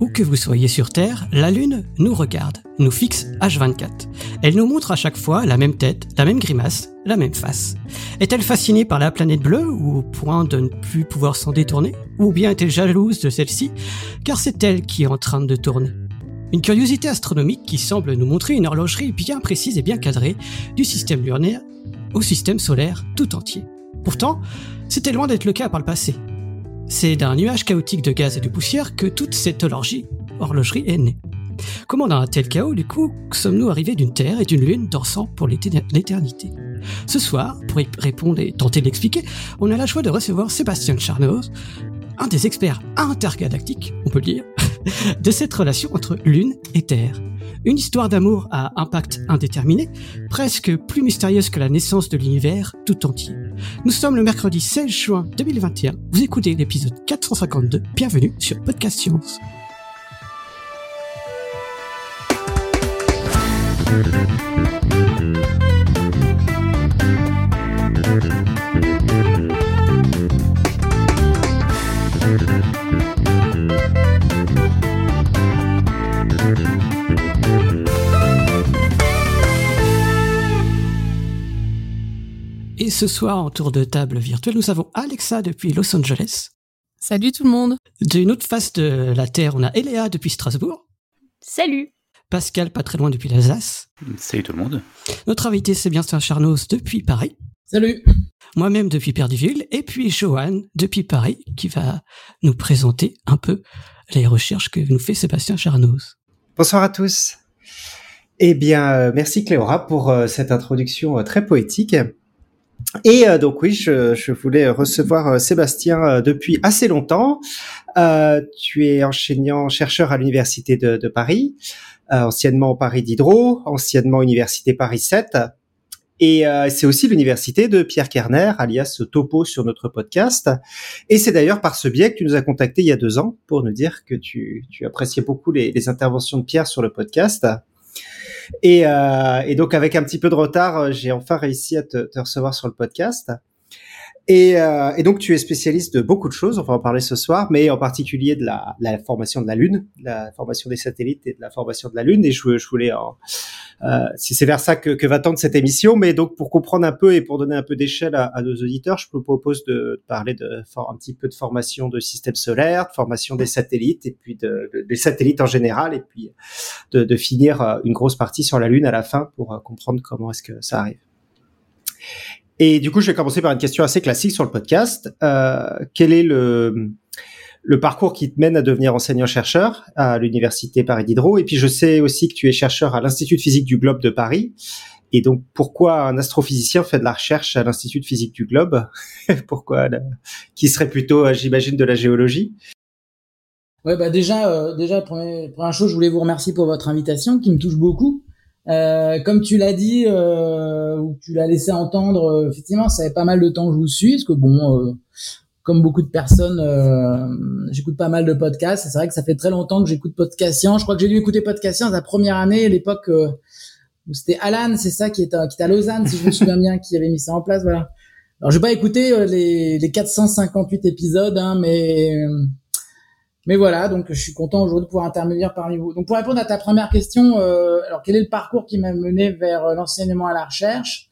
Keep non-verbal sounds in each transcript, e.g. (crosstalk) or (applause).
Où que vous soyez sur Terre, la Lune nous regarde, nous fixe H24. Elle nous montre à chaque fois la même tête, la même grimace, la même face. Est-elle fascinée par la planète bleue ou au point de ne plus pouvoir s'en détourner? Ou bien est-elle jalouse de celle-ci car c'est elle qui est en train de tourner? Une curiosité astronomique qui semble nous montrer une horlogerie bien précise et bien cadrée du système lunaire au système solaire tout entier. Pourtant, c'était loin d'être le cas par le passé. C'est d'un nuage chaotique de gaz et de poussière que toute cette horlogerie, est née. Comment dans un tel chaos, du coup, sommes-nous arrivés d'une Terre et d'une Lune dansant pour l'éternité? Ce soir, pour y répondre et tenter d'expliquer, on a la joie de recevoir Sébastien Charnoz, un des experts intergalactiques, on peut le dire, (laughs) de cette relation entre Lune et Terre. Une histoire d'amour à impact indéterminé, presque plus mystérieuse que la naissance de l'univers tout entier. Nous sommes le mercredi 16 juin 2021. Vous écoutez l'épisode 452. Bienvenue sur Podcast Science. Et ce soir, en tour de table virtuelle, nous avons Alexa depuis Los Angeles. Salut tout le monde. D'une autre face de la Terre, on a Eléa depuis Strasbourg. Salut. Pascal, pas très loin depuis l'Alsace. Salut tout le monde. Notre invité, c'est bien Charnos depuis Paris. Salut. Moi-même depuis Perdiville. Et puis Johan depuis Paris, qui va nous présenter un peu les recherches que nous fait Sébastien Charnos. Bonsoir à tous. Eh bien, euh, merci Cléora pour euh, cette introduction euh, très poétique. Et euh, donc oui, je, je, voulais recevoir euh, Sébastien euh, depuis assez longtemps. tu es enseignant chercheur à l'université de, de Paris, anciennement au Paris Diderot, anciennement université Paris 7. Et c'est aussi l'université de Pierre Kerner, alias Topo sur notre podcast. Et c'est d'ailleurs par ce biais que tu nous as contacté il y a deux ans pour nous dire que tu, tu appréciais beaucoup les, les interventions de Pierre sur le podcast. Et, euh, et, donc avec un petit peu de retard, euh, j'ai enfin réussi à te, te, recevoir sur le podcast. Et, euh, et, donc tu es spécialiste de beaucoup de choses, on va en parler ce soir, mais en particulier de la, la formation de la Lune, la formation des satellites et de la formation de la Lune. Et je, je voulais, euh, c'est vers ça que, que, va tendre cette émission. Mais donc pour comprendre un peu et pour donner un peu d'échelle à, à, nos auditeurs, je vous propose de parler de un petit peu de formation de système solaire, de formation des satellites et puis de, de, des satellites en général, et puis de, de finir euh, une grosse partie sur la Lune à la fin pour euh, comprendre comment est-ce que ça arrive. Et du coup, je vais commencer par une question assez classique sur le podcast. Euh, quel est le, le parcours qui te mène à devenir enseignant-chercheur à l'université Paris Diderot Et puis, je sais aussi que tu es chercheur à l'Institut de physique du globe de Paris. Et donc, pourquoi un astrophysicien fait de la recherche à l'Institut de physique du globe (laughs) Pourquoi Qui serait plutôt, euh, j'imagine, de la géologie? Ouais, bah déjà, euh, déjà première, chose, je voulais vous remercier pour votre invitation, qui me touche beaucoup. Euh, comme tu l'as dit ou tu l'as laissé entendre, effectivement, ça fait pas mal de temps que je vous suis, parce que bon, comme beaucoup de personnes, euh, j'écoute pas mal de podcasts. C'est vrai que ça fait très longtemps que j'écoute Podcast Je crois que j'ai dû écouter Podcast la première année, l'époque où c'était Alan, c'est ça, qui était, à Lausanne, si je me souviens bien, qui avait mis ça en place. Voilà. Alors, je vais pas écouter les, les 458 épisodes, hein, mais mais voilà, donc je suis content aujourd'hui de pouvoir intervenir parmi vous. Donc pour répondre à ta première question, euh, alors quel est le parcours qui m'a mené vers euh, l'enseignement à la recherche?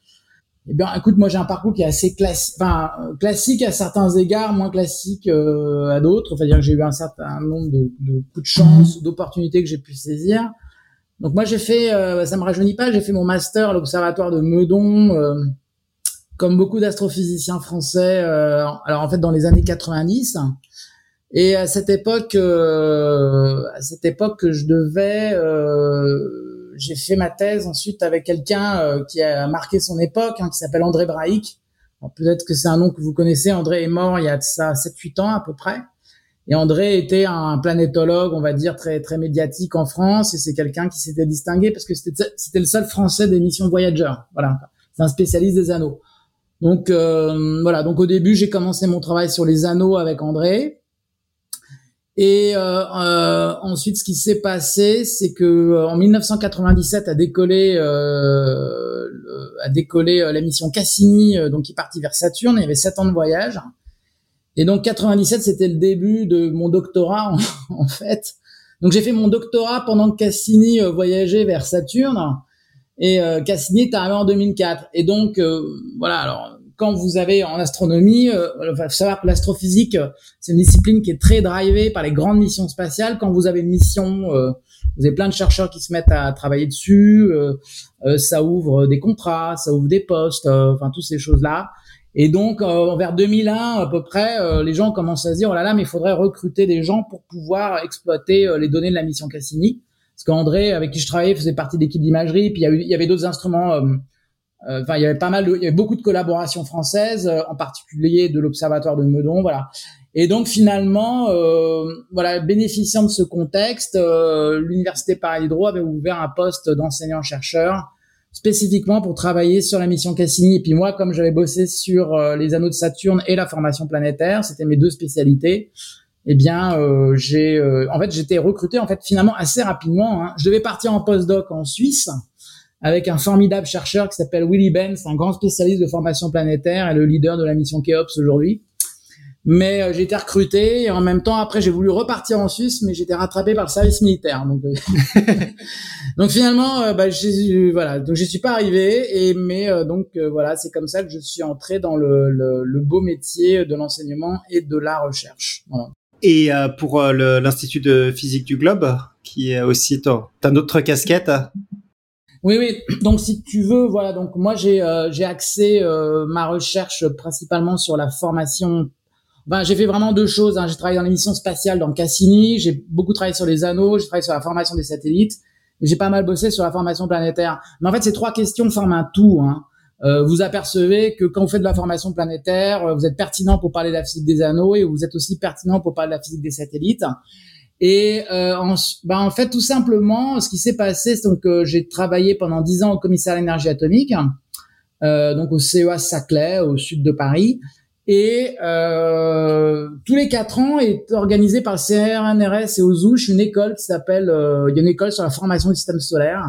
Eh bien, écoute, moi j'ai un parcours qui est assez classique, enfin euh, classique à certains égards, moins classique euh, à d'autres. Enfin, dire que j'ai eu un certain nombre de, de coups de chance, mhm. d'opportunités que j'ai pu saisir. Donc moi j'ai fait, euh, ça me rajeunit pas, j'ai fait mon master à l'observatoire de Meudon, euh, comme beaucoup d'astrophysiciens français. alors en fait dans les années 90. Et à cette époque, euh, à cette époque, je devais, euh, j'ai fait ma thèse ensuite avec quelqu'un euh, qui a marqué son époque, hein, qui s'appelle André Braic. Peut-être que c'est un nom que vous connaissez. André est mort il y a de ça 7-8 ans à peu près. Et André était un planétologue, on va dire très très médiatique en France, et c'est quelqu'un qui s'était distingué parce que c'était le seul Français des missions Voyager. Voilà, c'est un spécialiste des anneaux. Donc euh, voilà, donc au début j'ai commencé mon travail sur les anneaux avec André. Et euh, euh, ensuite, ce qui s'est passé, c'est que euh, en 1997 a décollé euh, a décollé la mission Cassini, donc qui est parti vers Saturne. Il y avait sept ans de voyage. Et donc 97, c'était le début de mon doctorat (laughs) en, fait. Donc j'ai fait mon doctorat pendant que Cassini voyageait vers Saturne. Et Cassini est arrivé en 2004. Et donc voilà, alors quand vous avez en astronomie, euh, faut savoir que l'astrophysique, euh, c'est une discipline qui est très drivée par les grandes missions spatiales. Quand vous avez une mission, euh, vous avez plein de chercheurs qui se mettent à travailler dessus. ça ouvre des contrats, ça ouvre des postes, enfin toutes ces choses-là. Et donc, vers 2001 à peu près, les gens commencent à se dire oh là là, mais il faudrait recruter des gens pour pouvoir exploiter les données de la mission Cassini. Parce qu'André, avec qui je travaillais, faisait partie de l'équipe d'imagerie. Puis il y, il y avait d'autres instruments euh, enfin, il y avait pas mal, de, il y avait beaucoup de collaborations françaises, euh, en particulier de l'Observatoire de Meudon, voilà. Et donc finalement, euh, voilà, bénéficiant de ce contexte, euh, l'université Paris Hydro avait ouvert un poste d'enseignant-chercheur spécifiquement pour travailler sur la mission Cassini. Et puis moi, comme j'avais bossé sur les anneaux de Saturne et la formation planétaire, c'était mes deux spécialités. Eh bien, euh, j'ai, en fait, j'étais recruté en fait finalement assez rapidement. Hein. Je devais partir en postdoc en Suisse avec un formidable chercheur qui s'appelle Willy Benz, un grand spécialiste de formation planétaire et le leader de la mission Keops aujourd'hui. Mais euh, j'ai été recruté et en même temps après j'ai voulu repartir en Suisse, mais j'étais rattrapé par le service militaire. Donc, euh, (laughs) donc finalement, euh, bah, voilà, donc je suis pas arrivé. Et mais donc voilà, c'est comme ça que je suis entré dans le, le, le beau métier de l'enseignement et de la recherche. Voilà. Et pour l'Institut de physique du globe, qui est aussi ton, ta autre casquette. Oui, oui. Donc, si tu veux, voilà. Donc, moi, j'ai euh, axé euh, ma recherche principalement sur la formation. Ben, j'ai fait vraiment deux choses. Hein. J'ai travaillé dans l'émission spatiale dans Cassini. J'ai beaucoup travaillé sur les anneaux. J'ai travaillé sur la formation des satellites. J'ai pas mal bossé sur la formation planétaire. Mais en fait, ces trois questions forment un tout. Hein. Euh, vous apercevez que quand vous faites de la formation planétaire, vous êtes pertinent pour parler de la physique des anneaux et vous êtes aussi pertinent pour parler de la physique des satellites. Et euh, en, ben en fait, tout simplement, ce qui s'est passé, c'est donc que j'ai travaillé pendant dix ans au commissaire à l'énergie atomique, euh, donc au CEA Saclay, au sud de Paris. Et euh, tous les quatre ans est organisé par le CRNRS et Ouches une école qui s'appelle, euh, il y a une école sur la formation du système solaire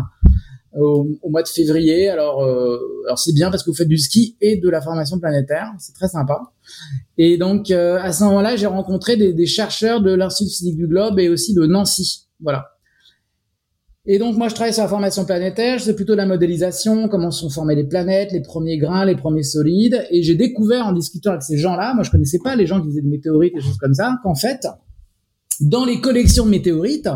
au, au, mois de février. Alors, euh, alors c'est bien parce que vous faites du ski et de la formation planétaire, c'est très sympa. Et donc euh, à ce moment-là, j'ai rencontré des, des, chercheurs de l'Institut physique du globe et aussi de Nancy, voilà. Et donc moi je travaille sur la formation planétaire, c'est plutôt la modélisation, comment sont formées les planètes, les premiers grains, les premiers solides. Et j'ai découvert en discutant avec ces gens-là, moi je connaissais pas les gens qui faisaient des météorites et des choses comme ça, qu'en fait dans les collections de météorites,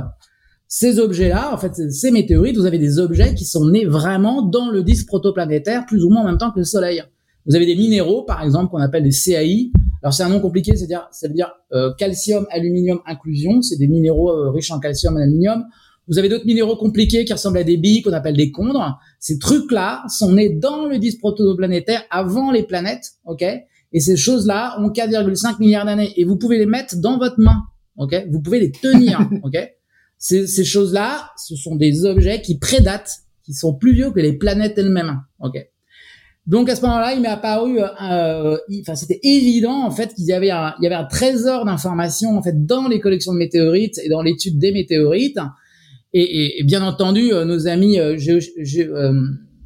ces objets-là, en fait, ces météorites, vous avez des objets qui sont nés vraiment dans le disque protoplanétaire, plus ou moins en même temps que le Soleil. Vous avez des minéraux, par exemple, qu'on appelle des CAI. Alors c'est un nom compliqué, c'est-à-dire, c'est-à-dire euh, calcium, aluminium, inclusion. C'est des minéraux euh, riches en calcium et aluminium. Vous avez d'autres minéraux compliqués qui ressemblent à des billes qu'on appelle des condres. Ces trucs-là sont nés dans le disque protoplanétaire avant les planètes, ok? Et ces choses-là ont 4,5 milliards d'années. Et vous pouvez les mettre dans votre main, ok? Vous pouvez les tenir, (laughs) ok? Ces, ces choses-là, ce sont des objets qui prédatent, qui sont plus vieux que les planètes elles-mêmes. Ok. Donc à ce moment-là, il m'est apparu, euh, enfin c'était évident en fait qu'il y avait un, il y avait un trésor d'informations en fait dans les collections de météorites et dans l'étude des météorites. Et, et, et bien entendu, euh, nos amis euh, euh,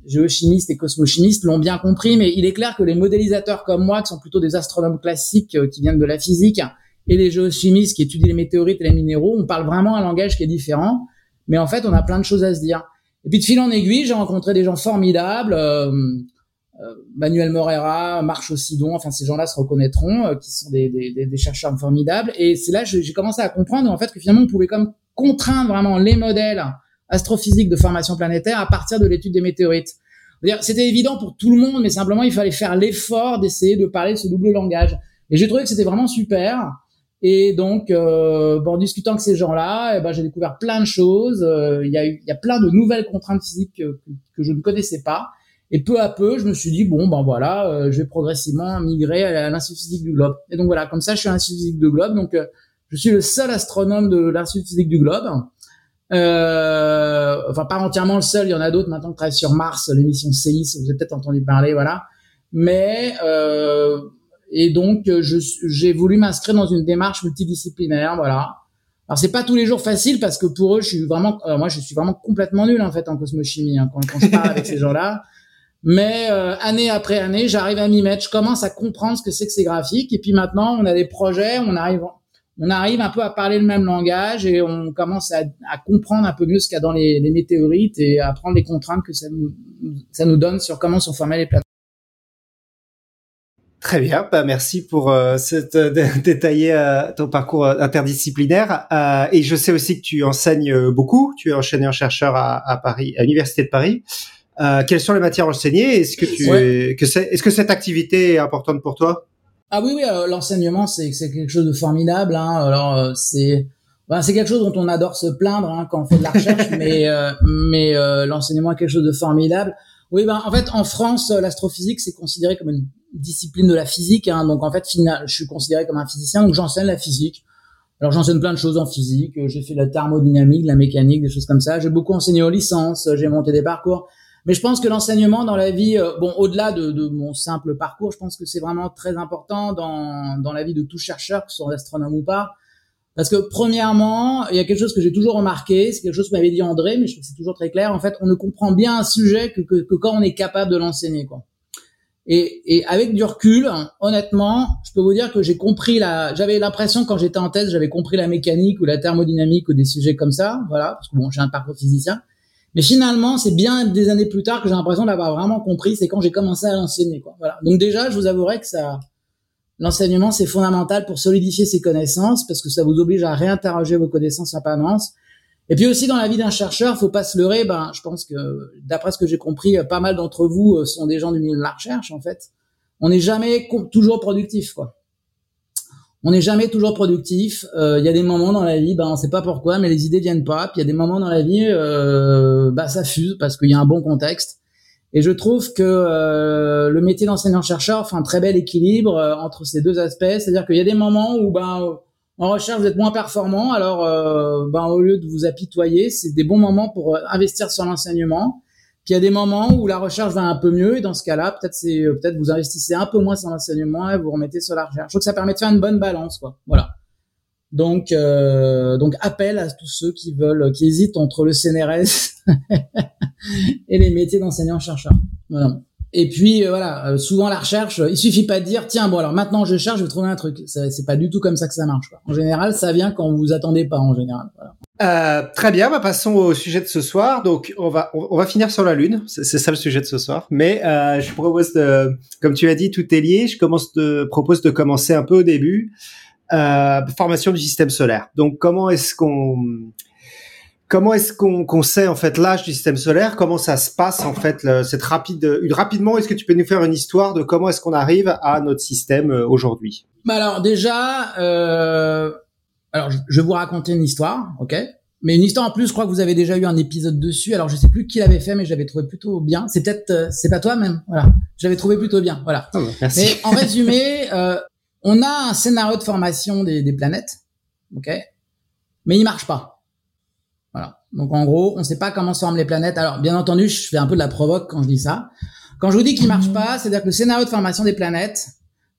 géochimistes et cosmochimistes l'ont bien compris, mais il est clair que les modélisateurs comme moi, qui sont plutôt des astronomes classiques qui viennent de la physique, et les géochimistes qui étudient les météorites et les minéraux, on parle vraiment un langage qui est différent, mais en fait, on a plein de choses à se dire. Et puis de fil en aiguille, j'ai rencontré des gens formidables, euh, euh, Manuel Morera, Marc Chaucidon, enfin ces gens-là se reconnaîtront, euh, qui sont des, des, des, chercheurs formidables. Et c'est là que j'ai commencé à comprendre en fait que finalement on pouvait comme contraindre vraiment les modèles astrophysiques de formation planétaire à partir de l'étude des météorites. C'était évident pour tout le monde, mais simplement il fallait faire l'effort d'essayer de parler ce double langage. Et j'ai trouvé que c'était vraiment super. Et donc, euh, bon, en discutant avec ces gens-là, eh ben, j'ai découvert plein de choses. Euh, il y, a, y a plein de nouvelles contraintes physiques que, que, je ne connaissais pas. Et peu à peu, je me suis dit, bon, ben voilà, euh, je vais progressivement migrer à l'Institut physique du globe. Et donc voilà, comme ça, je suis à l'Institut physique du globe. Donc, euh, je suis le seul astronome de l'Institut physique du globe. Euh, enfin, pas entièrement le seul. Il y en a d'autres maintenant qui travaillent sur Mars, l'émission CIS. Vous avez peut-être entendu parler, voilà. Mais euh, et donc, euh, j'ai voulu m'inscrire dans une démarche multidisciplinaire, voilà. Alors c'est pas tous les jours facile parce que pour eux, je suis vraiment, euh, moi, je suis vraiment complètement nul en fait en cosmochimie hein, quand, quand, je parle avec ces gens-là. Mais euh, année après année, j'arrive à m'y mettre. Je commence à comprendre ce que c'est que ces graphiques. Et puis maintenant, on a des projets, on arrive, on arrive un peu à parler le même langage et on commence à, à comprendre un peu mieux ce qu'il y a dans les, les, météorites et à prendre les contraintes que ça nous, ça nous donne sur comment sont formées les planètes. Très bien, bah merci pour euh, cette, euh, (laughs) détailler euh, ton parcours euh, interdisciplinaire. Euh, et je sais aussi que tu enseignes beaucoup. Tu es enseignant-chercheur à, à, Paris, à l'université de Paris. quelles sont les matières enseignées? Est-ce que tu ouais. que c'est, est-ce que cette activité est importante pour toi? Ah oui, oui. l'enseignement, c'est c'est quelque chose de formidable. Hein. Alors c'est ben, c'est quelque chose dont on adore se plaindre hein, quand on fait de la recherche, (laughs) mais mais l'enseignement est quelque chose de formidable. Oui, ben en fait, en France, l'astrophysique c'est considéré comme une discipline de la physique. Hein, donc en fait, je suis considéré comme un physicien, donc j'enseigne la physique. Alors j'enseigne plein de choses en physique. J'ai fait la thermodynamique, la mécanique, des choses comme ça. J'ai beaucoup enseigné aux licences. J'ai monté des parcours. Mais je pense que l'enseignement dans la vie, euh, bon, au-delà de, de, mon simple parcours, je pense que c'est vraiment très important dans, dans la vie de tout chercheur, que ce soit astronome ou pas. Parce que premièrement, il y a quelque chose que j'ai toujours remarqué, c'est quelque chose que m'avait dit André, mais je trouve que c'est toujours très clair. En fait, on ne comprend bien un sujet que, que, que quand on est capable de l'enseigner, quoi. Et, et, avec du recul, honnêtement, je peux vous dire que j'ai compris la. J'avais l'impression quand j'étais en thèse, j'avais compris la mécanique ou la thermodynamique ou des sujets comme ça, voilà, parce que bon, j'ai un parcours physicien. Mais finalement, c'est bien des années plus tard que j'ai l'impression d'avoir vraiment compris. C'est quand j'ai commencé à l'enseigner, quoi. Voilà. Donc déjà, je vous avouerai que ça, l'enseignement, c'est fondamental pour solidifier ses connaissances parce que ça vous oblige à réinterroger vos connaissances en permanence et puis aussi dans la vie d'un chercheur, faut pas se leurrer. Ben, je pense que d'après ce que j'ai compris, pas mal d'entre vous euh, sont des gens du milieu de la recherche. En fait, on n'est jamais toujours productif, quoi. On n'est jamais toujours productif. Euh, il y a des moments dans la vie, ben on sait pas pourquoi, mais les idées viennent pas. Puis il y a des moments dans la vie, euh, bah ça fuse parce qu'il y a un bon contexte. Et je trouve que euh, le métier d'enseignant-chercheur fait un très bel équilibre euh, entre ces deux aspects. C'est-à-dire qu'il y a des moments où ben en recherche, vous êtes moins performant. Alors, euh, ben, au lieu de vous apitoyer, c'est des bons moments pour euh, investir sur l'enseignement. Puis il y a des moments où la recherche va un peu mieux et dans ce cas-là, peut-être c'est euh, peut-être vous investissez un peu moins sur l'enseignement et vous remettez sur la recherche. Je trouve que ça permet de faire une bonne balance, quoi. Voilà. Donc, euh, donc appel à tous ceux qui veulent, qui hésitent entre le CNRS (laughs) et les métiers d'enseignant-chercheur. Voilà. Et puis euh, voilà, euh, souvent la recherche, il suffit pas de dire tiens bon alors maintenant je cherche, je vais trouver un truc. C'est pas du tout comme ça que ça marche. Quoi. En général, ça vient quand vous attendez pas en général. Voilà. Euh, très bien, bah, passons au sujet de ce soir. Donc on va on, va finir sur la lune, c'est ça le sujet de ce soir. Mais euh, je propose de, comme tu as dit, tout est lié. Je commence de propose de commencer un peu au début. Euh, formation du système solaire. Donc comment est-ce qu'on Comment est-ce qu'on sait en fait l'âge du système solaire? Comment ça se passe en fait cette rapide rapidement Est-ce que tu peux nous faire une histoire de comment est-ce qu'on arrive à notre système euh, aujourd'hui? Bah alors déjà, euh, alors je, vais vous raconter une histoire, ok? Mais une histoire en plus, je crois que vous avez déjà eu un épisode dessus. Alors je sais plus qui l'avait fait, mais j'avais trouvé plutôt bien. C'est peut-être, euh, c'est pas toi même, voilà. J'avais trouvé plutôt bien, voilà. Oh, merci. Mais en résumé, euh, on a un scénario de formation des, des planètes, ok? Mais il marche pas. Donc en gros, on ne sait pas comment se forment les planètes. Alors bien entendu, je fais un peu de la provoque quand je dis ça. Quand je vous dis qu'il marche pas, c'est-à-dire que le scénario de formation des planètes,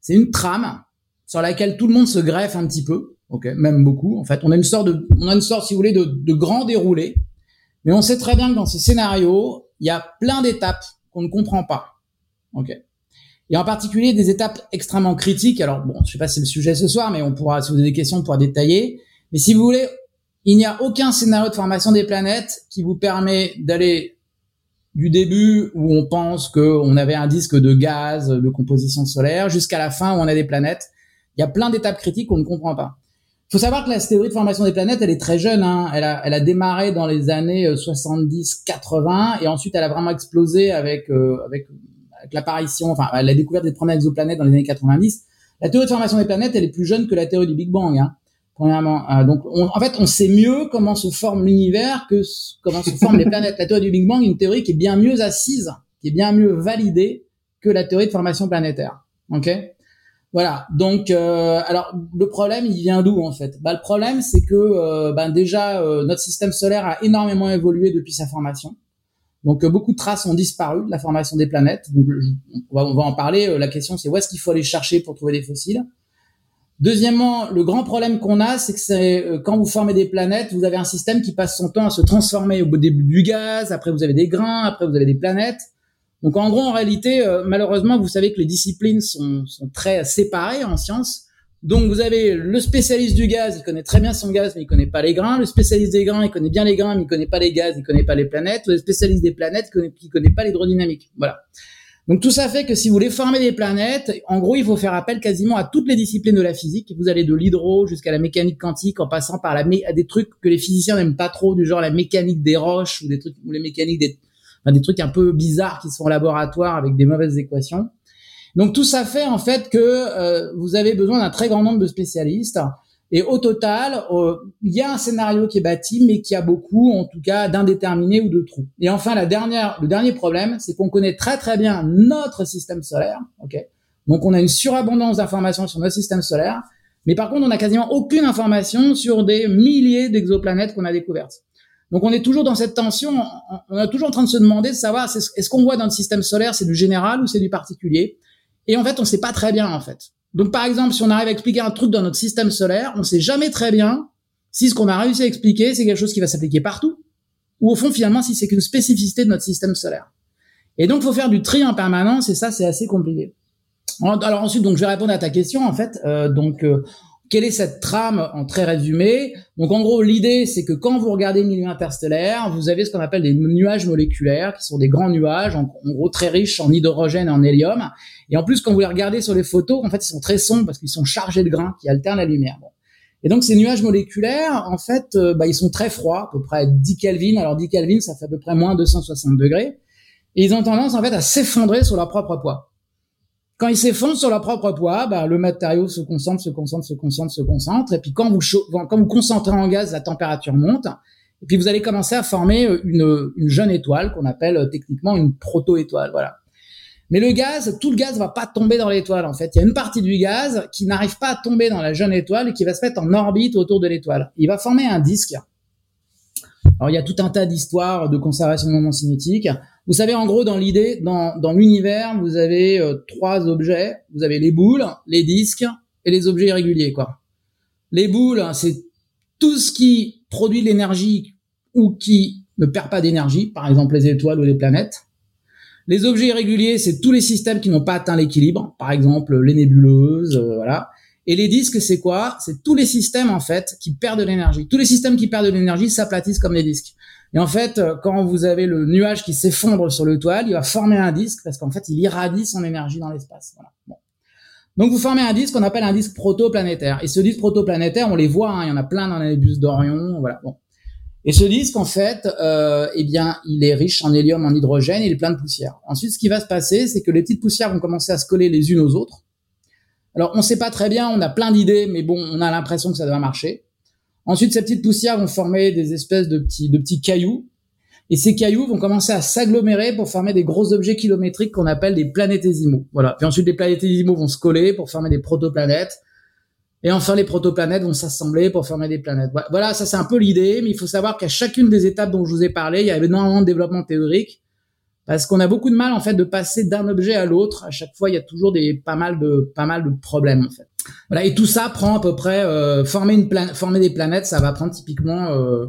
c'est une trame sur laquelle tout le monde se greffe un petit peu, ok, même beaucoup. En fait, on a une sorte de, on a une sorte, si vous voulez, de, de grand déroulé. Mais on sait très bien que dans ces scénarios, il y a plein d'étapes qu'on ne comprend pas, ok. Et en particulier des étapes extrêmement critiques. Alors bon, je sais pas si c'est le sujet ce soir, mais on pourra, si vous avez des questions, on pourra détailler. Mais si vous voulez, il n'y a aucun scénario de formation des planètes qui vous permet d'aller du début où on pense qu'on avait un disque de gaz de composition solaire jusqu'à la fin où on a des planètes. Il y a plein d'étapes critiques qu'on ne comprend pas. Il faut savoir que la théorie de formation des planètes, elle est très jeune. Hein. Elle, a, elle a démarré dans les années 70-80 et ensuite elle a vraiment explosé avec euh, avec, avec l'apparition, enfin la découverte des premières exoplanètes dans les années 90. La théorie de formation des planètes, elle est plus jeune que la théorie du Big Bang. Hein. Premièrement, euh, donc en fait, on sait mieux comment se forme l'univers que comment se forment les (laughs) planètes. La théorie du Big Bang est une théorie qui est bien mieux assise, qui est bien mieux validée que la théorie de formation planétaire. Ok? Voilà. Donc, euh, alors le problème, il vient d'où en fait? Bah, le problème, c'est que euh, ben, déjà notre système solaire a énormément évolué depuis sa formation. Donc beaucoup de traces ont disparu de la formation des planètes. Donc on va, on va en parler. La question, c'est où est-ce qu'il faut aller chercher pour trouver des fossiles? Deuxièmement, le grand problème qu'on a, c'est que c'est euh, quand vous formez des planètes, vous avez un système qui passe son temps à se transformer au début du gaz, après vous avez des grains, après vous avez des planètes. Donc en gros, en réalité, euh, malheureusement, vous savez que les disciplines sont, sont très séparées en sciences. Donc vous avez le spécialiste du gaz, il connaît très bien son gaz, mais il connaît pas les grains. Le spécialiste des grains, il connaît bien les grains, mais il connaît pas les gaz, il connaît pas les planètes. Le spécialiste des planètes, il connaît, il connaît pas l'hydrodynamique. Voilà. Donc tout ça fait que si vous voulez former des planètes, en gros, il faut faire appel quasiment à toutes les disciplines de la physique. Vous allez de l'hydro jusqu'à la mécanique quantique, en passant par la à des trucs que les physiciens n'aiment pas trop, du genre la mécanique des roches ou des trucs ou les mécaniques des enfin, des trucs un peu bizarres qui sont au laboratoire avec des mauvaises équations. Donc tout ça fait en fait que euh, vous avez besoin d'un très grand nombre de spécialistes. Et au total, euh, il y a un scénario qui est bâti, mais qui a beaucoup, en tout cas, d'indéterminés ou de trous. Et enfin, la dernière, le dernier problème, c'est qu'on connaît très très bien notre système solaire. Ok, donc on a une surabondance d'informations sur notre système solaire, mais par contre, on n'a quasiment aucune information sur des milliers d'exoplanètes qu'on a découvertes. Donc on est toujours dans cette tension, on est toujours en train de se demander de savoir est-ce qu'on voit dans le système solaire c'est du général ou c'est du particulier? Et en fait, on sait pas très bien, en fait. Donc, par exemple, si on arrive à expliquer un truc dans notre système solaire, on sait jamais très bien si ce qu'on a réussi à expliquer, c'est quelque chose qui va s'appliquer partout, ou au fond, finalement, si c'est qu'une spécificité de notre système solaire. Et donc, faut faire du tri en permanence, et ça, c'est assez compliqué. Alors ensuite, donc, je vais répondre à ta question, en fait. Euh, donc, euh, quelle est cette trame en très résumé? Donc en gros, l'idée c'est que quand vous regardez le milieu interstellaire, vous avez ce qu'on appelle des nuages moléculaires, qui sont des grands nuages, en, gros très riches en hydrogène et en hélium. Et en plus, quand vous les regardez sur les photos, en fait, ils sont très sombres parce qu'ils sont chargés de grains qui alternent la lumière. Et donc ces nuages moléculaires, en fait, euh, bah, ils sont très froids, à peu près 10 Kelvin. Alors 10 Kelvin, ça fait à peu près moins 260 degrés. Et ils ont tendance en fait à s'effondrer sur leur propre poids. Quand ils s'effondrent sur leur propre poids, bah, le matériau se concentre, se concentre, se concentre, se concentre. Et puis quand vous, quand vous concentrez en gaz, la température monte. Et puis vous allez commencer à former euh, une, une jeune étoile qu'on appelle euh, techniquement une proto-étoile. Voilà. Mais le gaz, tout le gaz va pas tomber dans l'étoile en fait. Il y a une partie du gaz qui n'arrive pas à tomber dans la jeune étoile et qui va se mettre en orbite autour de l'étoile. Il va former un disque. Alors il y a tout un tas d'histoires de conservation de moments cinétiques. Vous savez, en gros, dans l'idée, dans, dans l'univers, vous avez euh, trois objets. Vous avez les boules, les disques et les objets irréguliers, quoi. Les boules, c'est tout ce qui produit de l'énergie ou qui ne perd pas d'énergie, par exemple les étoiles ou les planètes. Les objets irréguliers, c'est tous les systèmes qui n'ont pas atteint l'équilibre, par exemple les nébuleuses, euh, voilà. Et les disques, c'est quoi? C'est tous les systèmes en fait qui perdent de l'énergie. Tous les systèmes qui perdent de l'énergie s'aplatissent comme des disques. Et en fait, euh, quand vous avez le nuage qui s'effondre sur le toile, il va former un disque parce qu'en fait, il irradie son énergie dans l'espace. Voilà. Bon. Donc, vous formez un disque qu'on appelle un disque protoplanétaire. Et ce disque protoplanétaire, on les voit, hein, il y en a plein dans les bus d'Orion. Voilà. Bon. Et ce disque, en fait, euh, eh bien, il est riche en hélium, en hydrogène, il est plein de poussière. Ensuite, ce qui va se passer, c'est que les petites poussières vont commencer à se coller les unes aux autres. Alors, on ne sait pas très bien, on a plein d'idées, mais bon, on a l'impression que ça doit marcher. Ensuite, ces petites poussières vont former des espèces de petits, de petits cailloux. Et ces cailloux vont commencer à s'agglomérer pour former des gros objets kilométriques qu'on appelle des planétésimaux. Voilà. Puis ensuite, les planétésimaux vont se coller pour former des protoplanètes. Et enfin, les protoplanètes vont s'assembler pour former des planètes. Voilà, ça c'est un peu l'idée, mais il faut savoir qu'à chacune des étapes dont je vous ai parlé, il y a énormément de développement théorique, parce qu'on a beaucoup de mal en fait de passer d'un objet à l'autre. À chaque fois, il y a toujours des pas mal de pas mal de problèmes en fait. Voilà, et tout ça prend à peu près euh, former une former des planètes, ça va prendre typiquement euh,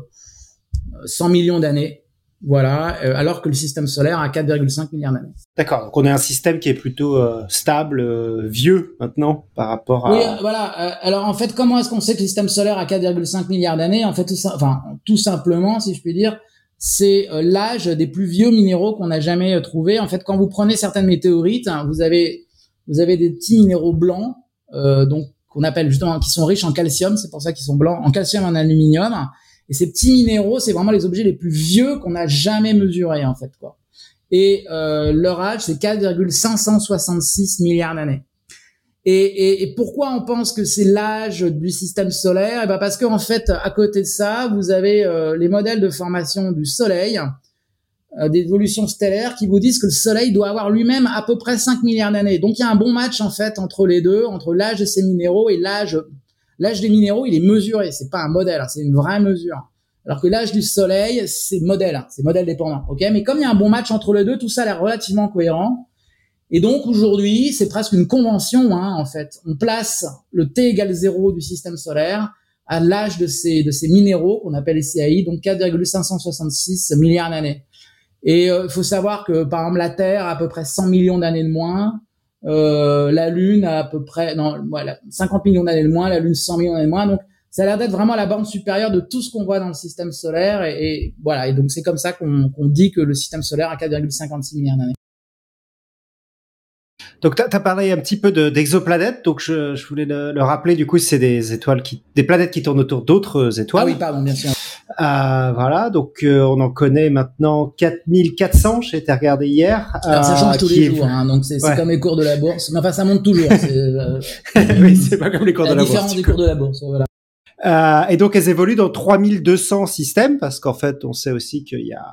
100 millions d'années. Voilà, euh, alors que le système solaire a 4,5 milliards d'années. D'accord, donc on a un système qui est plutôt euh, stable, euh, vieux maintenant par rapport à. Oui, voilà. alors en fait, comment est-ce qu'on sait que le système solaire a 4,5 milliards d'années? En fait, tout ça, enfin, tout simplement, si je puis dire, c'est l'âge des plus vieux minéraux qu'on a jamais trouvés. En fait, quand vous prenez certaines météorites, hein, vous avez vous avez des petits minéraux blancs euh, donc qu'on appelle justement qui sont riches en calcium, c'est pour ça qu'ils sont blancs, en calcium en aluminium. Et ces petits minéraux, c'est vraiment les objets les plus vieux qu'on a jamais mesurés en fait quoi. Et euh, leur âge, c'est 4,566 milliards d'années. Et, pourquoi on pense que c'est l'âge du système solaire? Et eh ben parce qu'en fait, à côté de ça, vous avez euh, les modèles de formation du Soleil euh, d'évolution stellaire qui vous disent que le Soleil doit avoir lui-même à peu près 5 milliards d'années. Donc il y a un bon match en fait entre les deux, entre l'âge de ces minéraux et l'âge des minéraux, il est mesuré, c'est pas un modèle, hein, c'est une vraie mesure. Alors que l'âge du Soleil, c'est modèle, hein, c'est modèle dépendant. Ok, mais comme il y a un bon match entre les deux, tout ça l'air relativement cohérent. Et donc aujourd'hui, c'est presque une convention hein, en fait. On place le T égale 0 du système solaire à l'âge de ces de ces minéraux qu'on appelle les CAI, donc 4,566 milliards d'années. Et il faut savoir que par exemple la Terre a à peu près 100 millions d'années de moins, la Lune a à peu près non voilà 50 millions d'années de moins, la Lune 100 millions d'années de moins. Donc ça a l'air d'être vraiment la borne supérieure de tout ce qu'on voit dans le système solaire. Et, voilà. Et donc, c'est comme ça qu'on dit que le système solaire a 4,56 milliards d'années. Donc, tu as, parlé un petit peu d'exoplanètes. donc, je, je, voulais le, rappeler. Du coup, c'est des étoiles qui, des planètes qui tournent autour d'autres étoiles. Ah oui, pardon, bien sûr. Euh, voilà, donc euh, on en connaît maintenant 4400, j'ai été regardé hier. Alors ça change euh, tous les jours, hein, donc c'est comme les cours de la bourse, mais enfin ça monte toujours. Euh, (laughs) oui, c'est pas comme les cours de la bourse. La différence des cours de la bourse, voilà. Euh, et donc elles évoluent dans 3200 systèmes parce qu'en fait on sait aussi qu'il y a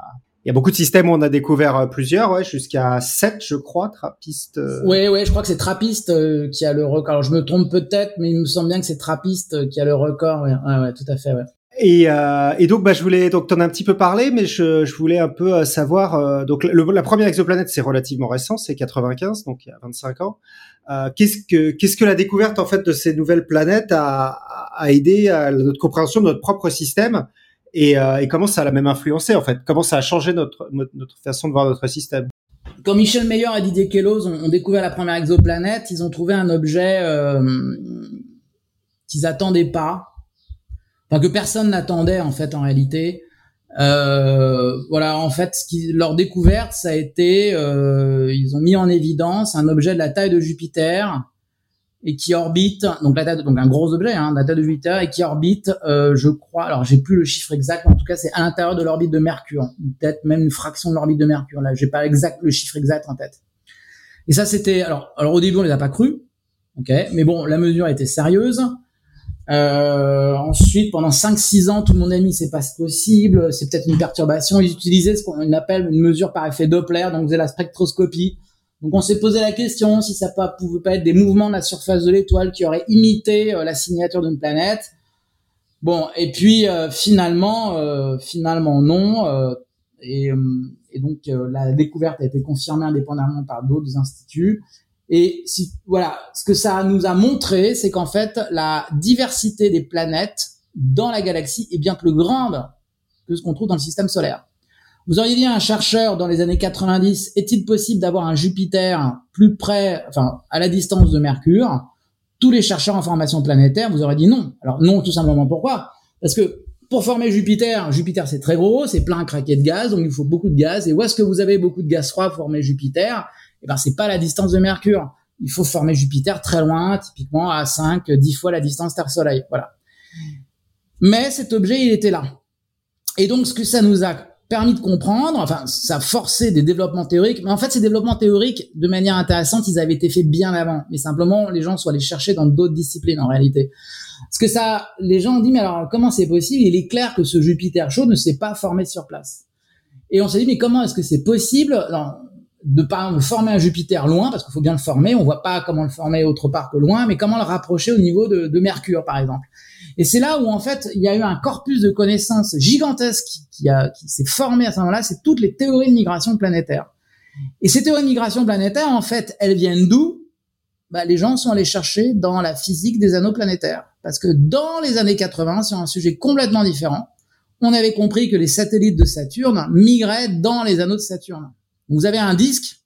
il y a beaucoup de systèmes où on a découvert euh, plusieurs, ouais, jusqu'à 7 je crois, Trappist. Euh... Ouais ouais, je crois que c'est Trappist euh, qui a le record. Alors je me trompe peut-être, mais il me semble bien que c'est Trappist qui a le record. Ouais, ouais, ouais tout à fait. Ouais. Et, euh, et, donc, bah, je voulais donc t'en as un petit peu parlé, mais je, je voulais un peu savoir. donc, la première exoplanète, c'est relativement récent, c'est 95, donc il y a 25 ans. Euh, qu'est-ce que qu'est-ce que la découverte en fait de ces nouvelles planètes a, a aidé à notre compréhension de notre propre système? Et, euh, et, comment ça l'a même influencé en fait? Comment ça a changé notre notre façon de voir notre système? Quand Michel Meyer et Didier Queloz ont, découvert la première exoplanète, ils ont trouvé un objet euh, qu'ils attendaient pas, enfin que personne n'attendait en fait en réalité. Euh, voilà, en fait, ce qui, leur découverte, ça a été, euh, ils ont mis en évidence un objet de la taille de Jupiter et qui orbite, donc la taille, donc un gros objet, hein, taille de Jupiter et qui orbite, euh, je crois, alors j'ai plus le chiffre exact, mais en tout cas c'est à l'intérieur de l'orbite de Mercure, peut-être même une fraction de l'orbite de Mercure. Là, j'ai pas exact le chiffre exact en tête. Et ça, c'était, alors, alors au début on les a pas cru, ok, mais bon, la mesure était sérieuse. Euh, ensuite, pendant 5-6 ans, tout le monde a mis c'est pas possible, c'est peut-être une perturbation. Ils utilisaient ce qu'on appelle une mesure par effet Doppler, donc c'est la spectroscopie. Donc on s'est posé la question si ça pouvait pas être des mouvements de la surface de l'étoile qui auraient imité euh, la signature d'une planète. Bon, et puis euh, finalement, euh, finalement non. Et, et, donc la découverte a été confirmée indépendamment par d'autres instituts. Et si, voilà, ce que ça nous a montré, c'est qu'en fait, la diversité des planètes dans la galaxie est bien plus grande que ce qu'on trouve dans le système solaire. Vous auriez dit à un chercheur dans les années 90, est-il possible d'avoir un Jupiter plus près, enfin, à la distance de Mercure? Tous les chercheurs en formation planétaire, vous auriez dit non. Alors non, tout simplement pourquoi? Parce que pour former Jupiter, Jupiter c'est très gros, c'est plein craqué de gaz, donc il faut beaucoup de gaz. Et où est-ce que vous avez beaucoup de gaz froid pour former Jupiter? Eh ben c'est pas la distance de Mercure. Il faut former Jupiter très loin, typiquement à 5, 10 fois la distance Terre-Soleil. Voilà. Mais cet objet, il était là. Et donc, ce que ça nous a permis de comprendre, enfin, ça forcé des développements théoriques, mais en fait, ces développements théoriques, de manière intéressante, ils avaient été faits bien avant. Mais simplement, les gens sont allés chercher dans d'autres disciplines, en réalité. Parce que ça, les gens ont dit, mais alors, comment c'est possible? Il est clair que ce Jupiter chaud ne s'est pas formé sur place. Et on s'est dit, mais comment est-ce que c'est possible? de pas former un Jupiter loin, parce qu'il faut bien le former, on voit pas comment le former autre part que loin, mais comment le rapprocher au niveau de Mercure, par exemple. Et c'est là où, en fait, il y a eu un corpus de connaissances gigantesque qui, a, qui s'est formé à ce moment-là, c'est toutes les théories de migration planétaire. Et ces théories de migration planétaire, en fait, elles viennent d'où? Bah, Les gens sont allés chercher dans la physique des anneaux planétaires. Parce que dans les années 80, sur un sujet complètement différent, on avait compris que les satellites de Saturne migraient dans les anneaux de Saturne. Vous avez un disque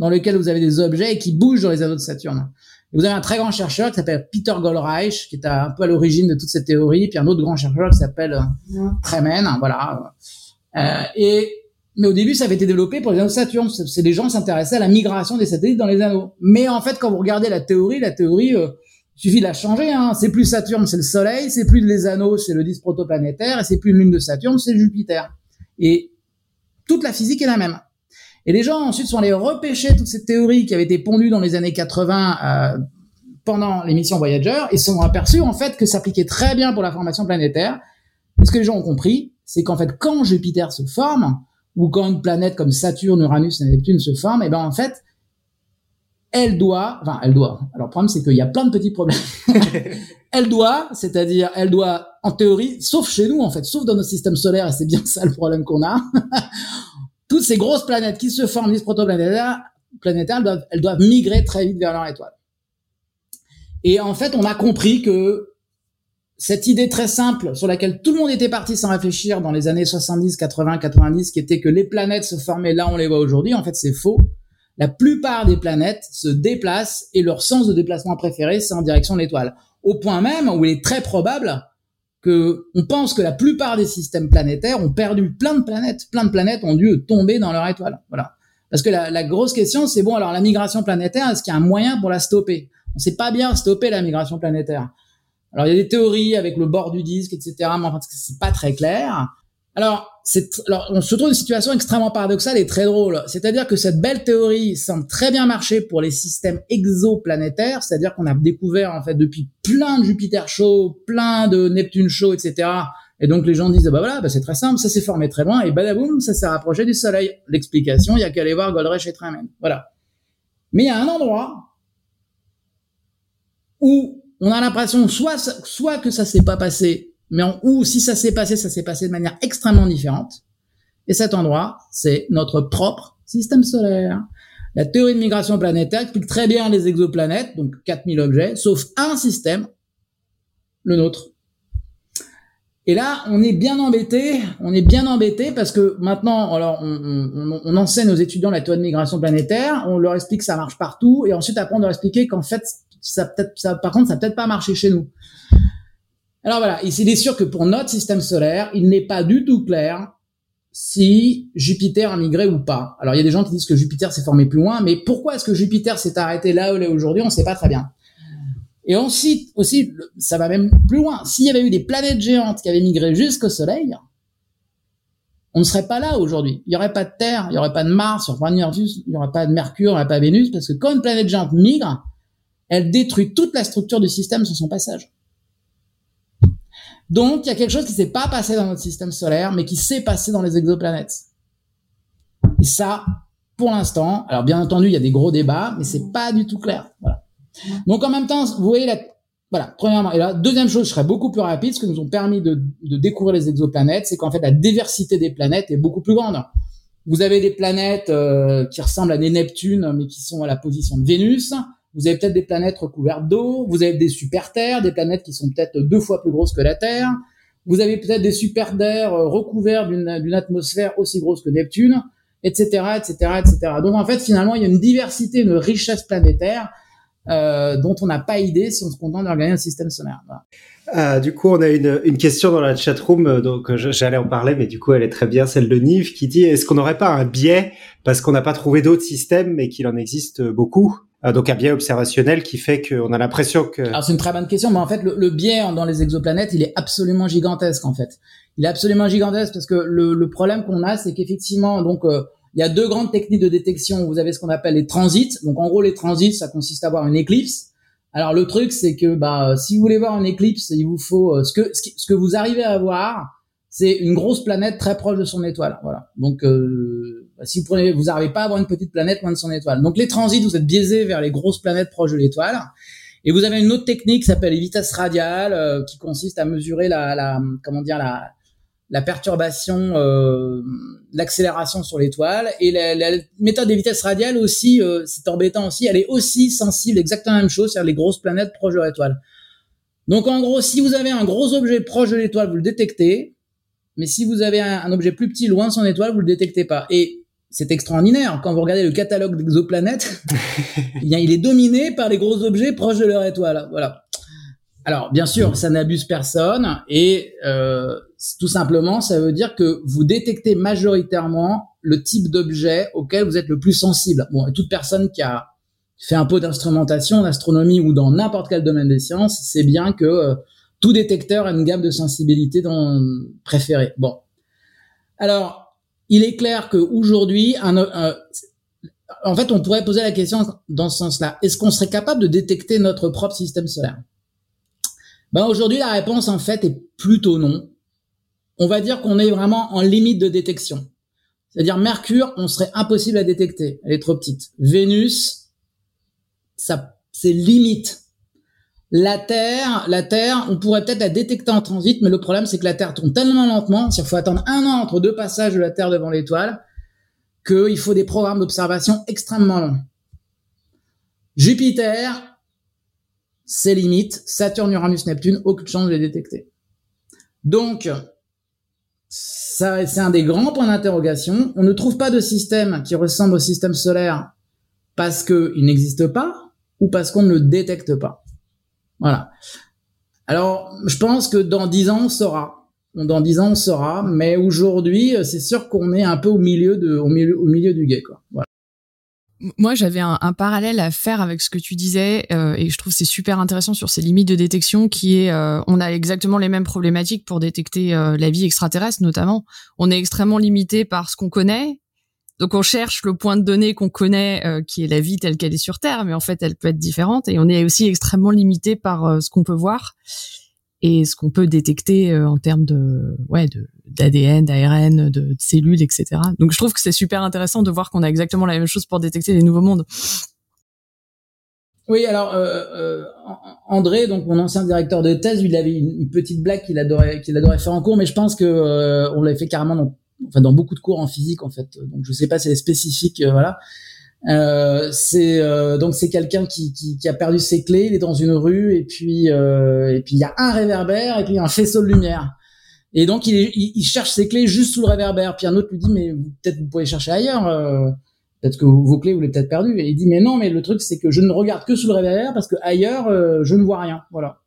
dans lequel vous avez des objets qui bougent dans les anneaux de Saturne. Et vous avez un très grand chercheur qui s'appelle Peter Goldreich, qui est un peu à l'origine de toute cette théorie, puis un autre grand chercheur qui s'appelle euh, Tremen, voilà. Euh, et mais au début, ça avait été développé pour les anneaux de Saturne. C'est des gens s'intéressaient à la migration des satellites dans les anneaux. Mais en fait, quand vous regardez la théorie, la théorie euh, suffit de la changer. Hein. C'est plus Saturne, c'est le Soleil. C'est plus les anneaux, c'est le disque protoplanétaire. Et c'est plus une lune de Saturne, c'est Jupiter. Et toute la physique est la même. Et les gens ensuite sont allés repêcher toutes ces théories qui avaient été pondues dans les années 80 euh, pendant l'émission Voyager et se sont aperçus en fait que ça s'appliquait très bien pour la formation planétaire. Et ce que les gens ont compris, c'est qu'en fait quand Jupiter se forme ou quand une planète comme Saturne, Uranus et Neptune se forment, et ben en fait elle doit, enfin elle doit. Alors le problème c'est qu'il y a plein de petits problèmes. (laughs) elle doit, c'est-à-dire elle doit en théorie, sauf chez nous en fait, sauf dans notre système solaire et c'est bien ça le problème qu'on a toutes ces grosses planètes qui se forment, les protoplanétaires, planétaires, elles doivent, elles doivent migrer très vite vers leur étoile. Et en fait, on a compris que cette idée très simple sur laquelle tout le monde était parti sans réfléchir dans les années 70, 80, 90, qui était que les planètes se formaient là on les voit aujourd'hui, en fait c'est faux. La plupart des planètes se déplacent et leur sens de déplacement préféré, c'est en direction de l'étoile. Au point même où il est très probable que on pense que la plupart des systèmes planétaires ont perdu plein de planètes. Plein de planètes ont dû tomber dans leur étoile. Voilà. Parce que la, la grosse question, c'est bon, alors la migration planétaire, est-ce qu'il y a un moyen pour la stopper? On sait pas bien stopper la migration planétaire. Alors il y a des théories avec le bord du disque, etc. Mais enfin, c'est pas très clair. Alors, alors, on se trouve dans une situation extrêmement paradoxale et très drôle. C'est-à-dire que cette belle théorie semble très bien marcher pour les systèmes exoplanétaires, c'est-à-dire qu'on a découvert en fait depuis plein de Jupiter chauds, plein de Neptune chauds, etc. Et donc les gens disent bah voilà, bah, c'est très simple, ça s'est formé très loin et badaboum, ça s'est rapproché du Soleil. L'explication, il y a qu'à aller voir Goldreich et Tremen. Voilà. Mais il y a un endroit où on a l'impression soit soit que ça s'est pas passé, mais en, ou si ça s'est passé, ça s'est passé de manière extrêmement différente. Et cet endroit, c'est notre propre système solaire. La théorie de migration planétaire explique très bien les exoplanètes, donc 4000 objets, sauf un système, le nôtre. Et là, on est bien embêté, on est bien embêté parce que maintenant, alors, on, on, enseigne aux étudiants la théorie de migration planétaire, on leur explique que ça marche partout, et ensuite après on leur expliquer qu'en fait, ça peut-être, ça, par contre, ça peut-être pas marché chez nous. Alors voilà, il est sûr que pour notre système solaire, il n'est pas du tout clair si Jupiter a migré ou pas. Alors il y a des gens qui disent que Jupiter s'est formé plus loin, mais pourquoi est-ce que Jupiter s'est arrêté là où il est aujourd'hui On ne sait pas très bien. Et ensuite, aussi, ça va même plus loin. S'il y avait eu des planètes géantes qui avaient migré jusqu'au Soleil, on ne serait pas là aujourd'hui. Il n'y aurait pas de Terre, il n'y aurait pas de Mars, il n'y pas de il n'y aurait pas de Mercure, il n'y aurait pas de Vénus, parce que quand une planète géante migre, elle détruit toute la structure du système sur son passage. Donc, il y a quelque chose qui s'est pas passé dans notre système solaire, mais qui s'est passé dans les exoplanètes. Et ça, pour l'instant, alors bien entendu, il y a des gros débats, mais c'est pas du tout clair. Voilà. Donc, en même temps, vous voyez la, voilà, premièrement. Et la deuxième chose, je serai beaucoup plus rapide. Ce que nous ont permis de, de découvrir les exoplanètes, c'est qu'en fait, la diversité des planètes est beaucoup plus grande. Vous avez des planètes euh, qui ressemblent à des Neptunes, mais qui sont à la position de Vénus. Vous avez peut-être des planètes recouvertes d'eau, vous avez des super terres, des planètes qui sont peut-être deux fois plus grosses que la Terre. Vous avez peut-être des super terres euh, recouverts d'une atmosphère aussi grosse que Neptune, etc., etc., etc. Donc en fait, finalement, il y a une diversité, une richesse planétaire euh, dont on n'a pas idée si on se contente d'organiser un système solaire. Euh, du coup, on a une, une question dans la chatroom, euh, donc j'allais en parler, mais du coup, elle est très bien, celle de Nive, qui dit est-ce qu'on n'aurait pas un biais parce qu'on n'a pas trouvé d'autres systèmes, mais qu'il en existe beaucoup? euh, donc un biais observationnel qui fait qu'on a l'impression que. Alors c'est une très bonne question, mais en fait le, biais dans les exoplanètes, il est absolument gigantesque en fait. Il est absolument gigantesque parce que le, problème qu'on a, c'est qu'effectivement donc euh, il y a deux grandes techniques de détection. Vous avez ce qu'on appelle les transits. Donc en gros les transits, ça consiste à voir une éclipse. Alors le truc c'est que bah si vous voulez voir une éclipse, il vous faut euh, ce que ce que vous arrivez à voir, c'est une grosse planète très proche de son étoile. Voilà. Donc euh, si vous prenez, vous n'arrivez pas à avoir une petite planète loin de son étoile. Donc les transits, vous êtes biaisés vers les grosses planètes proches de l'étoile. Et vous avez une autre technique qui s'appelle les vitesses radiales, euh, qui consiste à mesurer la, la comment dire la, la perturbation, euh, l'accélération sur l'étoile. Et la, la, méthode des vitesses radiales aussi, euh, c'est embêtant aussi, elle est aussi sensible, exactement la même chose, c'est-à-dire les grosses planètes proches de l'étoile. Donc en gros, si vous avez un gros objet proche de l'étoile, vous le détectez. Mais si vous avez un, un objet plus petit loin de son étoile, vous le détectez pas. Et c'est extraordinaire. Quand vous regardez le catalogue d'exoplanètes, (laughs) il est dominé par les gros objets proches de leur étoile. Voilà. Alors, bien sûr, ça n'abuse personne et euh, tout simplement, ça veut dire que vous détectez majoritairement le type d'objet auquel vous êtes le plus sensible. Bon, et toute personne qui a fait un peu d'instrumentation, d'astronomie ou dans n'importe quel domaine des sciences, sait bien que euh, tout détecteur a une gamme de sensibilité dans, préférée. Bon. Alors, il est clair qu'aujourd'hui, un, en fait, on pourrait poser la question dans ce sens-là. Est-ce qu'on serait capable de détecter notre propre système solaire? Ben aujourd'hui, la réponse en fait est plutôt non. On va dire qu'on est vraiment en limite de détection. C'est-à-dire Mercure, on serait impossible à détecter, elle est trop petite. Vénus, ça, c'est limite. La Terre, la Terre, on pourrait peut-être la détecter en transit, mais le problème c'est que la Terre tourne tellement lentement, qu'il faut attendre un an entre deux passages de la Terre devant l'étoile, qu'il faut des programmes d'observation extrêmement longs. Jupiter, c'est limite, Saturne, Uranus, Neptune, aucune chance de les détecter. Donc, ça, c'est un des grands points d'interrogation. On ne trouve pas de système qui ressemble au système solaire parce qu'il n'existe pas ou parce qu'on ne le détecte pas. Voilà. Alors, je pense que dans dix ans, on saura. Dans dix ans, on saura. Mais aujourd'hui, c'est sûr qu'on est un peu au milieu de, au milieu, au milieu du guet, quoi. Voilà moi, j'avais un, parallèle à faire avec ce que tu disais, euh, et je trouve c'est super intéressant sur ces limites de détection, qui est, euh, on a exactement les mêmes problématiques pour détecter euh, la vie extraterrestre, notamment. On est extrêmement limité par ce qu'on connaît, donc on cherche le point de données qu'on connaît, qui est la vie telle qu'elle est sur Terre, mais en fait, elle peut être différente, et on est aussi extrêmement limité par ce qu'on peut voir et ce qu'on peut détecter en termes de, ouais, de d'ADN, d'ARN, de, cellules, etc. Donc je trouve que c'est super intéressant de voir qu'on a exactement la même chose pour détecter les nouveaux mondes. Oui, alors euh, euh, André, donc mon ancien directeur de thèse, il avait une, petite blague qu'il adorait, qu'il adorait faire en cours, mais je pense que euh, on l'avait fait carrément dans, enfin dans beaucoup de cours en physique en fait. Donc je sais pas, c'est spécifique, voilà. c'est donc c'est quelqu'un qui, qui, qui, a perdu ses clés, il est dans une rue et puis et puis il y a un réverbère et puis un faisceau de lumière. Et donc il, il, cherche ses clés juste sous le réverbère. Puis un autre lui dit mais peut-être vous pouvez chercher ailleurs. Euh, peut-être que vos clés vous les peut-être perdues. Et il dit mais non mais le truc c'est que je ne regarde que sous le réverbère parce que ailleurs euh, je ne vois rien. Voilà.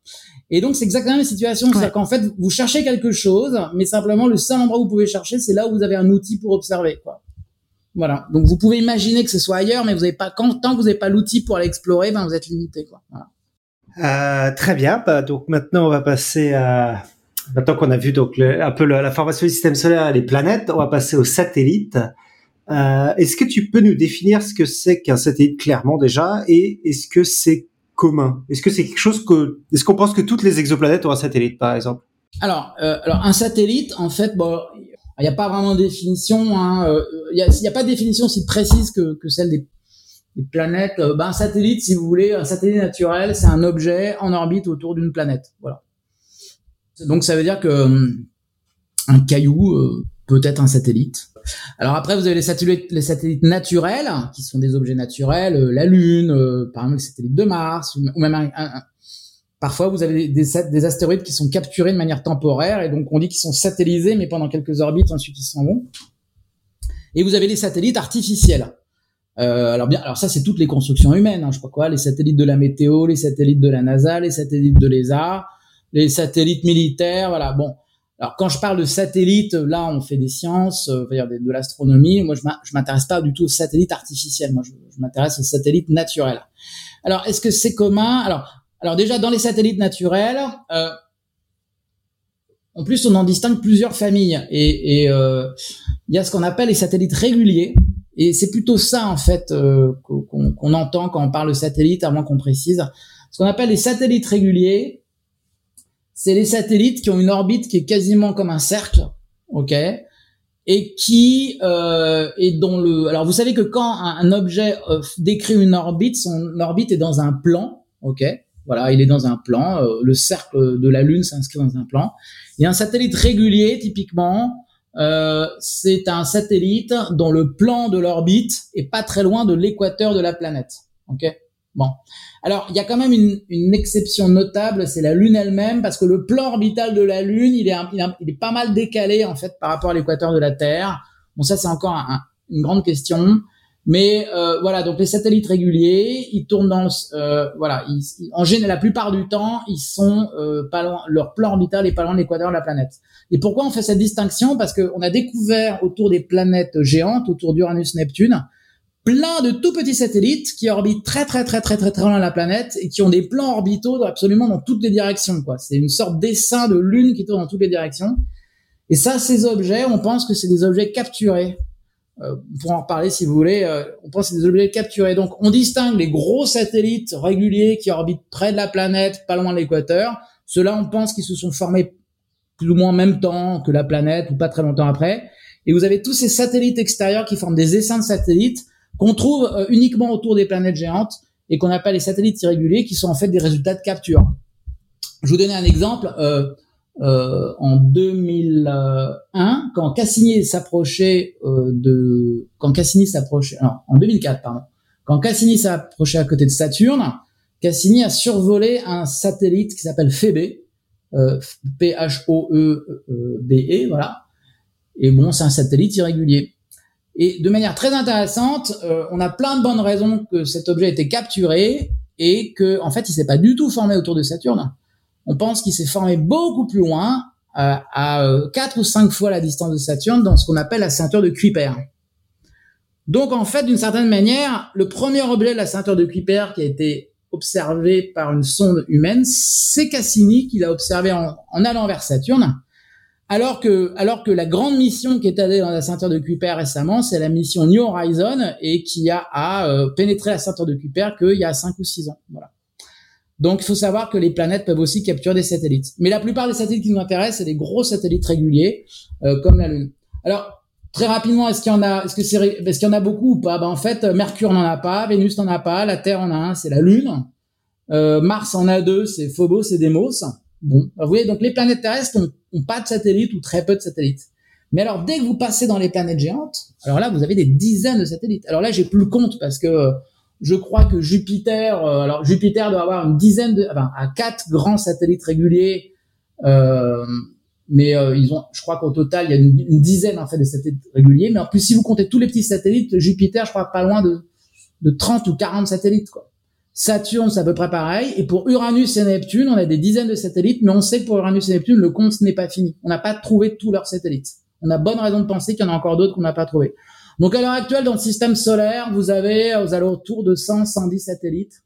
Et donc c'est exactement la situation. C'est-à-dire qu'en fait vous cherchez quelque chose, mais simplement le seul endroit où vous pouvez chercher c'est là où vous avez un outil pour observer. Quoi. Voilà. Donc vous pouvez imaginer que ce soit ailleurs, mais vous n'avez pas quand tant que vous n'avez pas l'outil pour aller explorer, ben vous êtes limité. Quoi. Voilà. Euh, très bien. Bah, donc maintenant on va passer à Maintenant qu'on a vu donc un peu la, formation du système solaire et les planètes, on va passer aux satellites. Euh, est-ce que tu peux nous définir ce que c'est qu'un satellite clairement déjà? Et est-ce que c'est commun Est-ce que c'est quelque chose que est-ce qu'on pense que toutes les exoplanètes ont un satellite par exemple? Alors, euh, alors un satellite, en fait, bon, il n'y a pas vraiment de définition. Hein, euh, il hein, n'y a, a, pas de définition si précise que, que celle des, planètes. Euh, ben, un satellite, si vous voulez, un satellite naturel, c'est un objet en orbite autour d'une planète. Voilà. Donc ça veut dire que euh, un caillou euh, peut être un satellite. Alors après, vous avez les satellites, les satellites naturels, qui sont des objets naturels, euh, la Lune, par exemple le satellite de Mars, ou, même un, parfois vous avez des, des, astéroïdes qui sont capturés de manière temporaire, et donc on dit qu'ils sont satellisés, mais pendant quelques orbites, ensuite ils s'en vont. Et vous avez les satellites artificiels. Euh, alors bien, alors ça c'est toutes les constructions humaines, hein, je crois quoi, les satellites de la météo, les satellites de la NASA, les satellites de l'ESA, les satellites militaires, voilà. Bon, alors quand je parle de satellites, là on fait des sciences, euh, de, de l'astronomie. Moi je m'intéresse pas du tout aux satellites artificiels. Moi je, m'intéresse aux satellites naturels. Alors est-ce que c'est commun? Alors alors déjà dans les satellites naturels, euh, en plus on en distingue plusieurs familles et euh, il y a ce qu'on appelle les satellites réguliers. Et c'est plutôt ça en fait euh, qu'on entend quand on parle de satellite, à moins qu'on précise. Ce qu'on appelle les satellites réguliers, c'est les satellites qui ont une orbite qui est quasiment comme un cercle, ok, et qui euh, est dans le. Alors vous savez que quand un, objet euh, décrit une orbite, son orbite est dans un plan, ok. Voilà, il est dans un plan. Euh, le cercle de la Lune s'inscrit dans un plan. Et un satellite régulier, typiquement, euh, c'est un satellite dont le plan de l'orbite est pas très loin de l'équateur de la planète. Ok. Bon. Alors, il y a quand même une, une exception notable, c'est la Lune elle-même, parce que le plan orbital de la Lune, il est, il, est pas mal décalé en fait par rapport à l'équateur de la Terre. Bon, ça c'est encore une grande question. Mais euh, voilà, donc les satellites réguliers, ils tournent dans, euh, voilà, en général, la plupart du temps, ils sont euh, pas loin, leur plan orbital est pas loin de l'équateur de la planète. Et pourquoi on fait cette distinction? Parce qu'on a découvert autour des planètes géantes, autour d'Uranus-Neptune, plein de tout petits satellites qui orbitent très très très très très très loin de la planète et qui ont des plans orbitaux absolument dans toutes les directions. Quoi, c'est une sorte d'essaim de lune qui tourne dans toutes les directions. Et ça, ces objets, on pense que c'est des objets capturés. Euh, pour en reparler si vous voulez, euh, on pense que c'est des objets capturés. Donc, on distingue les gros satellites réguliers qui orbitent près de la planète, pas loin de l'équateur. Ceux-là, on pense qu'ils se sont formés plus ou moins en même temps que la planète ou pas très longtemps après. Et vous avez tous ces satellites extérieurs qui forment des essaims de satellites qu'on trouve euh, uniquement autour des planètes géantes et qu'on appelle les satellites irréguliers, qui sont en fait des résultats de capture. Je vous donner un exemple. Euh, euh, en 2001, quand Cassini s'approchait euh, de, quand Cassini s'approchait, en 2004, pardon, quand Cassini s'approchait à côté de Saturne, Cassini a survolé un satellite qui s'appelle Phoebe, euh, P-H-O-E-B-E, voilà. Et bon, c'est un satellite irrégulier. Et de manière très intéressante, euh, on a plein de bonnes raisons que cet objet ait été capturé et que, en fait, il s'est pas du tout formé autour de Saturne. On pense qu'il s'est formé beaucoup plus loin, euh, à quatre ou cinq fois la distance de Saturne, dans ce qu'on appelle la ceinture de Kuiper. Donc, en fait, d'une certaine manière, le premier objet de la ceinture de Kuiper qui a été observé par une sonde humaine, c'est Cassini qui l'a observé en, allant vers Saturne. Alors que, alors que la grande mission qui est allée dans la ceinture de Kuiper récemment, c'est la mission New Horizon et qui a à euh, la ceinture de Kuiper qu'il y a 5 ou 6 ans. Voilà. Donc il faut savoir que les planètes peuvent aussi capturer des satellites. Mais la plupart des satellites qui nous intéressent, c'est des gros satellites réguliers, euh, comme la Lune. Alors, très rapidement, est-ce qu'il y en a, est-ce que c'est, est-ce qu'il y en a beaucoup ou pas? Ben en fait, Mercure n'en a pas, Vénus n'en a pas, la Terre en a un, c'est la Lune. Euh, Mars en a deux, c'est Phobos et Deimos. Bon, vous voyez, donc les planètes terrestres ont, pas de satellites ou très peu de satellites. Mais alors, dès que vous passez dans les planètes géantes, alors là, vous avez des dizaines de satellites. Alors là, j'ai plus le compte parce que je crois que Jupiter, euh, alors Jupiter doit avoir une dizaine de, enfin, à quatre grands satellites réguliers. Euh, mais euh, ils ont, je crois qu'au total, il y a une, dizaine en fait de satellites réguliers. Mais en plus, si vous comptez tous les petits satellites, Jupiter, je crois pas loin de, de 30 ou 40 satellites. Quoi. Saturne, c'est à peu près pareil. Et pour Uranus et Neptune, on a des dizaines de satellites, mais on sait que pour Uranus et Neptune, le compte n'est pas fini. On n'a pas trouvé tous leurs satellites. On a bonne raison de penser qu'il y en a encore d'autres qu'on n'a pas trouvé. Donc à l'heure actuelle, dans le système solaire, vous avez aux alentours de 100, 110 satellites.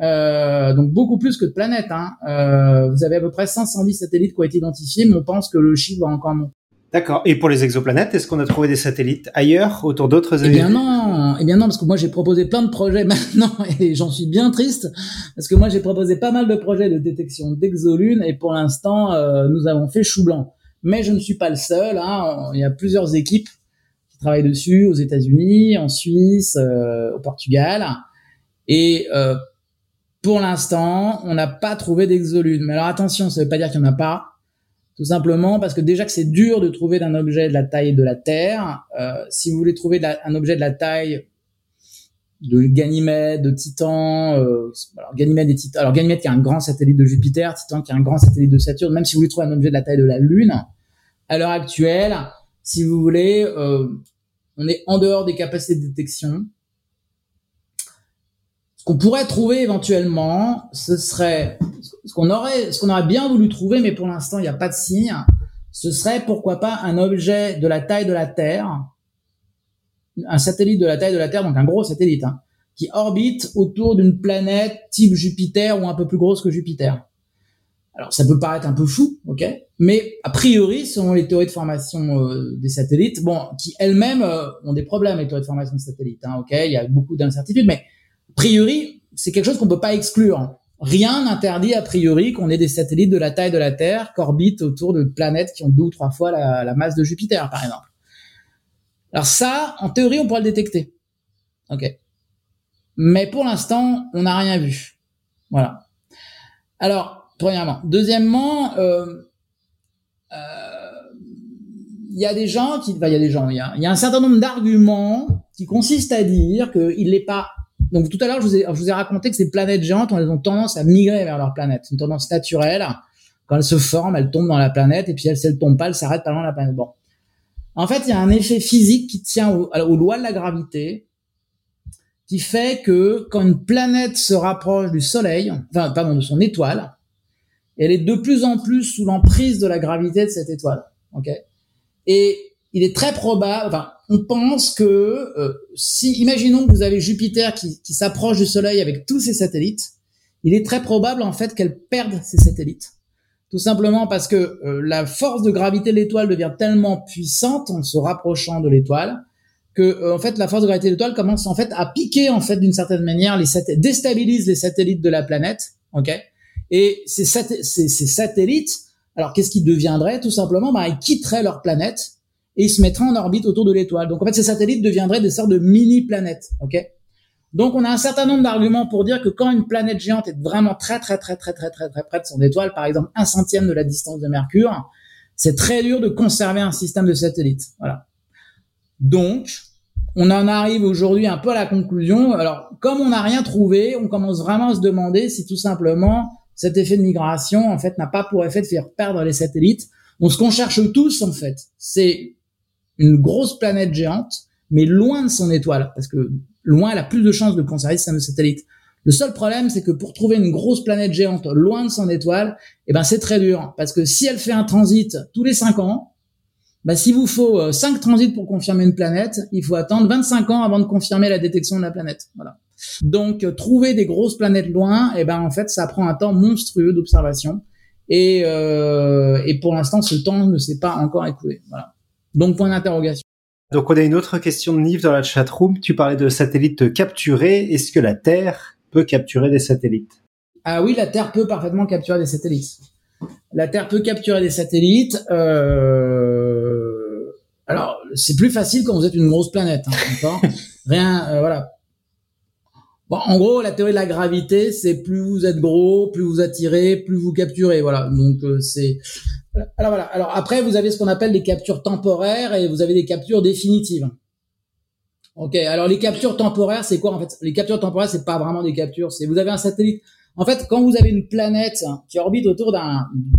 Euh, donc beaucoup plus que de planètes. Hein. Euh, vous avez à peu près 510 satellites qui ont été identifiés, mais on pense que le chiffre va encore monter. D'accord. Et pour les exoplanètes, est-ce qu'on a trouvé des satellites ailleurs, autour d'autres Eh bien non, eh bien non, parce que moi j'ai proposé plein de projets (laughs) maintenant et j'en suis bien triste parce que moi j'ai proposé pas mal de projets de détection d'exolunes et pour l'instant euh, nous avons fait chou blanc. Mais je ne suis pas le seul. Hein. Il y a plusieurs équipes qui travaillent dessus aux États-Unis, en Suisse, euh, au Portugal et euh, pour l'instant, on n'a pas trouvé d'exolunes. Mais alors attention, ça ne veut pas dire qu'il n'y en a pas. Tout simplement parce que déjà que c'est dur de trouver d'un objet de la taille de la Terre. Euh, si vous voulez trouver un objet de la taille de Ganymède, de Titan, euh, alors Ganymède et Titan, alors Ganymède qui est un grand satellite de Jupiter, Titan qui est un grand satellite de Saturne, même si vous voulez trouver un objet de la taille de la Lune, à l'heure actuelle, si vous voulez, euh, on est en dehors des capacités de détection. Qu'on pourrait trouver éventuellement, ce serait ce qu'on aurait, ce qu'on aurait bien voulu trouver, mais pour l'instant il n'y a pas de signe. Ce serait pourquoi pas un objet de la taille de la Terre, un satellite de la taille de la Terre, donc un gros satellite, hein, qui orbite autour d'une planète type Jupiter ou un peu plus grosse que Jupiter. Alors ça peut paraître un peu fou, ok, mais a priori, selon les théories de formation euh, des satellites, bon, qui elles-mêmes euh, ont des problèmes les théories de formation de satellites, hein, ok, il y a beaucoup d'incertitudes, mais priori, c'est quelque chose qu'on peut pas exclure. Rien n'interdit a priori qu'on ait des satellites de la taille de la Terre qui orbitent autour de planètes qui ont deux ou trois fois la, masse de Jupiter, par exemple. Alors ça, en théorie, on pourrait le détecter. Ok. Mais pour l'instant, on n'a rien vu. Voilà. Alors, premièrement. Deuxièmement, euh, euh, il y a des gens qui, il y a des gens, il y a un certain nombre d'arguments qui consistent à dire qu'il n'est pas donc tout à l'heure, je, je, vous ai raconté que ces planètes géantes, elles ont tendance à migrer vers leur planète. C'est une tendance naturelle. Quand elles se forment, elles tombent dans la planète, et puis elles, si elles tombent pas, elles s'arrêtent pas loin de la planète. Bon. En fait, il y a un effet physique qui tient aux lois de la gravité, qui fait que quand une planète se rapproche du Soleil, enfin, pardon, de son étoile, elle est de plus en plus sous l'emprise de la gravité de cette étoile. Ok? Et il est très probable, enfin, on pense que euh, si, imaginons que vous avez Jupiter qui, qui s'approche du Soleil avec tous ses satellites, il est très probable en fait qu'elle perde ses satellites. Tout simplement parce que euh, la force de gravité de l'étoile devient tellement puissante en se rapprochant de l'étoile que euh, en fait la force de gravité de l'étoile commence en fait à piquer en fait d'une certaine manière les satellites, déstabilise les satellites de la planète, ok? Et ces, satellites, alors qu'est-ce qui deviendrait Tout simplement, bah, ils quitteraient leur planète et ils se mettraient en orbite autour de l'étoile. Donc en fait, ces satellites deviendraient des sortes de mini-planètes. Ok? Donc on a un certain nombre d'arguments pour dire que quand une planète géante est vraiment très très très très très très très près de son étoile, par exemple un centième de la distance de Mercure, c'est très dur de conserver un système de satellites. Voilà. Donc on en arrive aujourd'hui un peu à la conclusion. Alors, comme on n'a rien trouvé, on commence vraiment à se demander si tout simplement cet effet de migration, en fait, n'a pas pour effet de faire perdre les satellites. Donc, ce qu'on cherche tous, en fait, c'est une grosse planète géante, mais loin de son étoile, parce que loin, elle a plus de chances de conserver ce de satellite. Le seul problème, c'est que pour trouver une grosse planète géante loin de son étoile, eh ben, c'est très dur, parce que si elle fait un transit tous les cinq ans, bah, s'il vous faut 5 euh, transits pour confirmer une planète, il faut attendre 25 ans avant de confirmer la détection de la planète. Voilà. Donc euh, trouver des grosses planètes loin, eh ben en fait ça prend un temps monstrueux d'observation et, euh, et pour l'instant ce temps ne s'est pas encore écoulé. Voilà. Donc point d'interrogation. Donc on a une autre question de Nive dans la chatroom. Tu parlais de satellites capturés. Est-ce que la Terre peut capturer des satellites? Ah oui, la Terre peut parfaitement capturer des satellites. La Terre peut capturer des satellites. Euh... Alors, c'est plus facile quand vous êtes une grosse planète. Hein, (laughs) Rien, euh, voilà. Bon, en gros, la théorie de la gravité, c'est plus vous êtes gros, plus vous attirez, plus vous capturez. Voilà. Donc euh, c'est. Alors voilà. Alors après, vous avez ce qu'on appelle des captures temporaires et vous avez des captures définitives. Ok. Alors les captures temporaires, c'est quoi en fait? Les captures temporaires, c'est pas vraiment des captures. C'est vous avez un satellite. En fait, quand vous avez une planète qui orbite autour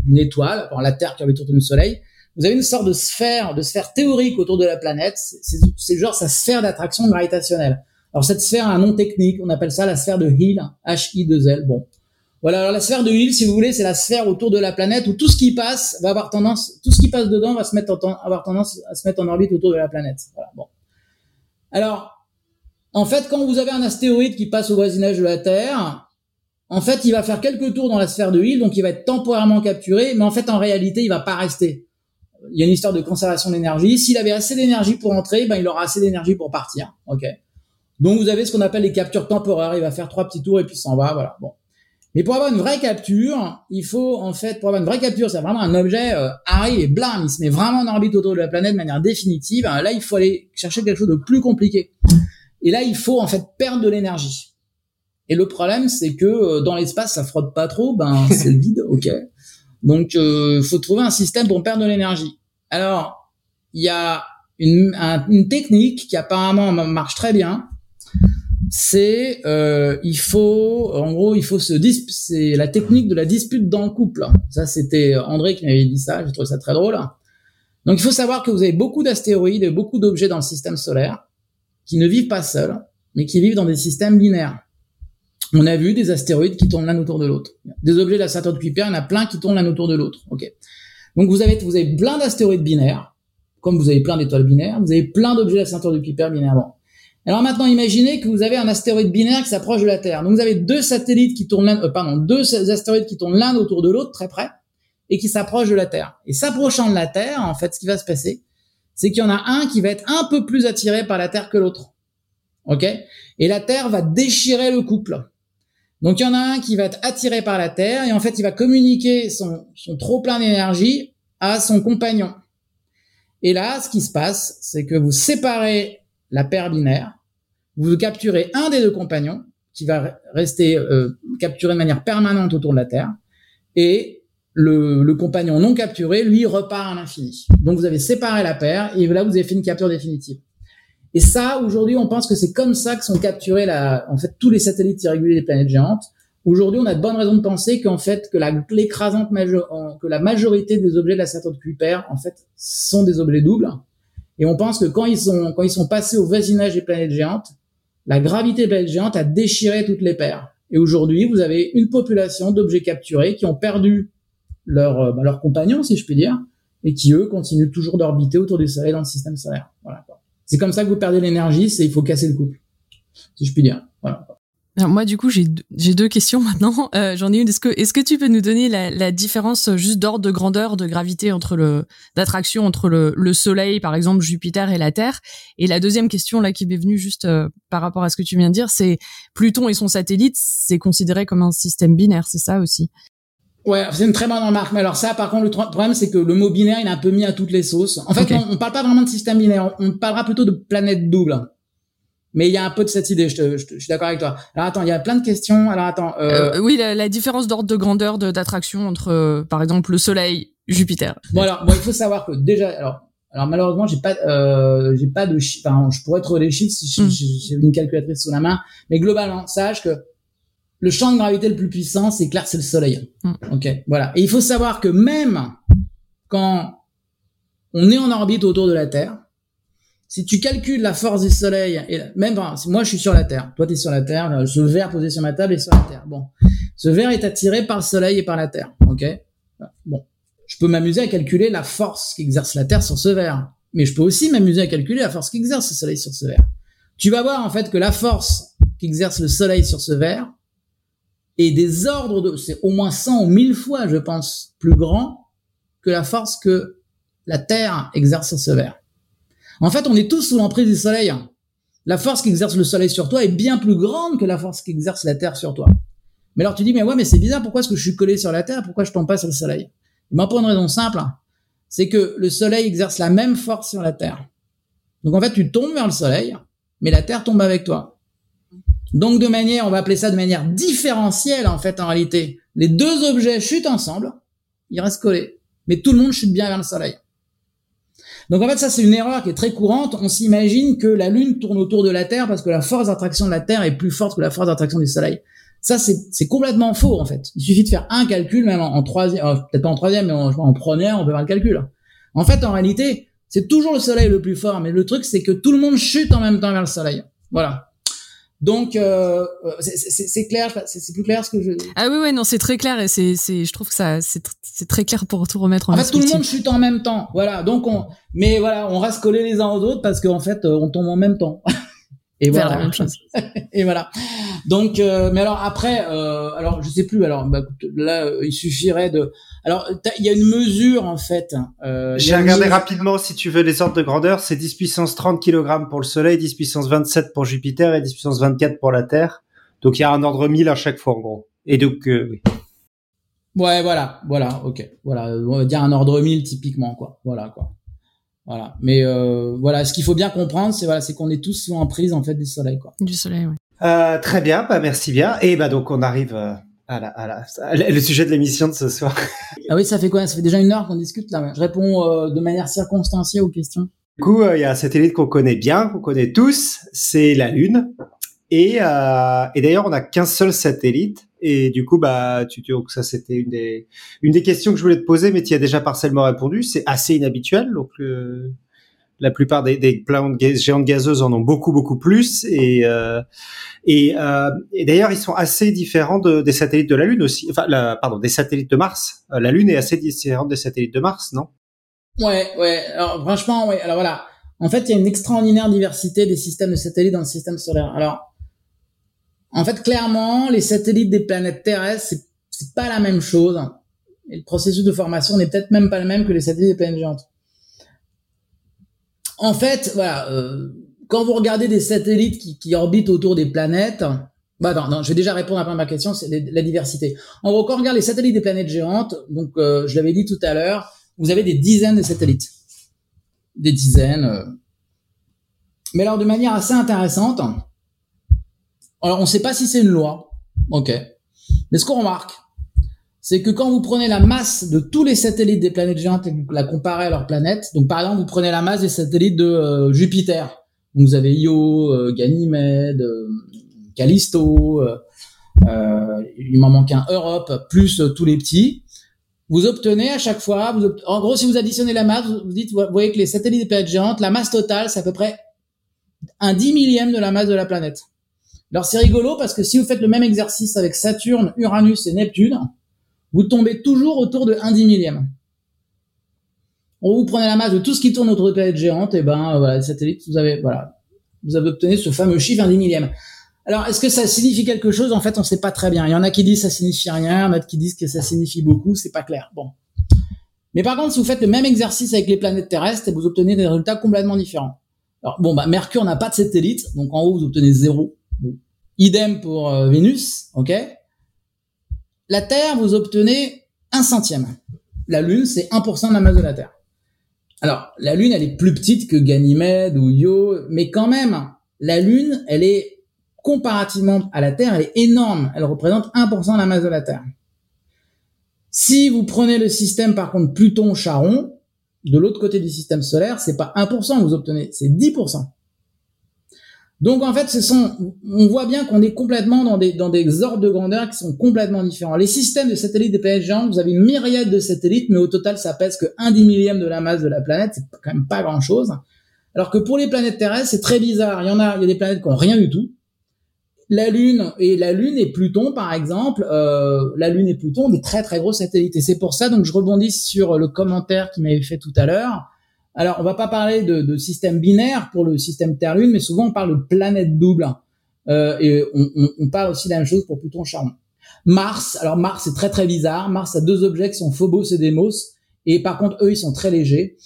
d'une étoile, la Terre qui orbite autour du Soleil, vous avez une sorte de sphère, de sphère théorique autour de la planète. C'est genre sa sphère d'attraction gravitationnelle. Alors cette sphère a un nom technique, on appelle ça la sphère de Hill, H-I-2-L. Bon, voilà. Alors la sphère de Hill, si vous voulez, c'est la sphère autour de la planète où tout ce qui passe va avoir tendance, tout ce qui passe dedans va se mettre en, avoir tendance à se mettre en orbite autour de la planète. Voilà. Bon. Alors, en fait, quand vous avez un astéroïde qui passe au voisinage de la Terre, en fait, il va faire quelques tours dans la sphère de Hill, donc il va être temporairement capturé, mais en fait, en réalité, il va pas rester. Il y a une histoire de conservation d'énergie. S'il avait assez d'énergie pour entrer, ben il aura assez d'énergie pour partir. Ok. Donc vous avez ce qu'on appelle les captures temporaires. Il va faire trois petits tours et puis s'en va. Voilà. Bon. Mais pour avoir une vraie capture, il faut en fait pour avoir une vraie capture, c'est vraiment un objet euh, arrive et blam, il se met vraiment en orbite autour de la planète de manière définitive. Là, il faut aller chercher quelque chose de plus compliqué. Et là, il faut en fait perdre de l'énergie. Et le problème, c'est que euh, dans l'espace, ça frotte pas trop, ben (laughs) c'est le vide, ok. Donc, euh, faut trouver un système pour perdre de l'énergie. Alors, il y a une, une technique qui apparemment marche très bien, c'est euh, il faut en gros il faut se c'est la technique de la dispute dans le couple. Ça c'était André qui m'avait dit ça, j'ai trouvé ça très drôle. Donc il faut savoir que vous avez beaucoup d'astéroïdes et beaucoup d'objets dans le système solaire qui ne vivent pas seuls, mais qui vivent dans des systèmes binaires. On a vu des astéroïdes qui tournent l'un autour de l'autre. Des objets de la Saturne de Kuiper, il y en a plein qui tournent l'un autour de l'autre. Ok. Donc vous avez vous avez plein d'astéroïdes binaires, comme vous avez plein d'étoiles binaires, vous avez plein d'objets de la Saturne de Kuiper binairement. Alors maintenant, imaginez que vous avez un astéroïde binaire qui s'approche de la Terre. Donc vous avez deux satellites qui tournent l'un, euh, pardon, deux astéroïdes qui tournent l'un autour de l'autre très près et qui s'approchent de la Terre. Et s'approchant de la Terre, en fait, ce qui va se passer, c'est qu'il y en a un qui va être un peu plus attiré par la Terre que l'autre. OK? Et la Terre va déchirer le couple. Donc il y en a un qui va être attiré par la Terre et en fait, il va communiquer son, son trop plein d'énergie à son compagnon. Et là, ce qui se passe, c'est que vous séparez la paire binaire vous capturez un des deux compagnons qui va rester euh, capturé de manière permanente autour de la Terre, et le, le, compagnon non capturé, lui, repart à l'infini. Donc vous avez séparé la paire, et là vous avez fait une capture définitive. Et ça, aujourd'hui, on pense que c'est comme ça que sont capturés la, en fait, tous les satellites irréguliers des planètes géantes. Aujourd'hui, on a de bonnes raisons de penser qu'en fait, que l'écrasante que la majorité des objets de la Saturne de Kuiper, en fait, sont des objets doubles. Et on pense que quand ils sont, quand ils sont passés au voisinage des planètes géantes, la gravité de géante a déchiré toutes les paires. Et aujourd'hui, vous avez une population d'objets capturés qui ont perdu leur, euh, bah, leur compagnon, si je puis dire, et qui, eux, continuent toujours d'orbiter autour du Soleil dans le système solaire. Voilà. C'est comme ça que vous perdez l'énergie, c'est il faut casser le couple, si je puis dire. Voilà moi, du coup, j'ai deux questions (laughs) maintenant. Euh, J'en ai une. Est-ce que, est-ce que tu peux nous donner la, la différence euh, juste d'ordre de grandeur, de gravité entre le, d'attraction entre le, le, Soleil, par exemple, Jupiter et la Terre? Et la deuxième question là qui m'est venue juste euh, par rapport à ce que tu viens de dire, c'est Pluton et son satellite, c'est considéré comme un système binaire, c'est ça aussi? Ouais, c'est une très bonne remarque. Mais alors ça, par contre, le problème, c'est que le mot binaire, il est un peu mis à toutes les sauces. En fait, on, on parle pas vraiment de système binaire. On parlera plutôt de planète double. Mais il y a un peu de cette idée, je, je, je suis d'accord avec toi. Alors attends, il y a plein de questions. Alors attends. Euh... Euh, oui, la, la différence d'ordre de grandeur d'attraction entre, euh, par exemple, le Soleil, Jupiter. Bon alors, bon, il faut savoir que déjà, alors Alors malheureusement, j'ai pas, euh, j'ai pas de, enfin, je pourrais trouver les chiffres si Mm. j'ai une calculatrice sous la main, mais globalement, sache que le champ de gravité le plus puissant, c'est clair, c'est le Soleil. Mm. Ok, voilà. Et il faut savoir que même quand on est en orbite autour de la Terre, si tu calcules la force du Soleil, et même moi je suis sur la Terre, toi tu es sur la Terre, ce verre posé sur ma table est sur la Terre. Bon, ce verre est attiré par le Soleil et par la Terre. Ok, bon, je peux m'amuser à calculer la force qu'exerce la Terre sur ce verre, mais je peux aussi m'amuser à calculer la force qu'exerce le Soleil sur ce verre. Tu vas voir en fait que la force qu'exerce le Soleil sur ce verre est des ordres de, c'est au moins 100 ou 1000 fois, je pense, plus grand que la force que la Terre exerce sur ce verre. En fait, on est tous sous l'emprise du Soleil. La force qu'exerce le Soleil sur toi est bien plus grande que la force qu'exerce la Terre sur toi. Mais alors tu dis, mais ouais, mais c'est bizarre, pourquoi est-ce que je suis collé sur la Terre, pourquoi je tombe pas sur le Soleil? Ben pour une raison simple, c'est que le Soleil exerce la même force sur la Terre. Donc en fait, tu tombes vers le Soleil, mais la Terre tombe avec toi. Donc de manière, on va appeler ça de manière différentielle en fait en réalité. Les deux objets chutent ensemble, ils restent collés, mais tout le monde chute bien vers le Soleil. Donc en fait ça c'est une erreur qui est très courante. On s'imagine que la Lune tourne autour de la Terre parce que la force d'attraction de la Terre est plus forte que la force d'attraction du Soleil. Ça c'est complètement faux en fait. Il suffit de faire un calcul même en, en troisième, euh, peut-être pas en troisième, mais en, en première on peut faire le calcul. En fait en réalité c'est toujours le Soleil le plus fort, mais le truc c'est que tout le monde chute en même temps vers le Soleil. Voilà. Donc euh, c'est clair, c'est plus clair ce que je. Ah oui ouais non c'est très clair et c'est c'est je trouve que ça c'est c'est très clair pour tout remettre en, en fait tout le monde chute en même temps, voilà. Donc on mais voilà on reste collés les uns aux autres parce qu'en fait on tombe en même temps. (laughs) Et voilà. la même chose. (laughs) et voilà. Donc, euh, mais alors après, euh, alors je sais plus. Alors bah, là, euh, il suffirait de. Alors, il y a une mesure en fait. Euh, J'ai regardé mesure... rapidement si tu veux les ordres de grandeur. C'est 10 puissance 30 kg pour le Soleil, 10 puissance 27 pour Jupiter et 10 puissance 24 pour la Terre. Donc il y a un ordre 1000 à chaque fois en gros. Et donc euh, oui. Ouais, voilà, voilà, ok, voilà, on va dire un ordre 1000 typiquement quoi. Voilà quoi. Voilà. Mais euh, voilà, ce qu'il faut bien comprendre, c'est voilà, c'est qu'on est tous sous emprise en fait du soleil, quoi. Du soleil, oui. Euh, très bien, bah merci bien. Et bah donc on arrive euh, à, la, à, la, à la, le sujet de l'émission de ce soir. (laughs) ah oui, ça fait quoi? Ça fait déjà une heure qu'on discute là. Je réponds euh, de manière circonstanciée aux questions. Du coup, il y a un satellite qu'on connaît bien, qu'on connaît tous, c'est la Lune. Et, euh, et d'ailleurs, on n'a qu'un seul satellite. Et du coup, bah, tu que ça, c'était une des, une des questions que je voulais te poser, mais tu y as déjà partiellement répondu. C'est assez inhabituel. Donc, euh, la plupart des, des planètes gaz, géantes gazeuses en ont beaucoup, beaucoup plus. Et, euh, et, euh, et d'ailleurs, ils sont assez différents de, des satellites de la Lune aussi. Enfin, la, pardon, des satellites de Mars. Euh, La Lune est assez différente des satellites de Mars, non? Ouais, ouais. Alors, franchement, ouais. Alors voilà. En fait, il y a une extraordinaire diversité des systèmes de satellites dans le système solaire. Alors, en fait, clairement, les satellites des planètes terrestres, c'est pas la même chose. Et le processus de formation n'est peut-être même pas le même que les satellites des planètes géantes. En fait, voilà, euh, quand vous regardez des satellites qui, qui, orbitent autour des planètes, bah non, non, je vais déjà répondre à ma question, c'est la diversité. En gros, quand on regarde les satellites des planètes géantes, donc euh, je l'avais dit tout à l'heure, vous avez des dizaines de satellites, des dizaines. Euh... Mais alors, de manière assez intéressante, alors on ne sait pas si c'est une loi, ok. Mais ce qu'on remarque, c'est que quand vous prenez la masse de tous les satellites des planètes géantes et que vous la comparez à leurs planètes, donc par exemple vous prenez la masse des satellites de euh, Jupiter, donc vous avez Io, euh, Ganymède, euh, Callisto, il m'en manque un Europe, plus tous les petits, vous obtenez à chaque fois, vous en gros si vous additionnez la masse, vous dites, vous voyez que les satellites des planètes géantes, la masse totale c'est à peu près un dix millième de la masse de la planète. Alors c'est rigolo parce que si vous faites le même exercice avec Saturne, Uranus et Neptune, vous tombez toujours autour de 1 dix millième. Vous prenez la masse de tout ce qui tourne autour de planètes géantes, et ben voilà, les satellites, vous avez voilà, vous avez obtenu ce fameux chiffre 1 dix millième. Alors est-ce que ça signifie quelque chose? En fait, on sait pas très bien. Il y en a qui disent ça signifie rien, il y en a qui disent que ça signifie beaucoup, c'est pas clair. Bon. Mais par contre, si vous faites le même exercice avec les planètes terrestres, vous obtenez des résultats complètement différents. Alors bon, bah Mercure n'a pas de satellite, donc en haut vous obtenez zéro. Idem pour euh, Vénus, ok? La Terre, vous obtenez un centième. La Lune, c'est 1% de la masse de la Terre. Alors, la Lune, elle est plus petite que Ganymède ou Io, mais quand même, la Lune, elle est comparativement à la Terre, elle est énorme. Elle représente 1% de la masse de la Terre. Si vous prenez le système, par contre, Pluton-Charon, de l'autre côté du système solaire, c'est pas 1% que vous obtenez, c'est 10%. Donc en fait, ce sont, on voit bien qu'on est complètement dans des dans des ordres de grandeur qui sont complètement différents. Les systèmes de satellites des planètes géantes, vous avez une myriade de satellites, mais au total, ça pèse que un dix millième de la masse de la planète, c'est quand même pas grand chose. Alors que pour les planètes terrestres, c'est très bizarre. Il y en a, il y a des planètes qui ont rien du tout. La Lune et la Lune et Pluton, par exemple, euh, la Lune et Pluton ont des très très gros satellites. Et c'est pour ça, donc je rebondis sur le commentaire qui m'avait fait tout à l'heure alors, on va pas parler de, de système binaire pour le système Terre-Lune, mais souvent on parle de planète double. Euh, et on, on, on, parle aussi de la même chose pour Pluton Charon. Mars, alors Mars c'est très très bizarre. Mars a deux objets qui sont Phobos et Deimos, et par contre eux ils sont très légers.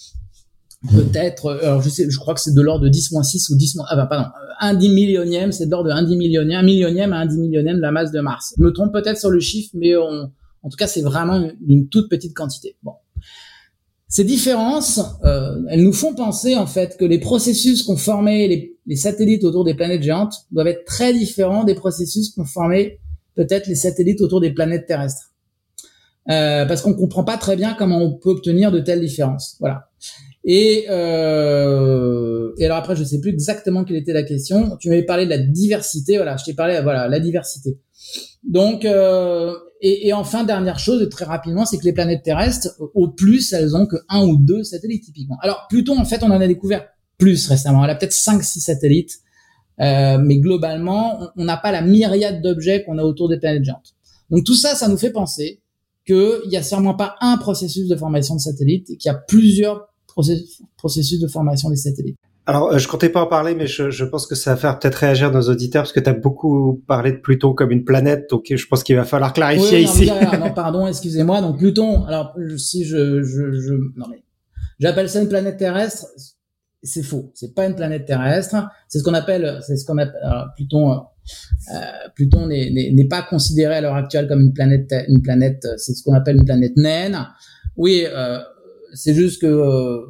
Peut-être, euh, alors je sais, je crois que c'est de l'ordre de 10 6 ou 10 ah bah pardon, un dix millionième, c'est de l'ordre de un dix millionième, un millionième à un dix millionième de la masse de Mars. Je me trompe peut-être sur le chiffre, mais on, en tout cas c'est vraiment une toute petite quantité. Bon. Ces différences, euh, elles nous font penser en fait que les processus qu'ont formé les, les, satellites autour des planètes géantes doivent être très différents des processus qu'ont formé peut-être les satellites autour des planètes terrestres. Euh, parce qu'on comprend pas très bien comment on peut obtenir de telles différences. Voilà. Et, euh, et alors après, je sais plus exactement quelle était la question. Tu m'avais parlé de la diversité. Voilà, je t'ai parlé, voilà, la diversité. Donc, euh, et, et, enfin, dernière chose, très rapidement, c'est que les planètes terrestres, au plus, elles ont que un ou deux satellites typiquement. Alors Pluton, en fait, on en a découvert plus récemment. Elle a peut-être 5-6 satellites, euh, mais globalement, on n'a pas la myriade d'objets qu'on a autour des planètes géantes. Donc tout ça, ça nous fait penser qu'il n'y a sûrement pas un processus de formation de satellites, qu'il y a plusieurs processus de formation des satellites. Alors, euh, je comptais pas en parler, mais je, je pense que ça va faire peut-être réagir nos auditeurs parce que tu as beaucoup parlé de Pluton comme une planète, donc je pense qu'il va falloir clarifier ici. non, pardon, excusez-moi. Donc Pluton, alors si je, je, je non mais j'appelle ça une planète terrestre, c'est faux. C'est pas une planète terrestre. C'est ce qu'on appelle, c'est ce qu'on appelle alors, Pluton. Euh, Pluton n'est pas considéré à l'heure actuelle comme une planète, une planète. C'est ce qu'on appelle une planète naine. Oui, euh, c'est juste que euh,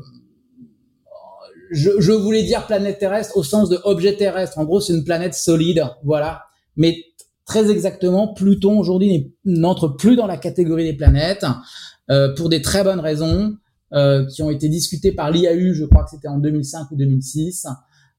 je, voulais dire planète terrestre au sens de objet terrestre. En gros, c'est une planète solide, voilà. Mais très exactement, Pluton aujourd'hui n'entre plus dans la catégorie des planètes euh, pour des très bonnes raisons euh, qui ont été discutées par l'IAU, je crois que c'était en 2005 ou 2006.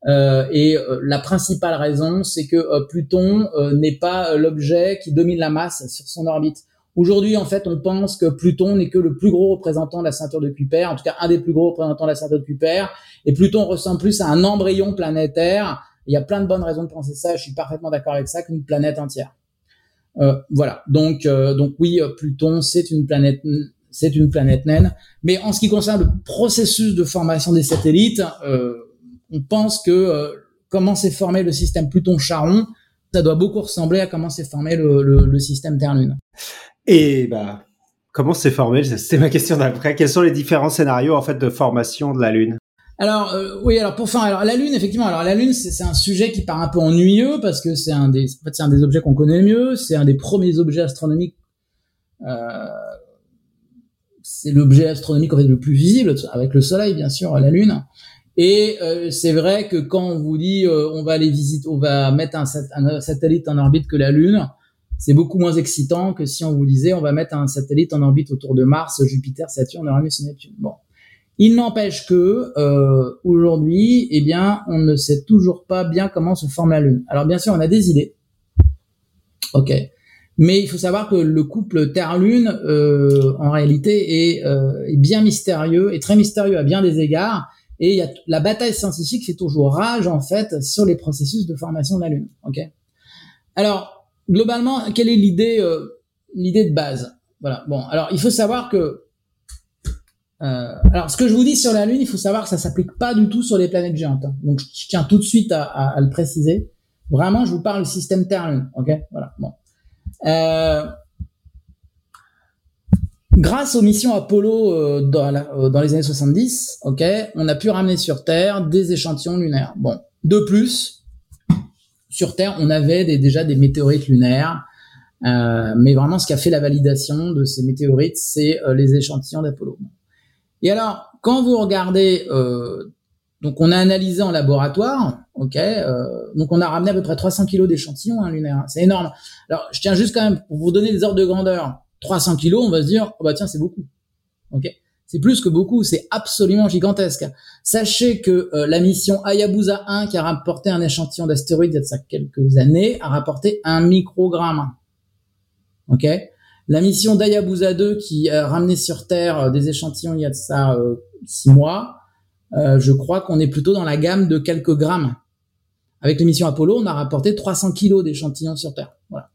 Euh, et euh, la principale raison, c'est que Pluton n'est pas l'objet qui domine la masse sur son orbite. Aujourd'hui, en fait, on pense que Pluton n'est que le plus gros représentant de la ceinture de Kuiper, en tout cas un des plus gros représentants de la ceinture de Kuiper, et Pluton ressemble plus à un embryon planétaire. Il y a plein de bonnes raisons de penser ça, je suis parfaitement d'accord avec ça, qu'une planète entière. Euh, voilà, donc euh, donc oui, Pluton c'est une planète c'est une planète naine, mais en ce qui concerne le processus de formation des satellites, euh, on pense que euh, comment s'est formé le système Pluton-Charon, ça doit beaucoup ressembler à comment s'est formé le, le, le système Terre-Lune. Et bah, comment s'est formé C'est ma question d'après. Quels sont les différents scénarios en fait de formation de la Lune? Alors euh, oui, alors pour faire alors la Lune effectivement, alors la Lune c'est un sujet qui part un peu ennuyeux parce que c'est un des en fait, c'est un des objets qu'on connaît le mieux, c'est un des premiers objets astronomiques. Euh, c'est l'objet astronomique en fait le plus visible avec le Soleil bien sûr, la Lune. Et euh, c'est vrai que quand on vous dit euh, on va aller visiter, on va mettre un satellite en orbite que la Lune, c'est beaucoup moins excitant que si on vous disait on va mettre un satellite en orbite autour de Mars, Jupiter, Saturne, Uranus et Neptune. Bon. Il n'empêche que euh, aujourd'hui, eh bien, on ne sait toujours pas bien comment se forme la Lune. Alors bien sûr, on a des idées. Ok. Mais il faut savoir que le couple Terre-Lune, euh, en réalité, est, euh, est, bien mystérieux, et très mystérieux à bien des égards. Et y a la bataille scientifique fait toujours rage en fait sur les processus de formation de la Lune. Ok. Alors globalement, quelle est l'idée, euh, l'idée de base? Voilà. Bon, alors il faut savoir que, euh, alors ce que je vous dis sur la Lune, il faut savoir que ça s'applique pas du tout sur les planètes géantes. Hein. Donc je tiens tout de suite à, à, à, le préciser. Vraiment, je vous parle du système Terre-Lune. Ok? Voilà. Bon. Euh, grâce aux missions Apollo euh, dans, la, euh, dans, les années 70, ok, on a pu ramener sur Terre des échantillons lunaires. Bon, de plus, sur Terre, on avait des, déjà des météorites lunaires, euh, mais vraiment ce qui a fait la validation de ces météorites, c'est euh, les échantillons d'Apollo. Et alors, quand vous regardez, euh, donc on a analysé en laboratoire, ok, euh, donc on a ramené à peu près 300 kilos d'échantillons hein, lunaires, c'est énorme. Alors, je tiens juste quand même pour vous donner des ordres de grandeur, 300 kilos, on va se dire, oh bah tiens, c'est beaucoup, ok. C'est plus que beaucoup, c'est absolument gigantesque. Sachez que euh, la mission Hayabusa 1, qui a rapporté un échantillon d'astéroïdes il y a de ça quelques années, a rapporté un microgramme. Ok? La mission d'Hayabusa 2, qui a ramené sur Terre euh, des échantillons il y a de ça euh, six mois, je crois qu'on est plutôt dans la gamme de quelques grammes. Avec l'émission Apollo, on a rapporté 300 kilos d'échantillons sur Terre. Voilà.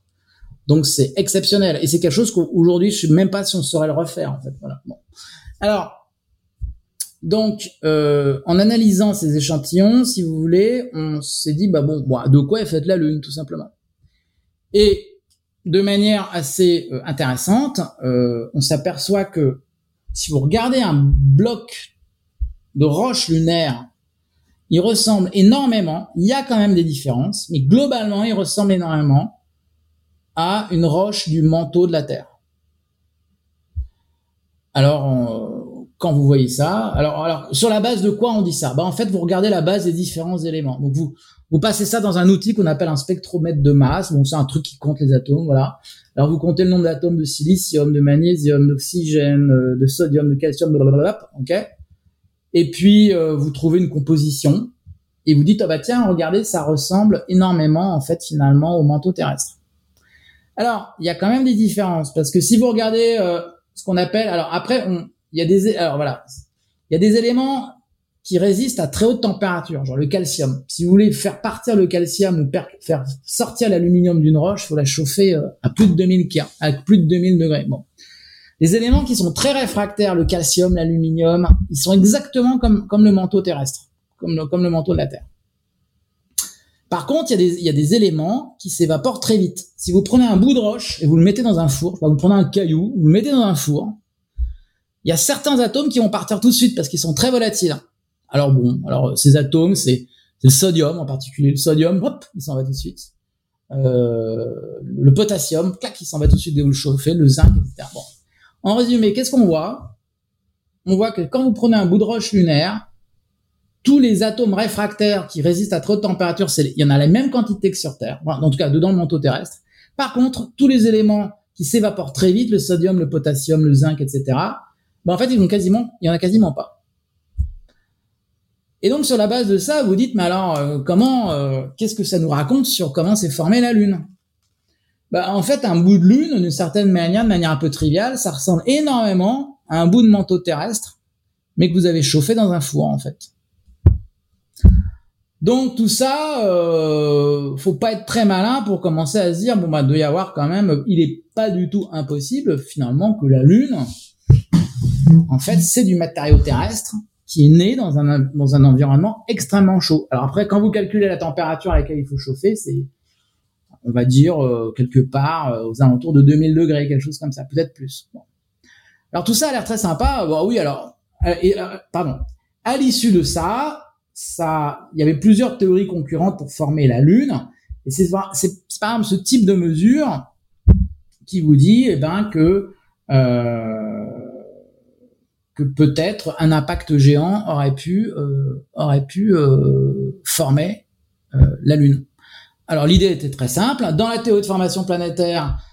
Donc c'est exceptionnel et c'est quelque chose qu'aujourd'hui je sais même pas si on saurait le refaire en fait. Voilà. Bon. Alors donc euh, en analysant ces échantillons, si vous voulez, on s'est dit bah bon, de quoi est faite la Lune tout simplement? Et de manière assez euh, intéressante, euh, on s'aperçoit que si vous regardez un bloc de roche lunaire, il ressemble énormément. Il y a quand même des différences, mais globalement, il ressemble énormément à une roche du manteau de la Terre. Alors, quand vous voyez ça, alors, alors sur la base de quoi on dit ça? Bah, En fait, vous regardez la base des différents éléments. Donc, vous, vous passez ça dans un outil qu'on appelle un spectromètre de masse. Bon, c'est un truc qui compte les atomes, voilà. Alors, vous comptez le nombre d'atomes de silicium, de magnésium, d'oxygène, euh, de sodium, de calcium, blablabla, ok? Et puis, euh, vous trouvez une composition et vous dites, ah bah tiens, regardez, ça ressemble énormément, en fait, finalement, au manteau terrestre. Alors, il y a quand même des différences parce que si vous regardez euh, ce qu'on appelle, alors après, il y a des, alors voilà, il y a des éléments qui résistent à très haute température, genre le calcium. Si vous voulez faire partir le calcium ou faire sortir l'aluminium d'une roche, faut la chauffer euh, à plus de 2000 K, à plus de 2000 degrés. Bon. Les éléments qui sont très réfractaires, le calcium, l'aluminium, ils sont exactement comme, comme le manteau terrestre, comme comme le manteau de la Terre. Par contre, il y, a des, éléments qui s'évaporent très vite. Si vous prenez un bout de roche et vous le mettez dans un four, vous prenez un caillou, vous le mettez dans un four, il y a certains atomes qui vont partir tout de suite parce qu'ils sont très volatiles. Alors bon, alors ces atomes, c'est le sodium en particulier. Le sodium, hop, il s'en va tout de suite. Euh, le potassium, clac, il s'en va tout de suite dès que vous le chauffez. Le zinc, etc. Bon. En résumé, qu'est-ce qu'on voit? On voit que quand vous prenez un bout de roche lunaire, tous les atomes réfractaires qui résistent à trop de température, il y en a la même quantité que sur Terre, en tout cas dedans le manteau terrestre. Par contre, tous les éléments qui s'évaporent très vite, le sodium, le potassium, le zinc, etc., ben en fait, ils vont quasiment, il y en a quasiment pas. Et donc sur la base de ça, vous dites, mais alors euh, comment, euh, qu'est-ce que ça nous raconte sur comment s'est formée la Lune? Ben, En fait, un bout de Lune, d'une certaine manière, de manière un peu triviale, ça ressemble énormément à un bout de manteau terrestre, mais que vous avez chauffé dans un four en fait. Donc tout ça, euh, faut pas être très malin pour commencer à se dire bon bah doit y avoir quand même, il est pas du tout impossible finalement que la Lune, en fait, c'est du matériau terrestre qui est né dans un dans un environnement extrêmement chaud. Alors après, quand vous calculez la température à laquelle il faut chauffer, c'est on va dire euh, quelque part euh, aux alentours de 2000 degrés, quelque chose comme ça, peut-être plus. Alors tout ça a l'air très sympa. Bon, oui, alors, euh, pardon. À l'issue de ça, ça, il y avait plusieurs théories concurrentes pour former la Lune. Et c'est par exemple ce type de mesure qui vous dit, eh ben, que euh, que peut-être un impact géant aurait pu euh, aurait pu euh, former euh, la Lune. Alors l'idée était très simple. Dans la théorie de formation planétaire,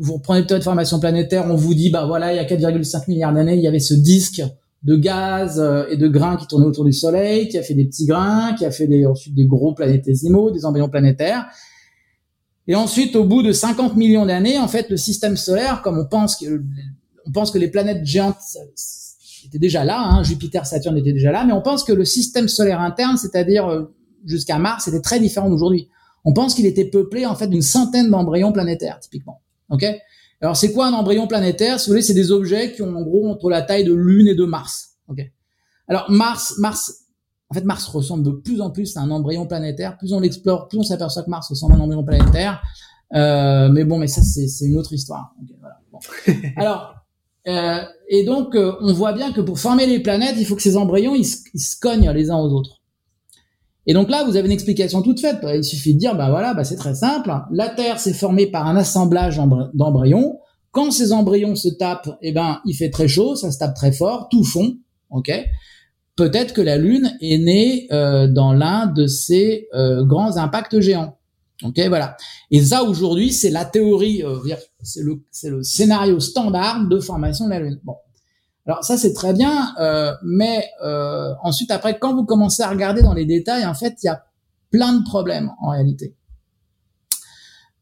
vous reprenez la théorie de formation planétaire, on vous dit bah voilà, il y a 4,5 milliards d'années, il y avait ce disque de gaz euh, et de grains qui tournaient autour du Soleil, qui a fait des petits grains, qui a fait des, ensuite des gros planétésimaux, des embryons planétaires. Et ensuite, au bout de 50 millions d'années, en fait, le système solaire, comme on pense que, on pense que les planètes géantes étaient déjà là, hein, Jupiter, Saturne étaient déjà là, mais on pense que le système solaire interne, c'est-à-dire euh, jusqu'à Mars, était très différent d'aujourd'hui. On pense qu'il était peuplé en fait d'une centaine d'embryons planétaires, typiquement. Ok? Alors, c'est quoi un embryon planétaire? Si vous voulez, c'est des objets qui ont en gros entre la taille de Lune et de Mars. Ok. Alors, Mars, Mars, en fait, Mars ressemble de plus en plus à un embryon planétaire. Plus on l'explore, plus on s'aperçoit que Mars ressemble à un embryon planétaire. Euh, mais bon, mais ça, c'est une autre histoire. voilà. bon. (laughs) Alors, euh, et donc, euh, on voit bien que pour former les planètes, il faut que ces embryons, ils, ils se cognent les uns aux autres. Et donc là, vous avez une explication toute faite. Il suffit de dire, ben voilà, bah c'est très simple. La Terre s'est formée par un assemblage d'embryons. Quand ces embryons se tapent, eh ben, il fait très chaud, ça se tape très fort, tout fond, ok. Peut-être que la Lune est née euh, dans l'un de ces euh, grands impacts géants. Ok, voilà. Et ça, aujourd'hui, c'est la théorie, euh, c'est le, le scénario standard de formation de la Lune. Bon. Alors ça c'est très bien, euh, mais euh, ensuite après quand vous commencez à regarder dans les détails, en fait il y a plein de problèmes en réalité.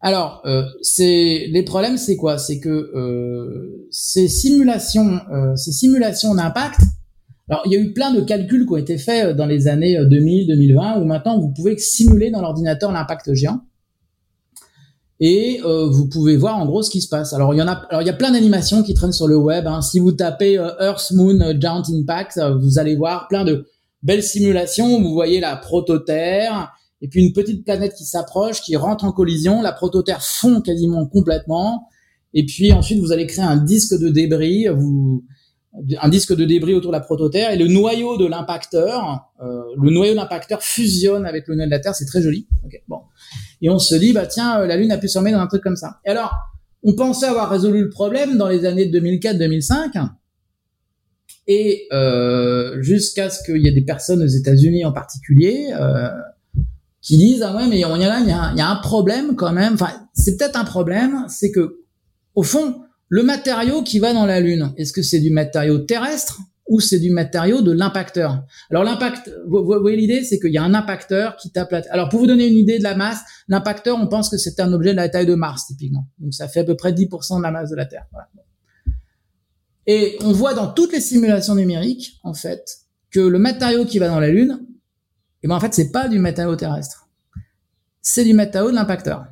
Alors euh, c'est les problèmes c'est quoi? C'est que euh, ces simulations, euh, ces simulations d'impact. Alors il y a eu plein de calculs qui ont été faits dans les années 2000-2020 où maintenant vous pouvez simuler dans l'ordinateur l'impact géant et euh, vous pouvez voir en gros ce qui se passe. Alors il y en a, alors il y a plein d'animations qui traînent sur le web. Hein. Si vous tapez euh, Earth Moon Giant Impact, euh, vous allez voir plein de belles simulations. Vous voyez la prototerre et puis une petite planète qui s'approche, qui rentre en collision. La prototerre fond quasiment complètement. Et puis ensuite vous allez créer un disque de débris. Un disque de débris autour de la prototerre et le noyau de l'impacteur, euh, le noyau de l'impacteur fusionne avec le noyau de la Terre, c'est très joli. Okay, bon, et on se dit bah tiens, euh, la Lune a pu s'en mettre dans un truc comme ça. Et alors, on pensait avoir résolu le problème dans les années 2004-2005, et euh, jusqu'à ce qu'il y ait des personnes aux États-Unis en particulier euh, qui disent ah ouais mais on y a là il y a, il y a un problème quand même. Enfin, c'est peut-être un problème, c'est que au fond le matériau qui va dans la Lune, est-ce que c'est du matériau terrestre ou c'est du matériau de l'impacteur? Alors l'impact, vous, voyez l'idée, c'est qu'il y a un impacteur qui tape la Alors pour vous donner une idée de la masse, l'impacteur, on pense que c'est un objet de la taille de Mars typiquement. Donc ça fait à peu près 10% de la masse de la Terre. Et on voit dans toutes les simulations numériques, en fait, que le matériau qui va dans la Lune, eh ben en fait, c'est pas du matériau terrestre. C'est du matériau de l'impacteur.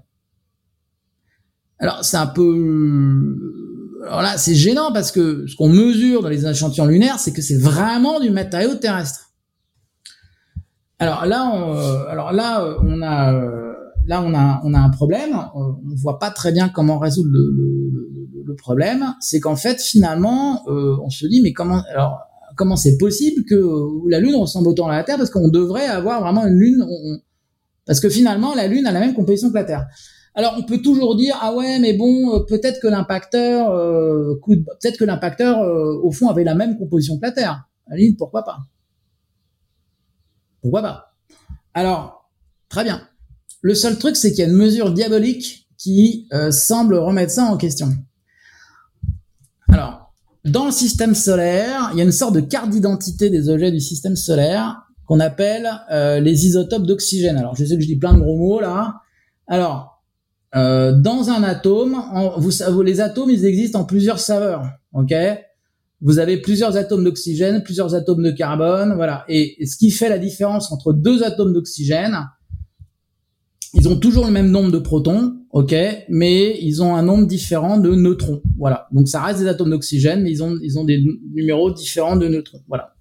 Alors c'est un peu alors là, c'est gênant parce que ce qu'on mesure dans les échantillons lunaires, c'est que c'est vraiment du matériau terrestre. Alors là, on, euh, alors là, euh, on a, euh, là, on a, on a un problème. On voit pas très bien comment résoudre le, le, le problème. C'est qu'en fait, finalement, on se dit, mais comment, alors, comment c'est possible que la Lune ressemble autant à la Terre parce qu'on devrait avoir vraiment une Lune, parce que finalement, la Lune a la même composition que la Terre. Alors on peut toujours dire ah ouais mais bon euh, peut-être que l'impacteur euh, peut-être que l'impacteur euh, au fond avait la même composition que la Terre. Pourquoi pas? Pourquoi pas? Alors très bien. Le seul truc c'est qu'il y a une mesure diabolique qui semble remettre ça en question. Alors dans le système solaire il y a une sorte de carte d'identité des objets du système solaire qu'on appelle les isotopes d'oxygène. Alors je sais que je dis plein de gros mots là. Alors euh, dans un atome, vous, les atomes, ils existent en plusieurs saveurs, ok? Vous avez plusieurs atomes d'oxygène, plusieurs atomes de carbone, voilà. Et, ce qui fait la différence entre deux atomes d'oxygène, ils ont toujours le même nombre de protons, ok? Mais ils ont un nombre différent de neutrons, voilà. Donc ça reste des atomes d'oxygène, mais ils ont ils ont des numéros différents de neutrons, voilà.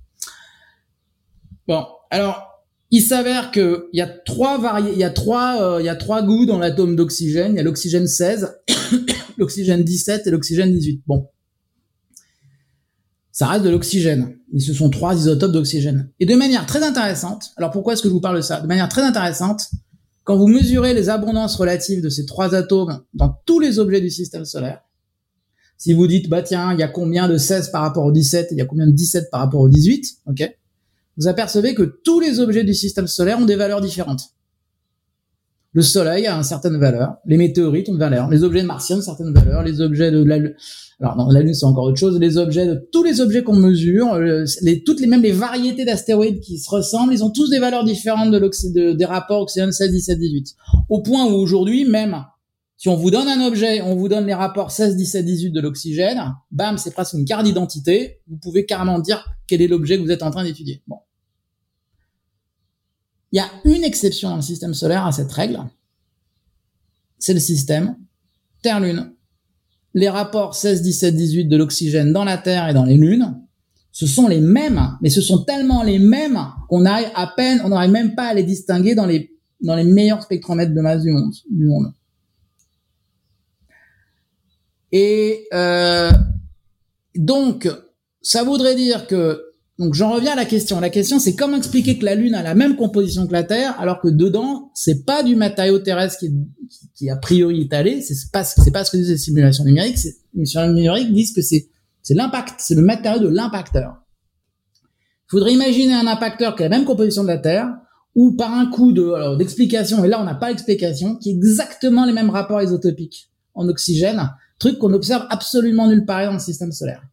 Bon, alors il s'avère que il y a trois variés, il y a trois, euh, il y a trois goûts dans l'atome d'oxygène. Il y a l'oxygène 16, (coughs) l'oxygène 17 et l'oxygène 18. Bon, ça reste de l'oxygène, mais ce sont trois isotopes d'oxygène. Et de manière très intéressante. Alors pourquoi est-ce que je vous parle de ça? De manière très intéressante, quand vous mesurez les abondances relatives de ces trois atomes dans tous les objets du système solaire, si vous dites bah tiens, il y a combien de 16 par rapport au 17 et il y a combien de 17 par rapport au 18, ok? Vous apercevez que tous les objets du système solaire ont des valeurs différentes. Le Soleil a une certaine valeur, les météorites ont une valeur, les objets martiens ont une certaine valeur, les objets de la Lune, alors non, la Lune c'est encore autre chose, les objets de tous les objets qu'on mesure, euh, les, toutes les mêmes les variétés d'astéroïdes qui se ressemblent, ils ont tous des valeurs différentes de, des rapports oxygène 16, 17, 18. Au point où aujourd'hui même, si on vous donne un objet, on vous donne les rapports 16, 17, 18 de l'oxygène, bam, c'est presque une carte d'identité. Vous pouvez carrément dire quel est l'objet que vous êtes en train d'étudier. Il y a une exception dans le système solaire à cette règle. C'est le système Terre-Lune. Les rapports 16, 17, 18 de l'oxygène dans la Terre et dans les lunes, ce sont les mêmes, mais ce sont tellement les mêmes qu'on arrive à peine, on n'arrive même pas à les distinguer dans les, dans les meilleurs spectromètres de masse du monde. Du monde. Et euh, donc, ça voudrait dire que donc j'en reviens à la question. La question c'est comment expliquer que la Lune a la même composition que la Terre alors que dedans c'est pas du matériau terrestre qui, qui, a priori étalé. C'est pas c'est pas ce que disent les simulations numériques. Les simulations numériques disent que c'est l'impact, c'est le matériau de l'impacteur. Il faudrait imaginer un impacteur qui a la même composition de la Terre ou par un coup de d'explication et là on n'a pas l'explication qui est exactement les mêmes rapports isotopiques en oxygène, truc qu'on observe absolument nulle part dans le système solaire.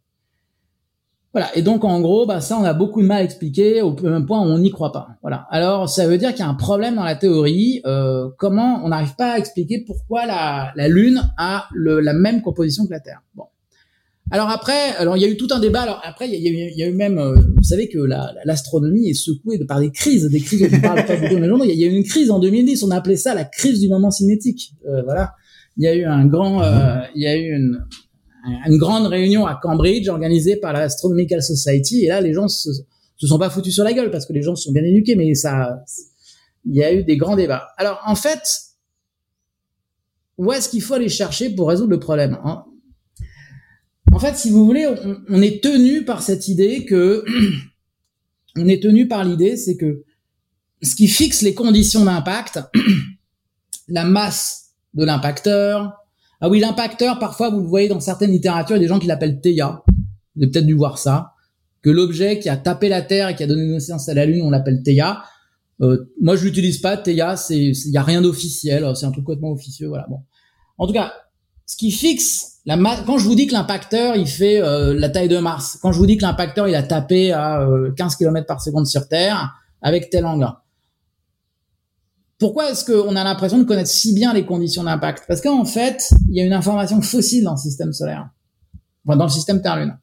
Voilà. Et donc, en gros, bah, ça, on a beaucoup de mal à expliquer au même point où on n'y croit pas. Voilà. Alors, ça veut dire qu'il y a un problème dans la théorie. Euh, comment on n'arrive pas à expliquer pourquoi la, la Lune a le, la même composition que la Terre. Bon. Alors après, alors il y a eu tout un débat. Alors après, il y a, il eu même, euh, vous savez que l'astronomie est secouée par des crises, des crises dont on parle pas beaucoup dans Il y a eu une crise en 2010. On a appelé ça la crise du moment cinétique. Euh, voilà. Il y a eu un grand, euh, il y a eu une, une grande réunion à Cambridge organisée par l'Astronomical Society et là les gens se, se sont pas foutus sur la gueule parce que les gens sont bien éduqués mais ça il y a eu des grands débats. Alors en fait où est-ce qu'il faut aller chercher pour résoudre le problème hein? En fait, si vous voulez, on, on est tenu par cette idée que (clears throat) on est tenu par l'idée c'est que ce qui fixe les conditions d'impact, (clears throat) la masse de l'impacteur, ah oui, l'impacteur, parfois, vous le voyez dans certaines littératures, il y a des gens qui l'appellent Theia. Vous avez peut-être dû voir ça. Que l'objet qui a tapé la Terre et qui a donné naissance à la Lune, on l'appelle Theia. Euh, moi, je l'utilise pas. Theia, c'est, il y a rien d'officiel. C'est un truc complètement officieux. Voilà. Bon. En tout cas, ce qui fixe la quand je vous dis que l'impacteur, il fait euh, la taille de Mars, quand je vous dis que l'impacteur, il a tapé à 15 euh, km par seconde sur Terre avec tel angle, pourquoi est-ce qu'on a l'impression de connaître si bien les conditions d'impact? Parce qu'en fait, il y a une information fossile dans le système solaire, enfin, dans le système Terre-Lune.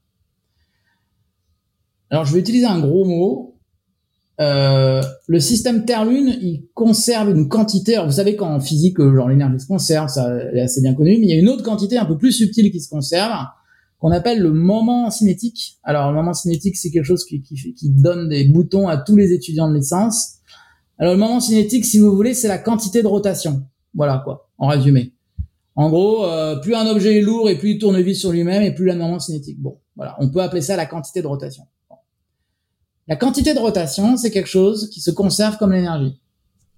Alors, je vais utiliser un gros mot. Euh, le système Terre-Lune, il conserve une quantité. Alors, vous savez qu'en physique, genre l'énergie se conserve, ça est assez bien connu, mais il y a une autre quantité un peu plus subtile qui se conserve, qu'on appelle le moment cinétique. Alors, le moment cinétique, c'est quelque chose qui, qui, qui donne des boutons à tous les étudiants de licence. Alors le moment cinétique, si vous voulez, c'est la quantité de rotation. Voilà quoi, en résumé. En gros, euh, plus un objet est lourd et plus il tourne vite sur lui-même et plus la moment cinétique. Bon, voilà, on peut appeler ça la quantité de rotation. La quantité de rotation, c'est quelque chose qui se conserve comme l'énergie.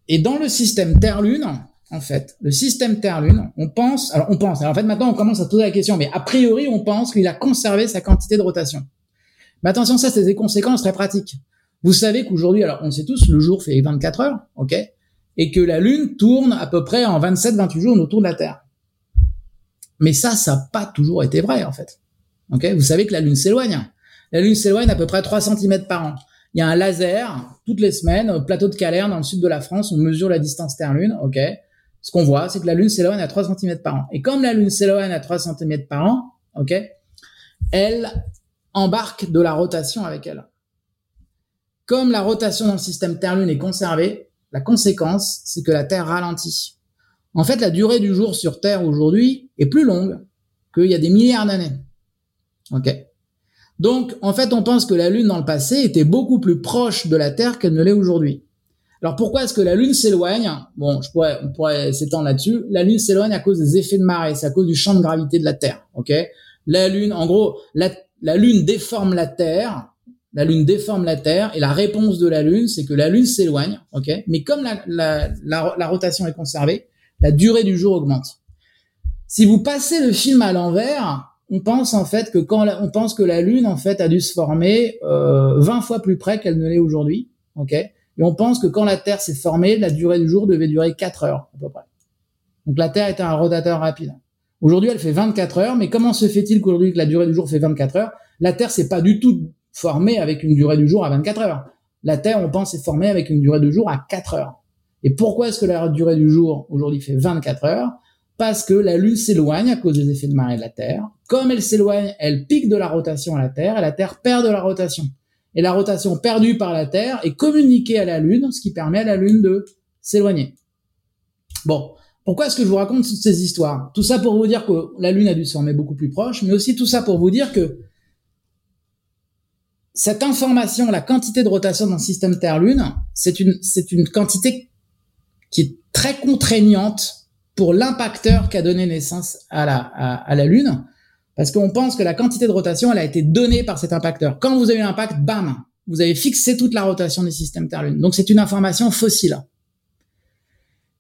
Et dans le système Terre-Lune, en fait, le système Terre-Lune, on pense, alors on pense, alors en fait maintenant on commence à poser la question, mais a priori on pense qu'il a conservé sa quantité de rotation. Mais attention, ça c'est des conséquences très pratiques. Vous savez qu'aujourd'hui, alors on sait tous, le jour fait 24 heures, ok, et que la Lune tourne à peu près en 27-28 jours autour de la Terre. Mais ça, ça n'a pas toujours été vrai en fait. Ok, vous savez que la Lune s'éloigne. La Lune s'éloigne à peu près 3 cm par an. Il y a un laser toutes les semaines au plateau de Calais dans le sud de la France. On mesure la distance Terre-Lune. Ok. Ce qu'on voit, c'est que la Lune s'éloigne à 3 cm par an. Et comme la Lune s'éloigne à 3 cm par an, ok, elle embarque de la rotation avec elle. Comme la rotation dans le système Terre-Lune est conservée, la conséquence, c'est que la Terre ralentit. En fait, la durée du jour sur Terre aujourd'hui est plus longue qu'il y a des milliards d'années. Ok. Donc, en fait, on pense que la Lune dans le passé était beaucoup plus proche de la Terre qu'elle ne l'est aujourd'hui. Alors, pourquoi est-ce que la Lune s'éloigne? Bon, je pourrais, on pourrait s'étendre là-dessus. La Lune s'éloigne à cause des effets de marée, c'est à cause du champ de gravité de la Terre. Ok. La Lune, en gros, la, la Lune déforme la Terre la Lune déforme la Terre et la réponse de la Lune, c'est que la Lune s'éloigne, ok? Mais comme la, rotation est conservée, la durée du jour augmente. Si vous passez le film à l'envers, on pense en fait que quand on pense que la Lune en fait a dû se former euh, 20 fois plus près qu'elle ne l'est aujourd'hui, ok? Et on pense que quand la Terre s'est formée, la durée du jour devait durer 4 heures à peu près. Donc la Terre était un rotateur rapide. Aujourd'hui, elle fait 24 heures, mais comment se fait-il qu'aujourd'hui que la durée du jour fait 24 heures? La Terre c'est pas du tout formée avec une durée du jour à 24 heures. La Terre, on pense, est formée avec une durée du jour à 4 heures. Et pourquoi est-ce que la durée du jour aujourd'hui fait 24 heures? Parce que la Lune s'éloigne à cause des effets de marée de la Terre. Comme elle s'éloigne, elle pique de la rotation à la Terre et la Terre perd de la rotation. Et la rotation perdue par la Terre est communiquée à la Lune, ce qui permet à la Lune de s'éloigner. Bon, pourquoi est-ce que je vous raconte toutes ces histoires? Tout ça pour vous dire que la Lune a dû se former beaucoup plus proche, mais aussi tout ça pour vous dire que cette information, la quantité de rotation dans le système Terre-Lune, c'est une, c'est une quantité qui est très contraignante pour l'impacteur qui a donné naissance à la, à, la Lune, parce qu'on pense que la quantité de rotation, elle a été donnée par cet impacteur. Quand vous avez un impact, bam, vous avez fixé toute la rotation du système Terre-Lune. Donc c'est une information fossile.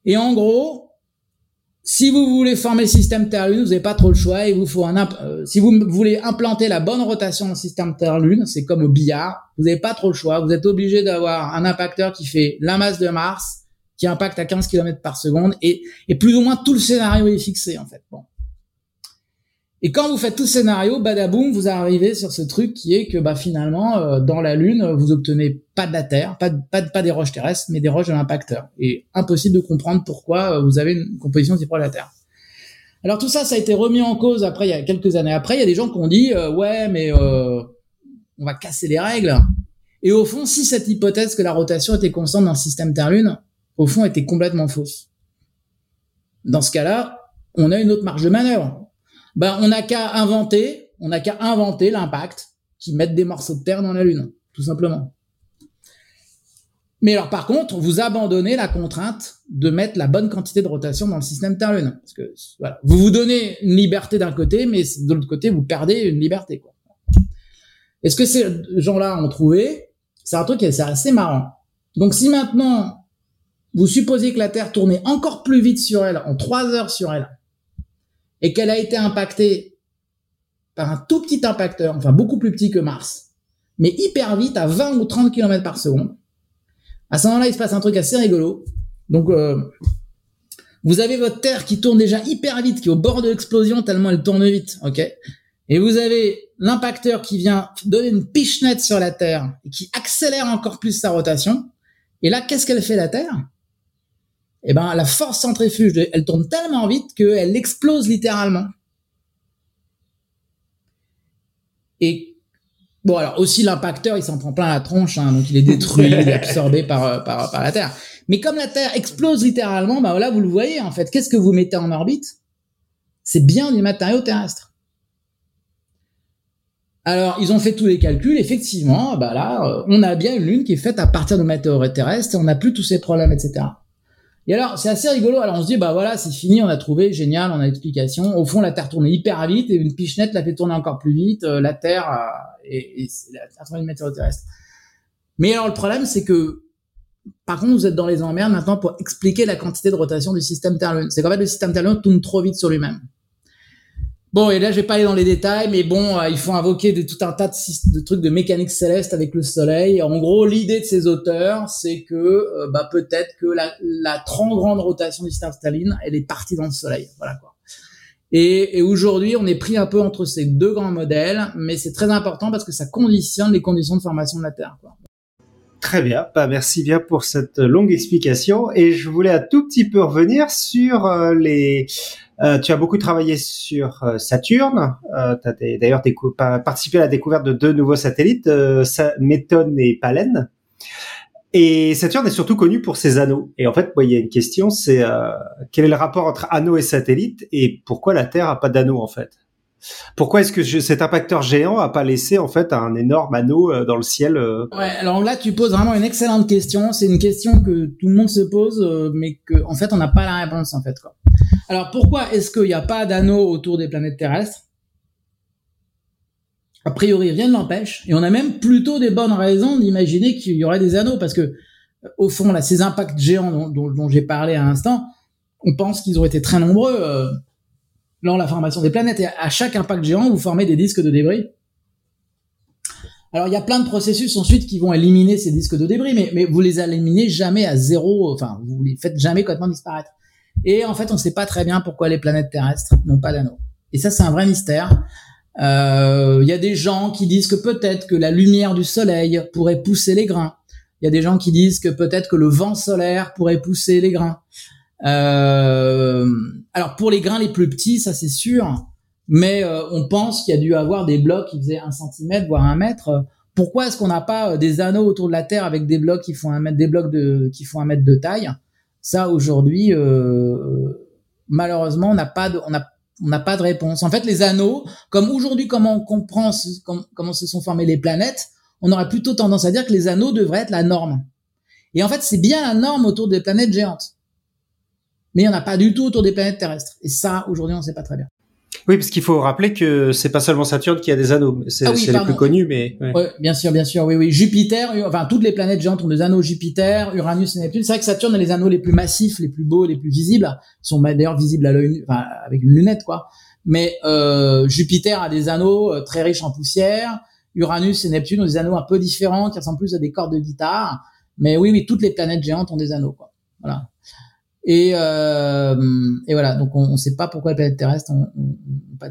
Et en gros, si vous voulez former système Terre-Lune, vous n'avez pas trop le choix. Il vous faut un euh, si vous voulez implanter la bonne rotation dans le système Terre-Lune, c'est comme au billard, vous n'avez pas trop le choix. Vous êtes obligé d'avoir un impacteur qui fait la masse de Mars, qui impacte à 15 km par seconde, et, et plus ou moins tout le scénario est fixé en fait. Bon. Et quand vous faites tout ce scénario, badaboum, vous arrivez sur ce truc qui est que bah finalement euh, dans la Lune, vous obtenez pas de la Terre, pas, pas, pas des roches terrestres, mais des roches de l'impacteur. Et impossible de comprendre pourquoi euh, vous avez une composition si proche de la Terre. Alors tout ça, ça a été remis en cause après, il y a quelques années après. Il y a des gens qui ont dit euh, ouais, mais on va casser les règles. Et au fond, si cette hypothèse que la rotation était constante dans le système Terre-Lune, au fond, était complètement fausse. Dans ce cas-là, on a une autre marge de manœuvre ben on n'a qu'à inventer, on n'a qu'à inventer l'impact qui mette des morceaux de terre dans la Lune, tout simplement. Mais alors par contre, vous abandonnez la contrainte de mettre la bonne quantité de rotation dans le système Terre-Lune. Parce que voilà, vous vous donnez une liberté d'un côté, mais de l'autre côté, vous perdez une liberté. Quoi. Et ce que ces gens-là ont trouvé, c'est un truc qui est assez marrant. Donc si maintenant, vous supposez que la Terre tournait encore plus vite sur elle, en trois heures sur elle, et qu'elle a été impactée par un tout petit impacteur, enfin beaucoup plus petit que Mars, mais hyper vite à 20 ou 30 km par seconde, à ce moment-là, il se passe un truc assez rigolo. Donc, euh, vous avez votre Terre qui tourne déjà hyper vite, qui est au bord de l'explosion tellement elle tourne vite, ok? Et vous avez l'impacteur qui vient donner une pichenette sur la Terre et qui accélère encore plus sa rotation. Et là, qu'est-ce qu'elle fait la Terre? Eh ben la force centrifuge, elle tourne tellement vite qu'elle explose littéralement. Et bon, alors aussi l'impacteur, il s'en prend plein la tronche, hein, donc il est détruit, il est absorbé par, euh, par, la Terre. Mais comme la Terre explose littéralement, bah voilà, vous le voyez en fait. Qu'est-ce que vous mettez en orbite? C'est bien du matériau terrestre. Alors, ils ont fait tous les calculs. Effectivement, bah là, euh, on a bien une lune qui est faite à partir de matériaux terrestres et on n'a plus tous ces problèmes, etc. Et alors, c'est assez rigolo. Alors, on se dit, bah voilà, c'est fini, on a trouvé, génial, on a l'explication. Au fond, la Terre tournait hyper vite et une pichenette la fait tourner encore plus vite. Euh, la Terre euh, et, et la Terre mètres terrestre. Mais alors, le problème, c'est que, par contre, vous êtes dans les emmerdes maintenant pour expliquer la quantité de rotation du système Terre-Lune. C'est qu'en fait, le système Terre-Lune tourne trop vite sur lui-même. Bon, et là, je vais pas aller dans les détails, mais bon, euh, il faut invoquer de, tout un tas de, trucs de mécanique céleste avec le Soleil. En gros, l'idée de ces auteurs, c'est que euh, bah, peut-être que la, la trop grande rotation du système Staline, elle est partie dans le Soleil. Voilà quoi. Et, et aujourd'hui, on est pris un peu entre ces deux grands modèles, mais c'est très important parce que ça conditionne les conditions de formation de la Terre. Quoi. Très bien, bah merci bien pour cette longue explication. Et je voulais un tout petit peu revenir sur euh, les euh, tu as beaucoup travaillé sur euh, Saturne. Euh, tu d'ailleurs participé à la découverte de deux nouveaux satellites, euh, Méthode et Palen. Et Saturne est surtout connu pour ses anneaux. Et en fait, il y a une question, c'est quel est le rapport entre anneaux et satellites et pourquoi la Terre a pas d'anneaux en fait? Pourquoi est-ce que cet impacteur géant a pas laissé en fait un énorme anneau euh, dans le ciel euh? Ouais, alors là tu poses vraiment une excellente question. C'est une question que tout le monde se pose, euh, mais que en fait on n'a pas la réponse en fait quoi. Alors pourquoi est-ce qu'il n'y a pas d'anneau autour des planètes terrestres? A priori rien ne l'empêche, et on a même plutôt des bonnes raisons d'imaginer qu'il y aurait des anneaux parce que au fond là ces impacts géants dont, j'ai parlé à l'instant, on pense qu'ils ont été très nombreux lors de la formation des planètes. Et à chaque impact géant, vous formez des disques de débris. Alors il y a plein de processus ensuite qui vont éliminer ces disques de débris, mais, mais vous les éliminez jamais à zéro, enfin vous les faites jamais complètement disparaître. Et en fait, on ne sait pas très bien pourquoi les planètes terrestres n'ont pas d'anneaux. Et ça, c'est un vrai mystère. Euh, il y a des gens qui disent que peut-être que la lumière du soleil pourrait pousser les grains. Il y a des gens qui disent que peut-être que le vent solaire pourrait pousser les grains. Euh, alors pour les grains les plus petits, ça c'est sûr, mais euh, on pense qu'il y a dû avoir des blocs qui faisaient un centimètre voire un mètre. Pourquoi est-ce qu'on n'a pas des anneaux autour de la Terre avec des blocs qui font un mètre, des blocs qui font un mètre de taille? Ça aujourd'hui, malheureusement, on n'a pas de, réponse. En fait, les anneaux, comme aujourd'hui, comment on comprend comment se sont formées les planètes, on aurait plutôt tendance à dire que les anneaux devraient être la norme. Et en fait, c'est bien la norme autour des planètes géantes mais il n'y en a pas du tout autour des planètes terrestres. Et ça, aujourd'hui, on ne sait pas très bien. Oui, parce qu'il faut rappeler que c'est pas seulement Saturne qui a des anneaux, c'est ah les plus connus, mais ouais. bien sûr, bien sûr, oui, oui. Jupiter, enfin toutes les planètes géantes ont des anneaux. Jupiter, Uranus et Neptune. C'est vrai que Saturne a les anneaux les plus massifs, les plus beaux, les plus visibles. Ils sont d'ailleurs visibles à l'œil, enfin avec une lunette, quoi. Mais euh, Jupiter a des anneaux euh, très riches en poussière. Uranus et Neptune ont des anneaux un peu différents, qui ressemblent plus à des cordes de guitare. Mais oui, oui, toutes les planètes géantes ont des anneaux, quoi. Voilà. Et, euh, et voilà, donc on ne sait pas pourquoi les planètes terrestres ont, pas...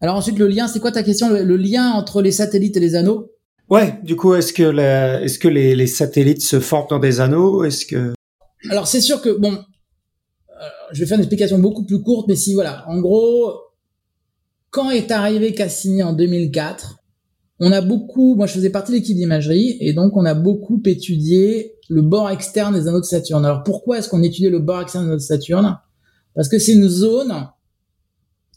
Alors ensuite, le lien, c'est quoi ta question? Le, lien entre les satellites et les anneaux? Ouais, du coup, est-ce que, est-ce que les, les, satellites se forment dans des anneaux? Est-ce que Alors c'est sûr que bon, euh, je vais faire une explication beaucoup plus courte, mais si voilà, en gros, quand est arrivé Cassini en 2004, on a beaucoup, moi je faisais partie de l'équipe d'imagerie, et donc on a beaucoup étudié le bord externe des anneaux de Saturne. Alors pourquoi est-ce qu'on étudiait le bord externe des anneaux de Saturne? Parce que c'est une zone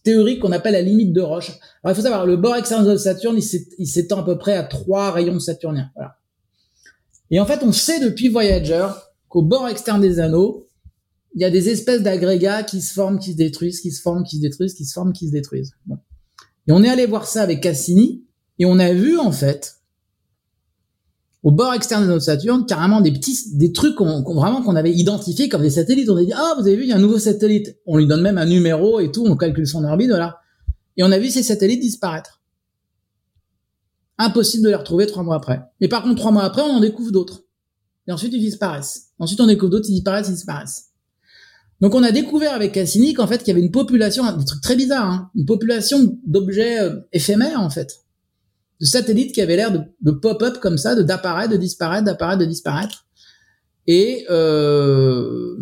théorique qu'on appelle la limite de Roche. Alors il faut savoir, le bord externe de Saturne, il s'étend à peu près à trois rayons saturniens. Voilà. Et en fait, on sait depuis Voyager qu'au bord externe des anneaux, il y a des espèces d'agrégats qui se forment, qui se détruisent, qui se forment, qui se détruisent, qui se forment, qui se détruisent. Et on est allé voir ça avec Cassini, et on a vu en fait au bord externe de notre Saturne, carrément des petits, des trucs qu'on, vraiment qu'on avait identifiés comme des satellites. On a dit, ah, vous avez vu, il y a un nouveau satellite. On lui donne même un numéro et tout, on calcule son orbite, voilà. Et on a vu ces satellites disparaître. Impossible de les retrouver trois mois après. Mais par contre, trois mois après, on en découvre d'autres. Et ensuite, ils disparaissent. Ensuite, on découvre d'autres, ils disparaissent, ils disparaissent. Donc, on a découvert avec Cassini qu'en fait, qu'il y avait une population, des trucs très bizarres, hein, une population d'objets euh, éphémères, en fait de satellites qui avaient l'air de, pop-up comme ça, de d'apparaître, de disparaître, d'apparaître, de disparaître. Et euh,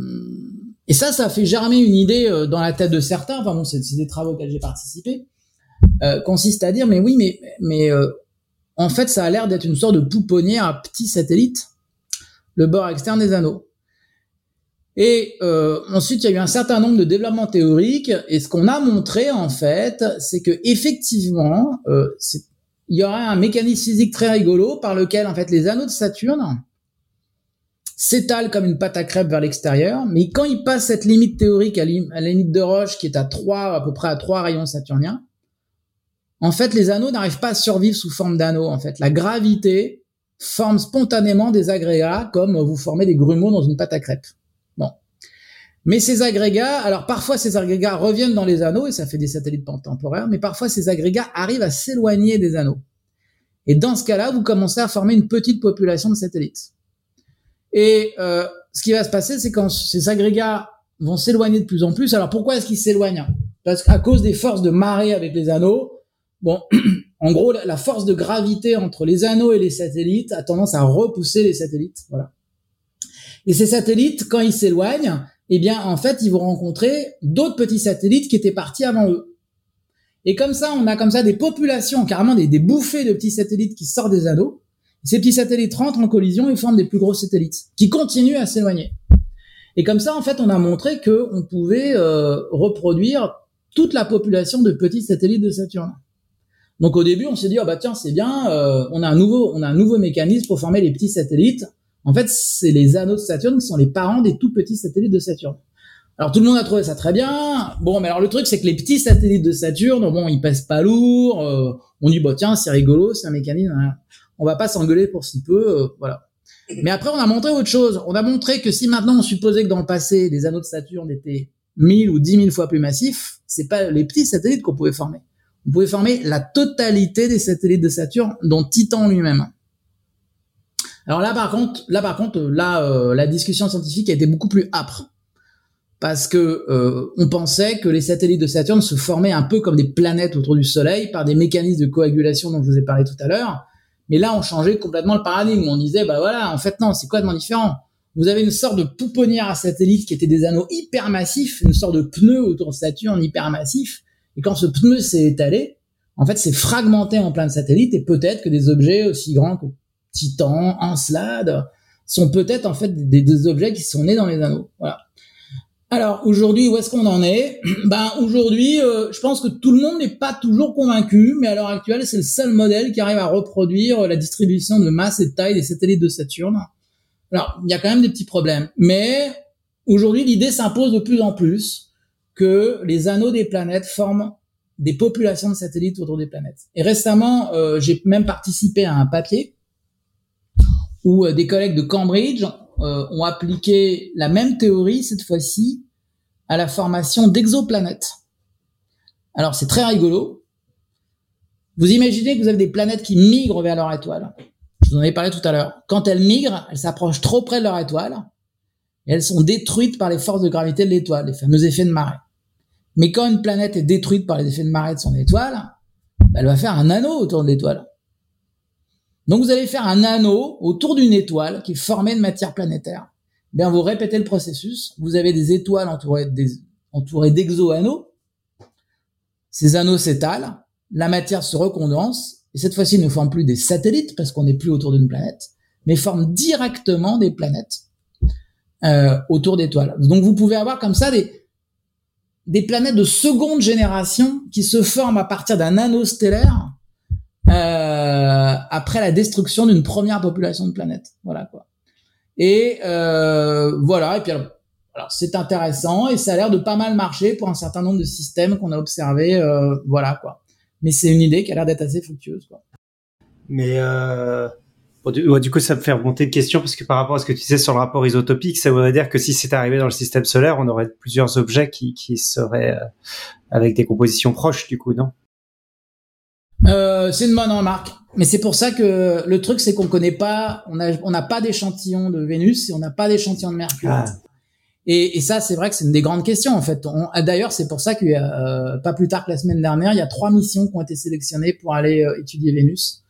et ça, ça fait germer une idée euh, dans la tête de certains. Enfin bon, c'est des travaux auxquels j'ai participé. Euh, consiste à dire, mais oui, mais mais euh, en fait, ça a l'air d'être une sorte de pouponnière à petits satellites, le bord externe des anneaux. Et euh, ensuite, il y a eu un certain nombre de développements théoriques, et ce qu'on a montré en fait, c'est que effectivement, euh, il y aurait un mécanisme physique très rigolo par lequel en fait les anneaux de Saturne s'étalent comme une pâte à crêpes vers l'extérieur, mais quand ils passent cette limite théorique à, la limite de Roche qui est à 3 à peu près à 3 rayons saturniens, en fait les anneaux n'arrivent pas à survivre sous forme d'anneaux en fait. La gravité forme spontanément des agrégats comme vous formez des grumeaux dans une pâte à crêpes. Mais ces agrégats, alors parfois ces agrégats reviennent dans les anneaux et ça fait des satellites temporaires, mais parfois ces agrégats arrivent à s'éloigner des anneaux. Et dans ce cas-là, vous commencez à former une petite population de satellites. Et euh, ce qui va se passer, c'est quand ces agrégats vont s'éloigner de plus en plus. Alors pourquoi est-ce qu'ils s'éloignent? Parce qu'à cause des forces de marée avec les anneaux, bon, (clears throat) en gros, la force de gravité entre les anneaux et les satellites a tendance à repousser les satellites. Voilà. Et ces satellites, quand ils s'éloignent, eh bien, en fait, ils vont rencontrer d'autres petits satellites qui étaient partis avant eux. Et comme ça, on a comme ça des populations, carrément des, bouffées de petits satellites qui sortent des anneaux. Ces petits satellites rentrent en collision et forment des plus gros satellites qui continuent à s'éloigner. Et comme ça, en fait, on a montré que on pouvait euh, reproduire toute la population de petits satellites de Saturne. Donc au début, on s'est dit, oh bah tiens, c'est bien, euh, on a un nouveau, on a un nouveau mécanisme pour former les petits satellites. En fait, c'est les anneaux de Saturne qui sont les parents des tout petits satellites de Saturne. Alors tout le monde a trouvé ça très bien. Bon, mais alors le truc c'est que les petits satellites de Saturne, bon, ils pèsent pas lourd. Euh, on dit bah tiens, c'est rigolo, c'est un mécanisme. Hein. On va pas s'engueuler pour si peu, euh, voilà. Mais après, on a montré autre chose. On a montré que si maintenant on supposait que dans le passé, les anneaux de Saturne étaient 1000 ou 10 000 fois plus massifs, c'est pas les petits satellites qu'on pouvait former. On pouvait former la totalité des satellites de Saturne, dont Titan lui-même. Alors là, par contre, là, par contre, là, euh, la discussion scientifique a été beaucoup plus âpre parce que euh, on pensait que les satellites de Saturne se formaient un peu comme des planètes autour du Soleil par des mécanismes de coagulation dont je vous ai parlé tout à l'heure. Mais là, on changeait complètement le paradigme. On disait, bah voilà, en fait non, c'est complètement différent. Vous avez une sorte de pouponnière à satellites qui étaient des anneaux hyper massifs, une sorte de pneu autour de Saturne hyper massif. Et quand ce pneu s'est étalé, en fait, c'est fragmenté en plein de satellites et peut-être que des objets aussi grands que Titan, Encelade, sont peut-être en fait des, objets qui sont nés dans les anneaux. Voilà. Alors aujourd'hui, où est-ce qu'on en est? (clears throat) Ben aujourd'hui, euh, je pense que tout le monde n'est pas toujours convaincu, mais à l'heure actuelle, c'est le seul modèle qui arrive à reproduire la distribution de masse et de taille des satellites de Saturne. Alors il y a quand même des petits problèmes, mais aujourd'hui, l'idée s'impose de plus en plus que les anneaux des planètes forment des populations de satellites autour des planètes. Et récemment, euh, j'ai même participé à un papier où euh, des collègues de Cambridge euh, ont appliqué la même théorie, cette fois-ci, à la formation d'exoplanètes. Alors c'est très rigolo. Vous imaginez que vous avez des planètes qui migrent vers leur étoile. Je vous en ai parlé tout à l'heure. Quand elles migrent, elles s'approchent trop près de leur étoile et elles sont détruites par les forces de gravité de l'étoile, les fameux effets de marée. Mais quand une planète est détruite par les effets de marée de son étoile, elle va faire un anneau autour de l'étoile. Donc vous allez faire un anneau autour d'une étoile qui est formée de matière planétaire. Bien, vous répétez le processus. Vous avez des étoiles entourées d'exo-anneaux. Ces anneaux s'étalent, la matière se recondense, et cette fois-ci ne forme plus des satellites parce qu'on n'est plus autour d'une planète, mais forme directement des planètes euh, autour d'étoiles. Donc vous pouvez avoir comme ça des planètes de seconde génération qui se forment à partir d'un anneau stellaire euh, après la destruction d'une première population de planètes. Voilà quoi. Et euh, voilà. Et puis alors, c'est intéressant et ça a l'air de pas mal marcher pour un certain nombre de systèmes qu'on a observés. Euh, voilà quoi. Mais c'est une idée qui a l'air d'être assez fructueuse quoi. Mais euh, du, coup, ça me fait remonter une question parce que par rapport à ce que tu disais sur le rapport isotopique, ça voudrait dire que si c'était arrivé dans le système solaire, on aurait plusieurs objets qui, qui seraient euh, avec des compositions proches, du coup, non? Euh, C'est une bonne remarque. Mais c'est pour ça que le truc, c'est qu'on connaît pas, on n'a on a pas d'échantillon de Vénus et on n'a pas d'échantillon de Mercure. Ah. Et, et, ça, c'est vrai que c'est une des grandes questions en fait. D'ailleurs, c'est pour ça qu'il y a euh, pas plus tard que la semaine dernière, il y a trois missions qui ont été sélectionnées pour aller euh, étudier Vénus.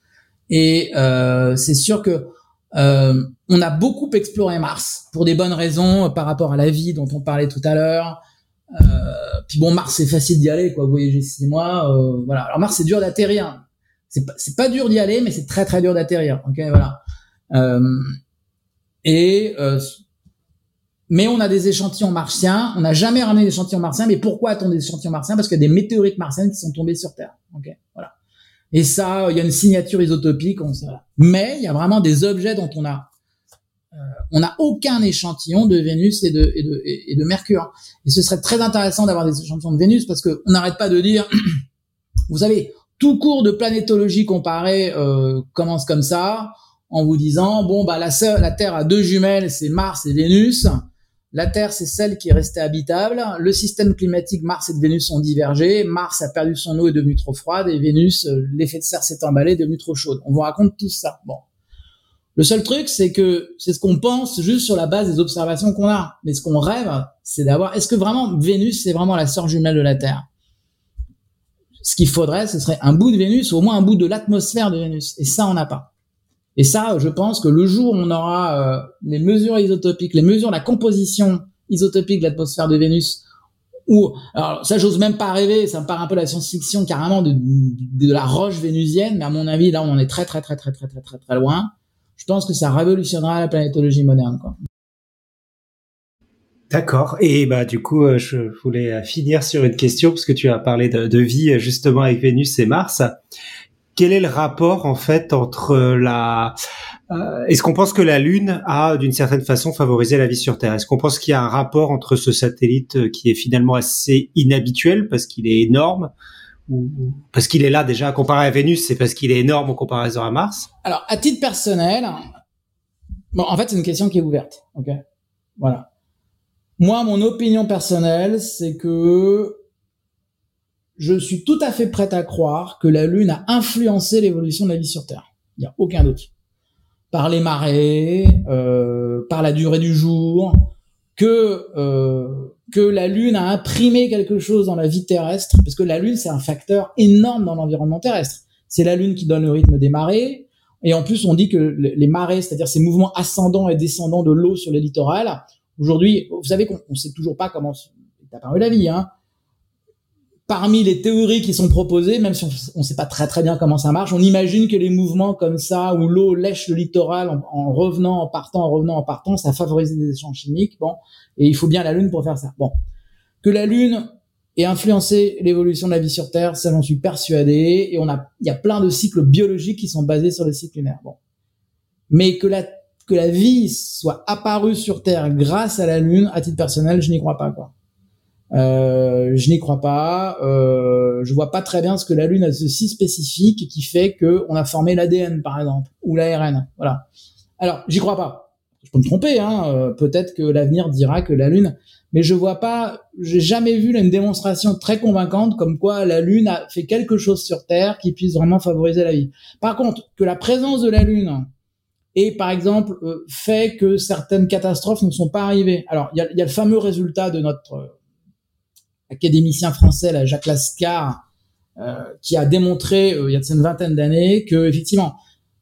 Et euh, c'est sûr que euh, on a beaucoup exploré Mars pour des bonnes raisons euh, par rapport à la vie dont on parlait tout à l'heure. Euh, puis bon, Mars c'est facile d'y aller, quoi. Voyager six mois, euh, voilà. Alors Mars c'est dur d'atterrir. C'est pas, pas dur d'y aller, mais c'est très très dur d'atterrir. Ok, voilà. Euh, et mais on a des échantillons martiens. On n'a jamais ramené des échantillons martiens. Mais pourquoi a-t-on des échantillons martiens? Parce qu'il y a des météorites martiennes qui sont tombées sur Terre. Ok, voilà. Et ça, il y a une signature isotopique. On. Mais il y a vraiment des objets dont on a on n'a aucun échantillon de Vénus et de, et de, et de Mercure. Et ce serait très intéressant d'avoir des échantillons de Vénus parce que on n'arrête pas de dire, (clears throat) vous savez, tout cours de planétologie comparée euh, commence comme ça, en vous disant bon bah la, la Terre a deux jumelles, c'est Mars et Vénus. La Terre, c'est celle qui est restée habitable. Le système climatique Mars et Vénus ont divergé. Mars a perdu son eau et est devenue trop froide. Et Vénus, euh, l'effet de serre s'est emballé, est devenue trop chaude. On vous raconte tout ça. Bon. Le seul truc, c'est que c'est ce qu'on pense juste sur la base des observations qu'on a. Mais ce qu'on rêve, c'est d'avoir. Est-ce que vraiment Vénus, c'est vraiment la sœur jumelle de la Terre? Ce qu'il faudrait, ce serait un bout de Vénus, ou au moins un bout de l'atmosphère de Vénus. Et ça, on n'a pas. Et ça, je pense que le jour où on aura euh, les mesures isotopiques, les mesures, la composition isotopique de l'atmosphère de Vénus, ou alors ça, j'ose même pas rêver. Ça me paraît un peu la science-fiction carrément de, de, de la roche vénusienne, mais à mon avis, là, on en est très, très, très, très, très, très, très, très loin. Je pense que ça révolutionnera la planétologie moderne, quoi. D'accord. Et bah du coup, euh, je voulais finir sur une question parce que tu as parlé de, vie justement avec Vénus et Mars quel est le rapport en fait entre la euh, est-ce qu'on pense que la Lune a d'une certaine façon favorisé la vie sur Terre? Est-ce qu'on pense qu'il y a un rapport entre ce satellite euh, qui est finalement assez inhabituel parce qu'il est énorme parce qu'il est là déjà comparé à Vénus, c'est parce qu'il est énorme en comparaison à Mars Alors, à titre personnel, bon, en fait, c'est une question qui est ouverte. Ok, voilà. Moi, mon opinion personnelle, c'est que je suis tout à fait prêt à croire que la Lune a influencé l'évolution de la vie sur Terre. Il n'y a aucun doute. Par les marées, euh, par la durée du jour, que euh, que la Lune a imprimé quelque chose dans la vie terrestre, parce que la Lune c'est un facteur énorme dans l'environnement terrestre. C'est la Lune qui donne le rythme des marées, et en plus on dit que les marées, c'est-à-dire ces mouvements ascendants et descendants de l'eau sur les littorales, aujourd'hui, vous savez qu'on ne sait toujours pas comment est apparue la vie, hein parmi les théories qui sont proposées, même si on ne sait pas très très bien comment ça marche, on imagine que les mouvements comme ça, où l'eau lèche le littoral en, revenant, en partant, en revenant, en partant, ça favorise les échanges chimiques. Bon, et il faut bien la Lune pour faire ça. Bon, que la Lune ait influencé l'évolution de la vie sur Terre, ça j'en suis persuadé. Et on a, il y a plein de cycles biologiques qui sont basés sur le cycle lunaire. Bon, mais que la que la vie soit apparue sur Terre grâce à la Lune, à titre personnel, je n'y crois pas quoi. Euh, je n'y crois pas. Euh, je vois pas très bien ce que la Lune a de si spécifique qui fait que on a formé l'ADN, par exemple, ou l'ARN. Voilà. Alors, j'y crois pas. Je peux me tromper. Hein. Euh, peut-être que l'avenir dira que la Lune. Mais je vois pas. J'ai jamais vu une démonstration très convaincante comme quoi la Lune a fait quelque chose sur Terre qui puisse vraiment favoriser la vie. Par contre, que la présence de la Lune et par exemple fait que certaines catastrophes ne sont pas arrivées. Alors, il y a, y a, le fameux résultat de notre académicien français, là, Jacques Lascar, qui a démontré il y a une vingtaine d'années que effectivement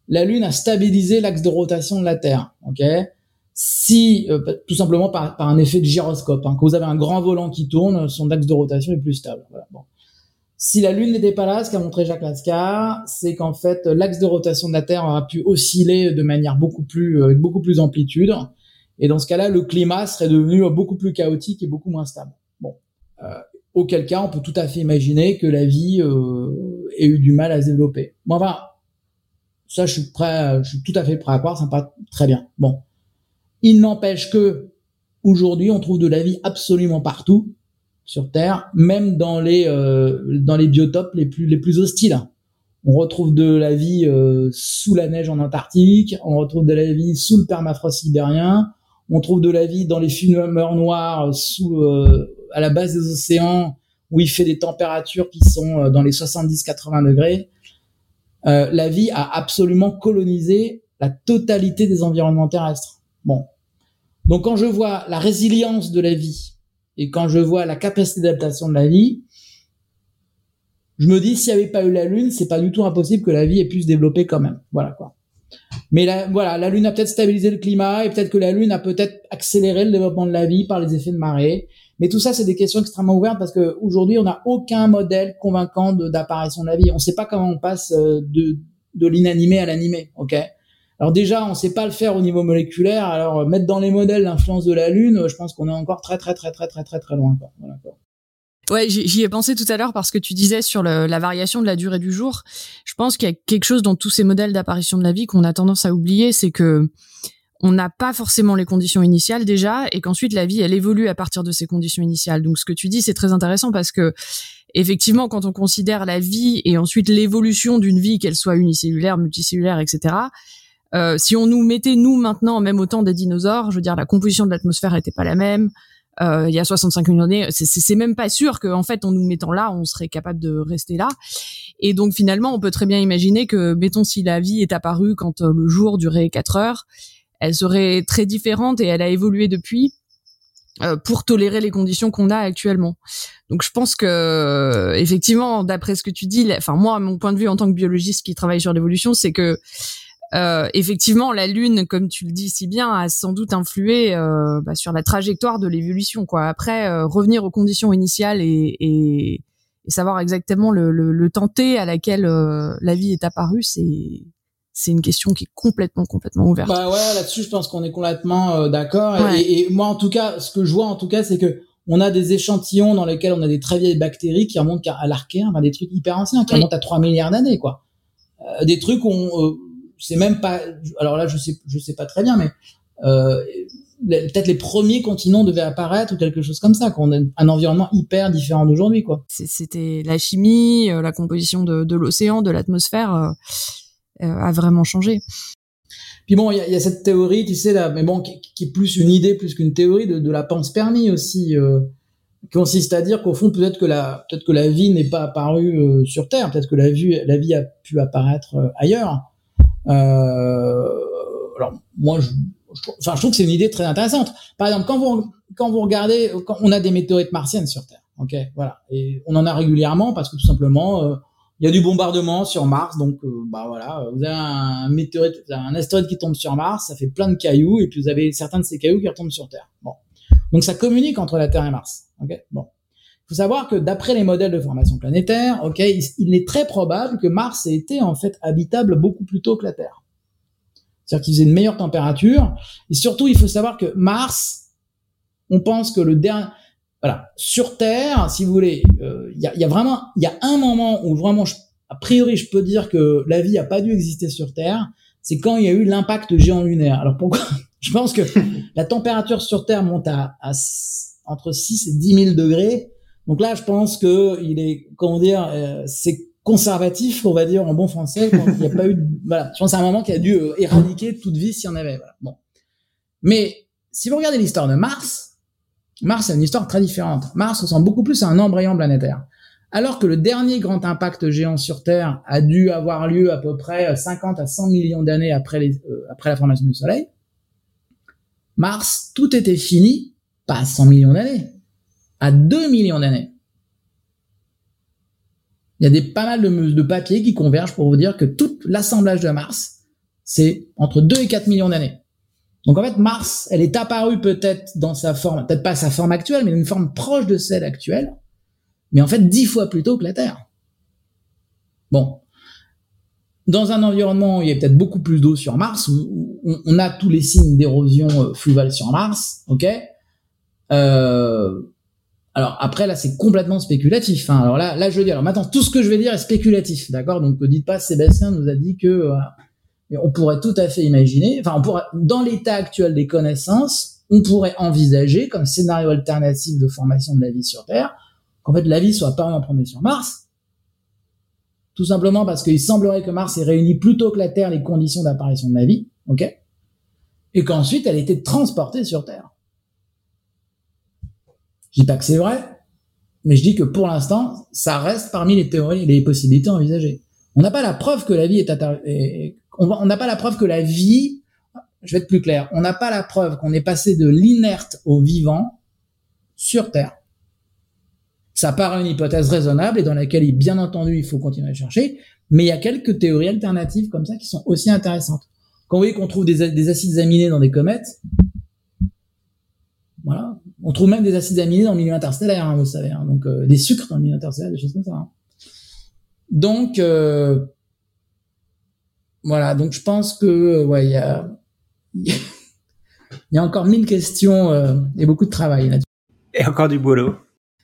la Lune a stabilisé l'axe de rotation de la Terre. Ok, si tout simplement par, un effet de gyroscope, hein, quand vous avez un grand volant qui tourne, son axe de rotation est plus stable. Voilà, bon. Si la Lune n'était pas là, ce qu'a montré Jacques Lascar, c'est qu'en fait l'axe de rotation de la Terre aura pu osciller de manière beaucoup plus avec beaucoup plus d'amplitude, et dans ce cas-là, le climat serait devenu beaucoup plus chaotique et beaucoup moins stable. Euh, auquel cas, on peut tout à fait imaginer que la vie euh, ait eu du mal à se développer. Bon, enfin, ça, je suis prêt, je suis tout à fait prêt à croire, ça me paraît très bien. Bon, il n'empêche que aujourd'hui, on trouve de la vie absolument partout sur Terre, même dans les euh, dans les biotopes les plus les plus hostiles. On retrouve de la vie euh, sous la neige en Antarctique, on retrouve de la vie sous le permafrost sibérien, on trouve de la vie dans les fumeurs noirs sous euh, à la base des océans où il fait des températures qui sont dans les 70-80 degrés. la vie a absolument colonisé la totalité des environnements terrestres. Bon. Donc quand je vois la résilience de la vie et quand je vois la capacité d'adaptation de la vie, je me dis s'il n'y avait pas eu la Lune, c'est pas du tout impossible que la vie ait pu se développer quand même. Voilà quoi. Mais voilà, la Lune a peut-être stabilisé le climat et peut-être que la Lune a peut-être accéléré le développement de la vie par les effets de marée. Mais tout ça, c'est des questions extrêmement ouvertes parce que aujourd'hui, on n'a aucun modèle convaincant d'apparition de, la vie. On ne sait pas comment on passe euh, de, l'inanimé à l'animé. Ok? Alors déjà, on ne sait pas le faire au niveau moléculaire. Alors euh, mettre dans les modèles l'influence de la Lune, euh, je pense qu'on est encore très très très très très très très loin. Quoi. Voilà, Ouais, j'y ai pensé tout à l'heure parce que tu disais sur la variation de la durée du jour. Je pense qu'il y a quelque chose dans tous ces modèles d'apparition de la vie qu'on a tendance à oublier, c'est que on n'a pas forcément les conditions initiales déjà, et qu'ensuite la vie elle évolue à partir de ces conditions initiales. Donc ce que tu dis c'est très intéressant parce que effectivement quand on considère la vie et ensuite l'évolution d'une vie, qu'elle soit unicellulaire, multicellulaire, etc euh, si on nous mettait nous maintenant, même au temps des dinosaures, je veux dire, la composition de l'atmosphère n'était pas la même. Euh, il y a 65 millions d'années, c'est même pas sûr qu'en fait, en nous mettant là, on serait capable de rester là. Et donc finalement, on peut très bien imaginer que, mettons, si la vie est apparue quand euh, le jour durait 4 heures, elle serait très différente et elle a évolué depuis euh, pour tolérer les conditions qu'on a actuellement. Donc je pense que effectivement, d'après ce que tu dis, enfin moi, mon point de vue en tant que biologiste qui travaille sur l'évolution, c'est que euh, effectivement, la Lune, comme tu le dis si bien, a sans doute influé euh, bah, sur la trajectoire de l'évolution. Quoi. Après, euh, revenir aux conditions initiales et, savoir exactement le, le, le temps T à laquelle euh, la vie est apparue, c'est c'est une question qui est complètement complètement ouverte. Bah ouais, là-dessus, je pense qu'on est complètement euh, d'accord. Et, et, moi, en tout cas, ce que je vois, en tout cas, c'est que on a des échantillons dans lesquels on a des très vieilles bactéries qui remontent à l'archéen, enfin, des trucs hyper anciens, qui remontent à 3 milliards d'années, quoi. des trucs on c'est même pas. Alors là, je sais, je sais pas très bien, mais euh, peut-être les premiers continents devaient apparaître ou quelque chose comme ça, qu'on a un environnement hyper différent d'aujourd'hui, quoi. C'était la chimie, euh, la composition de, de l'océan, de l'atmosphère euh, euh, a vraiment changé. Puis bon, il y a, cette théorie, tu sais là, mais bon, qui, est plus une idée plus qu'une théorie de, la panspermie aussi, euh, qui consiste à dire qu'au fond peut-être que la peut-être que la vie n'est pas apparue sur Terre, peut-être que la vie la vie a pu apparaître ailleurs. Euh, alors moi, je, enfin, je trouve que c'est une idée très intéressante. Par exemple, quand vous quand vous regardez, on a des météorites martiennes sur Terre, ok, voilà, et on en a régulièrement parce que tout simplement euh, il y a du bombardement sur Mars, donc euh, bah voilà, vous avez un météorite, un astéroïde qui tombe sur Mars, ça fait plein de cailloux, et puis vous avez certains de ces cailloux qui retombent sur Terre. Bon, donc ça communique entre la Terre et Mars. Ok, bon. Il faut savoir que d'après les modèles de formation planétaire, ok, il, est très probable que Mars ait été en fait habitable beaucoup plus tôt que la Terre. C'est-à-dire qu'il faisait une meilleure température. Et surtout, il faut savoir que Mars, on pense que le dernier, voilà, sur Terre, si vous voulez, euh, il y, a, y, a, vraiment, il y a un moment où vraiment, a priori, je peux dire que la vie a pas dû exister sur Terre. C'est quand il y a eu l'impact géant lunaire. Alors pourquoi (laughs) Je pense que (laughs) la température sur Terre monte à, à entre 6 et 10 000 degrés donc là, je pense que il est, comment dire, euh, c'est conservatif, on va dire en bon français. il n'y a pas eu, de, (laughs) voilà, je pense c'est un moment qui a dû euh, éradiquer toute vie s'il y en avait. Voilà. Bon, mais si vous regardez l'histoire de Mars, Mars a une histoire très différente. Mars ressemble beaucoup plus à un embryon planétaire. Alors que le dernier grand impact géant sur Terre a dû avoir lieu à peu près 50 à 100 millions d'années euh, après la formation du Soleil, Mars, tout était fini, pas à 100 millions d'années, à 2 millions d'années. il y a des pas mal de, de papiers qui convergent pour vous dire que tout l'assemblage de Mars, c'est entre 2 et 4 millions d'années. Donc en fait, Mars, elle est apparue peut-être dans sa forme, peut-être pas sa forme actuelle, mais une forme proche de celle actuelle, mais en fait dix fois plus tôt que la Terre. Bon. Dans un environnement où il y a peut-être beaucoup plus d'eau sur Mars, où, on a tous les signes d'érosion euh, fluvale sur Mars, ok? Euh, alors après là c'est complètement spéculatif. Hein. Alors là, là je dire, alors maintenant tout ce que je vais dire est spéculatif, d'accord? Donc ne dites pas Sébastien nous a dit que euh, on pourrait tout à fait imaginer, enfin, on pourrait, dans l'état actuel des connaissances, on pourrait envisager comme scénario alternatif de formation de la vie sur Terre, qu'en fait la vie soit en premier sur Mars, tout simplement parce qu'il semblerait que Mars ait réuni plus tôt que la Terre les conditions d'apparition de la vie, ok, et qu'ensuite elle ait été transportée sur Terre. Je dis pas que c'est vrai, mais je dis que pour l'instant, ça reste parmi les théories les possibilités envisagées. On n'a pas la preuve que la vie est, est on n'a pas la preuve que la vie, je vais être plus clair, on n'a pas la preuve qu'on est passé de l'inerte au vivant sur Terre. Ça paraît une hypothèse raisonnable et dans laquelle, bien entendu, il faut continuer à chercher, mais il y a quelques théories alternatives comme ça qui sont aussi intéressantes. Quand vous voyez qu'on trouve des, acides aminés dans des comètes, voilà, on trouve même des acides aminés dans le milieu interstellaire, hein, vous savez, hein. donc euh, des sucres dans le milieu interstellaire, des choses comme ça. Hein. Donc, euh, voilà, donc je pense que euh, ouais, il y a, (laughs) il y a encore mille questions euh, et beaucoup de travail là-dessus. Et encore du boulot.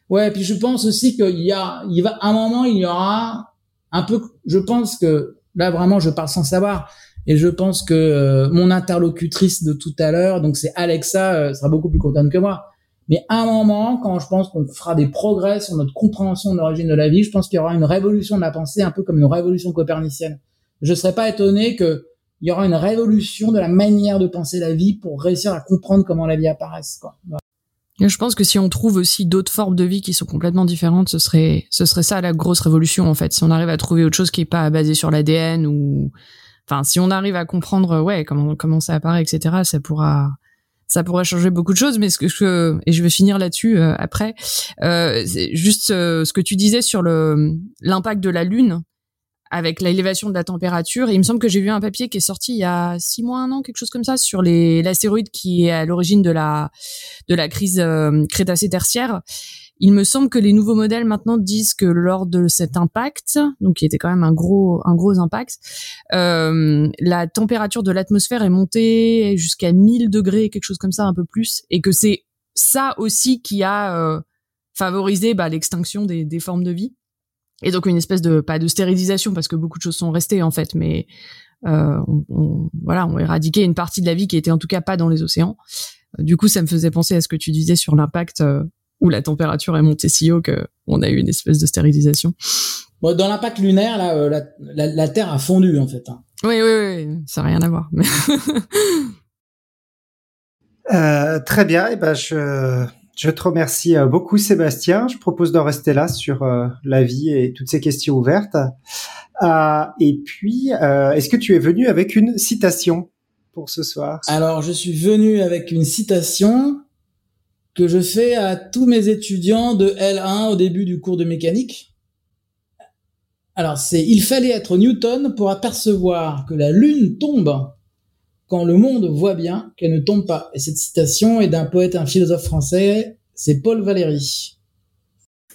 Ouais, puis je pense aussi qu'il y a, il va, à un moment, il y aura un peu, je pense que là vraiment, je parle sans savoir, et je pense que euh, mon interlocutrice de tout à l'heure, donc c'est Alexa, sera beaucoup plus contente que moi. Mais à un moment, quand je pense qu'on fera des progrès sur notre compréhension de l'origine de la vie, je pense qu'il y aura une révolution de la pensée, un peu comme une révolution copernicienne je serais pas étonné que il y aura une révolution de la manière de penser la vie pour réussir à comprendre comment la vie apparaisse. Quoi. Je pense que si on trouve aussi d'autres formes de vie qui sont complètement différentes, ce serait, ce serait ça la grosse révolution en fait. Si on arrive à trouver autre chose qui est pas basé sur l'ADN ou, enfin, si on arrive à comprendre, ouais, comment comment ça apparaît, etc., ça pourra, ça pourrait changer beaucoup de choses. Mais ce que, et je vais finir là-dessus euh, après, euh, juste euh, ce que tu disais sur le l'impact de la lune avec l'élévation de la température. Et il me semble que j'ai vu un papier qui est sorti il y a six mois, un an, quelque chose comme ça, sur les l'astéroïde qui est à l'origine de la de la crise euh, crétacé-tertiaire. Il me semble que les nouveaux modèles maintenant disent que lors de cet impact, donc qui était quand même un gros un gros impact, euh, la température de l'atmosphère est montée jusqu'à 1000 degrés, quelque chose comme ça, un peu plus, et que c'est ça aussi qui a euh, favorisé bah, l'extinction des, des formes de vie et donc une espèce de pas de stérilisation parce que beaucoup de choses sont restées en fait, mais euh, on, on, voilà, on éradiqué une partie de la vie qui était en tout cas pas dans les océans. Euh, du coup, ça me faisait penser à ce que tu disais sur l'impact euh, où la température est montée si haut que on a eu une espèce de stérilisation. Bon, dans l'impact lunaire, là, euh, la, la, la, Terre a fondu en fait. Hein. Oui, oui, oui, ça n'a rien à voir. euh, très bien, et eh ben je je te remercie euh, beaucoup Sébastien. Je propose d'en rester là sur euh, la vie et toutes ces questions ouvertes. Euh, et puis, est-ce que tu es venu avec une citation pour ce soir? Alors, je suis venu avec une citation que je fais à tous mes étudiants de L1 au début du cours de mécanique. Alors, c'est Il fallait être Newton pour apercevoir que la Lune tombe quand le monde voit bien qu'elle ne tombe pas. Et cette citation est d'un poète, un philosophe français, c'est Paul Valéry.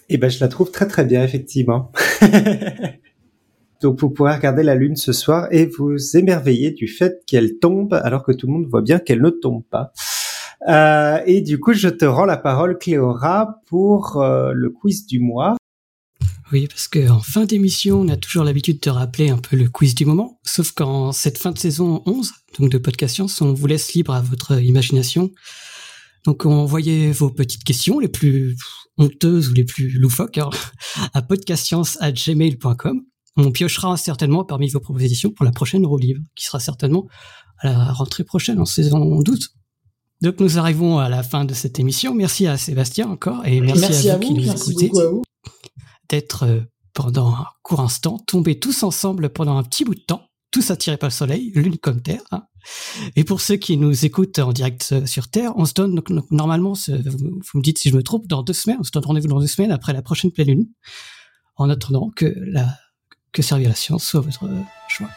Eh ben, je la trouve très très bien, effectivement. (laughs) Donc, vous pourrez regarder la lune ce soir et vous émerveiller du fait qu'elle tombe alors que tout le monde voit bien qu'elle ne tombe pas. Euh, et du coup, je te rends la parole, Cléora, pour euh, le quiz du mois. Oui, parce qu'en fin d'émission, on a toujours l'habitude de rappeler un peu le quiz du moment, sauf qu'en cette fin de saison 11, donc de Podcast Science, on vous laisse libre à votre imagination. Donc envoyez vos petites questions, les plus honteuses ou les plus loufoques, hein, à podcastscience@gmail.com. On piochera certainement parmi vos propositions pour la prochaine Eurolivre, qui sera certainement à la rentrée prochaine, en saison 12. Donc nous arrivons à la fin de cette émission. Merci à Sébastien encore et merci, à, vous qui nous écoutez d'être euh, pendant un court instant tombés tous ensemble pendant un petit bout de temps, tous attirés par le soleil, lune comme terre. Hein. Et pour ceux qui nous écoutent en direct euh, sur Terre, on se donne normalement, vous me dites si je me trompe, dans deux semaines, on se donne rendez-vous dans deux semaines après la prochaine pleine lune. en attendant que la que servir la science soit votre choix.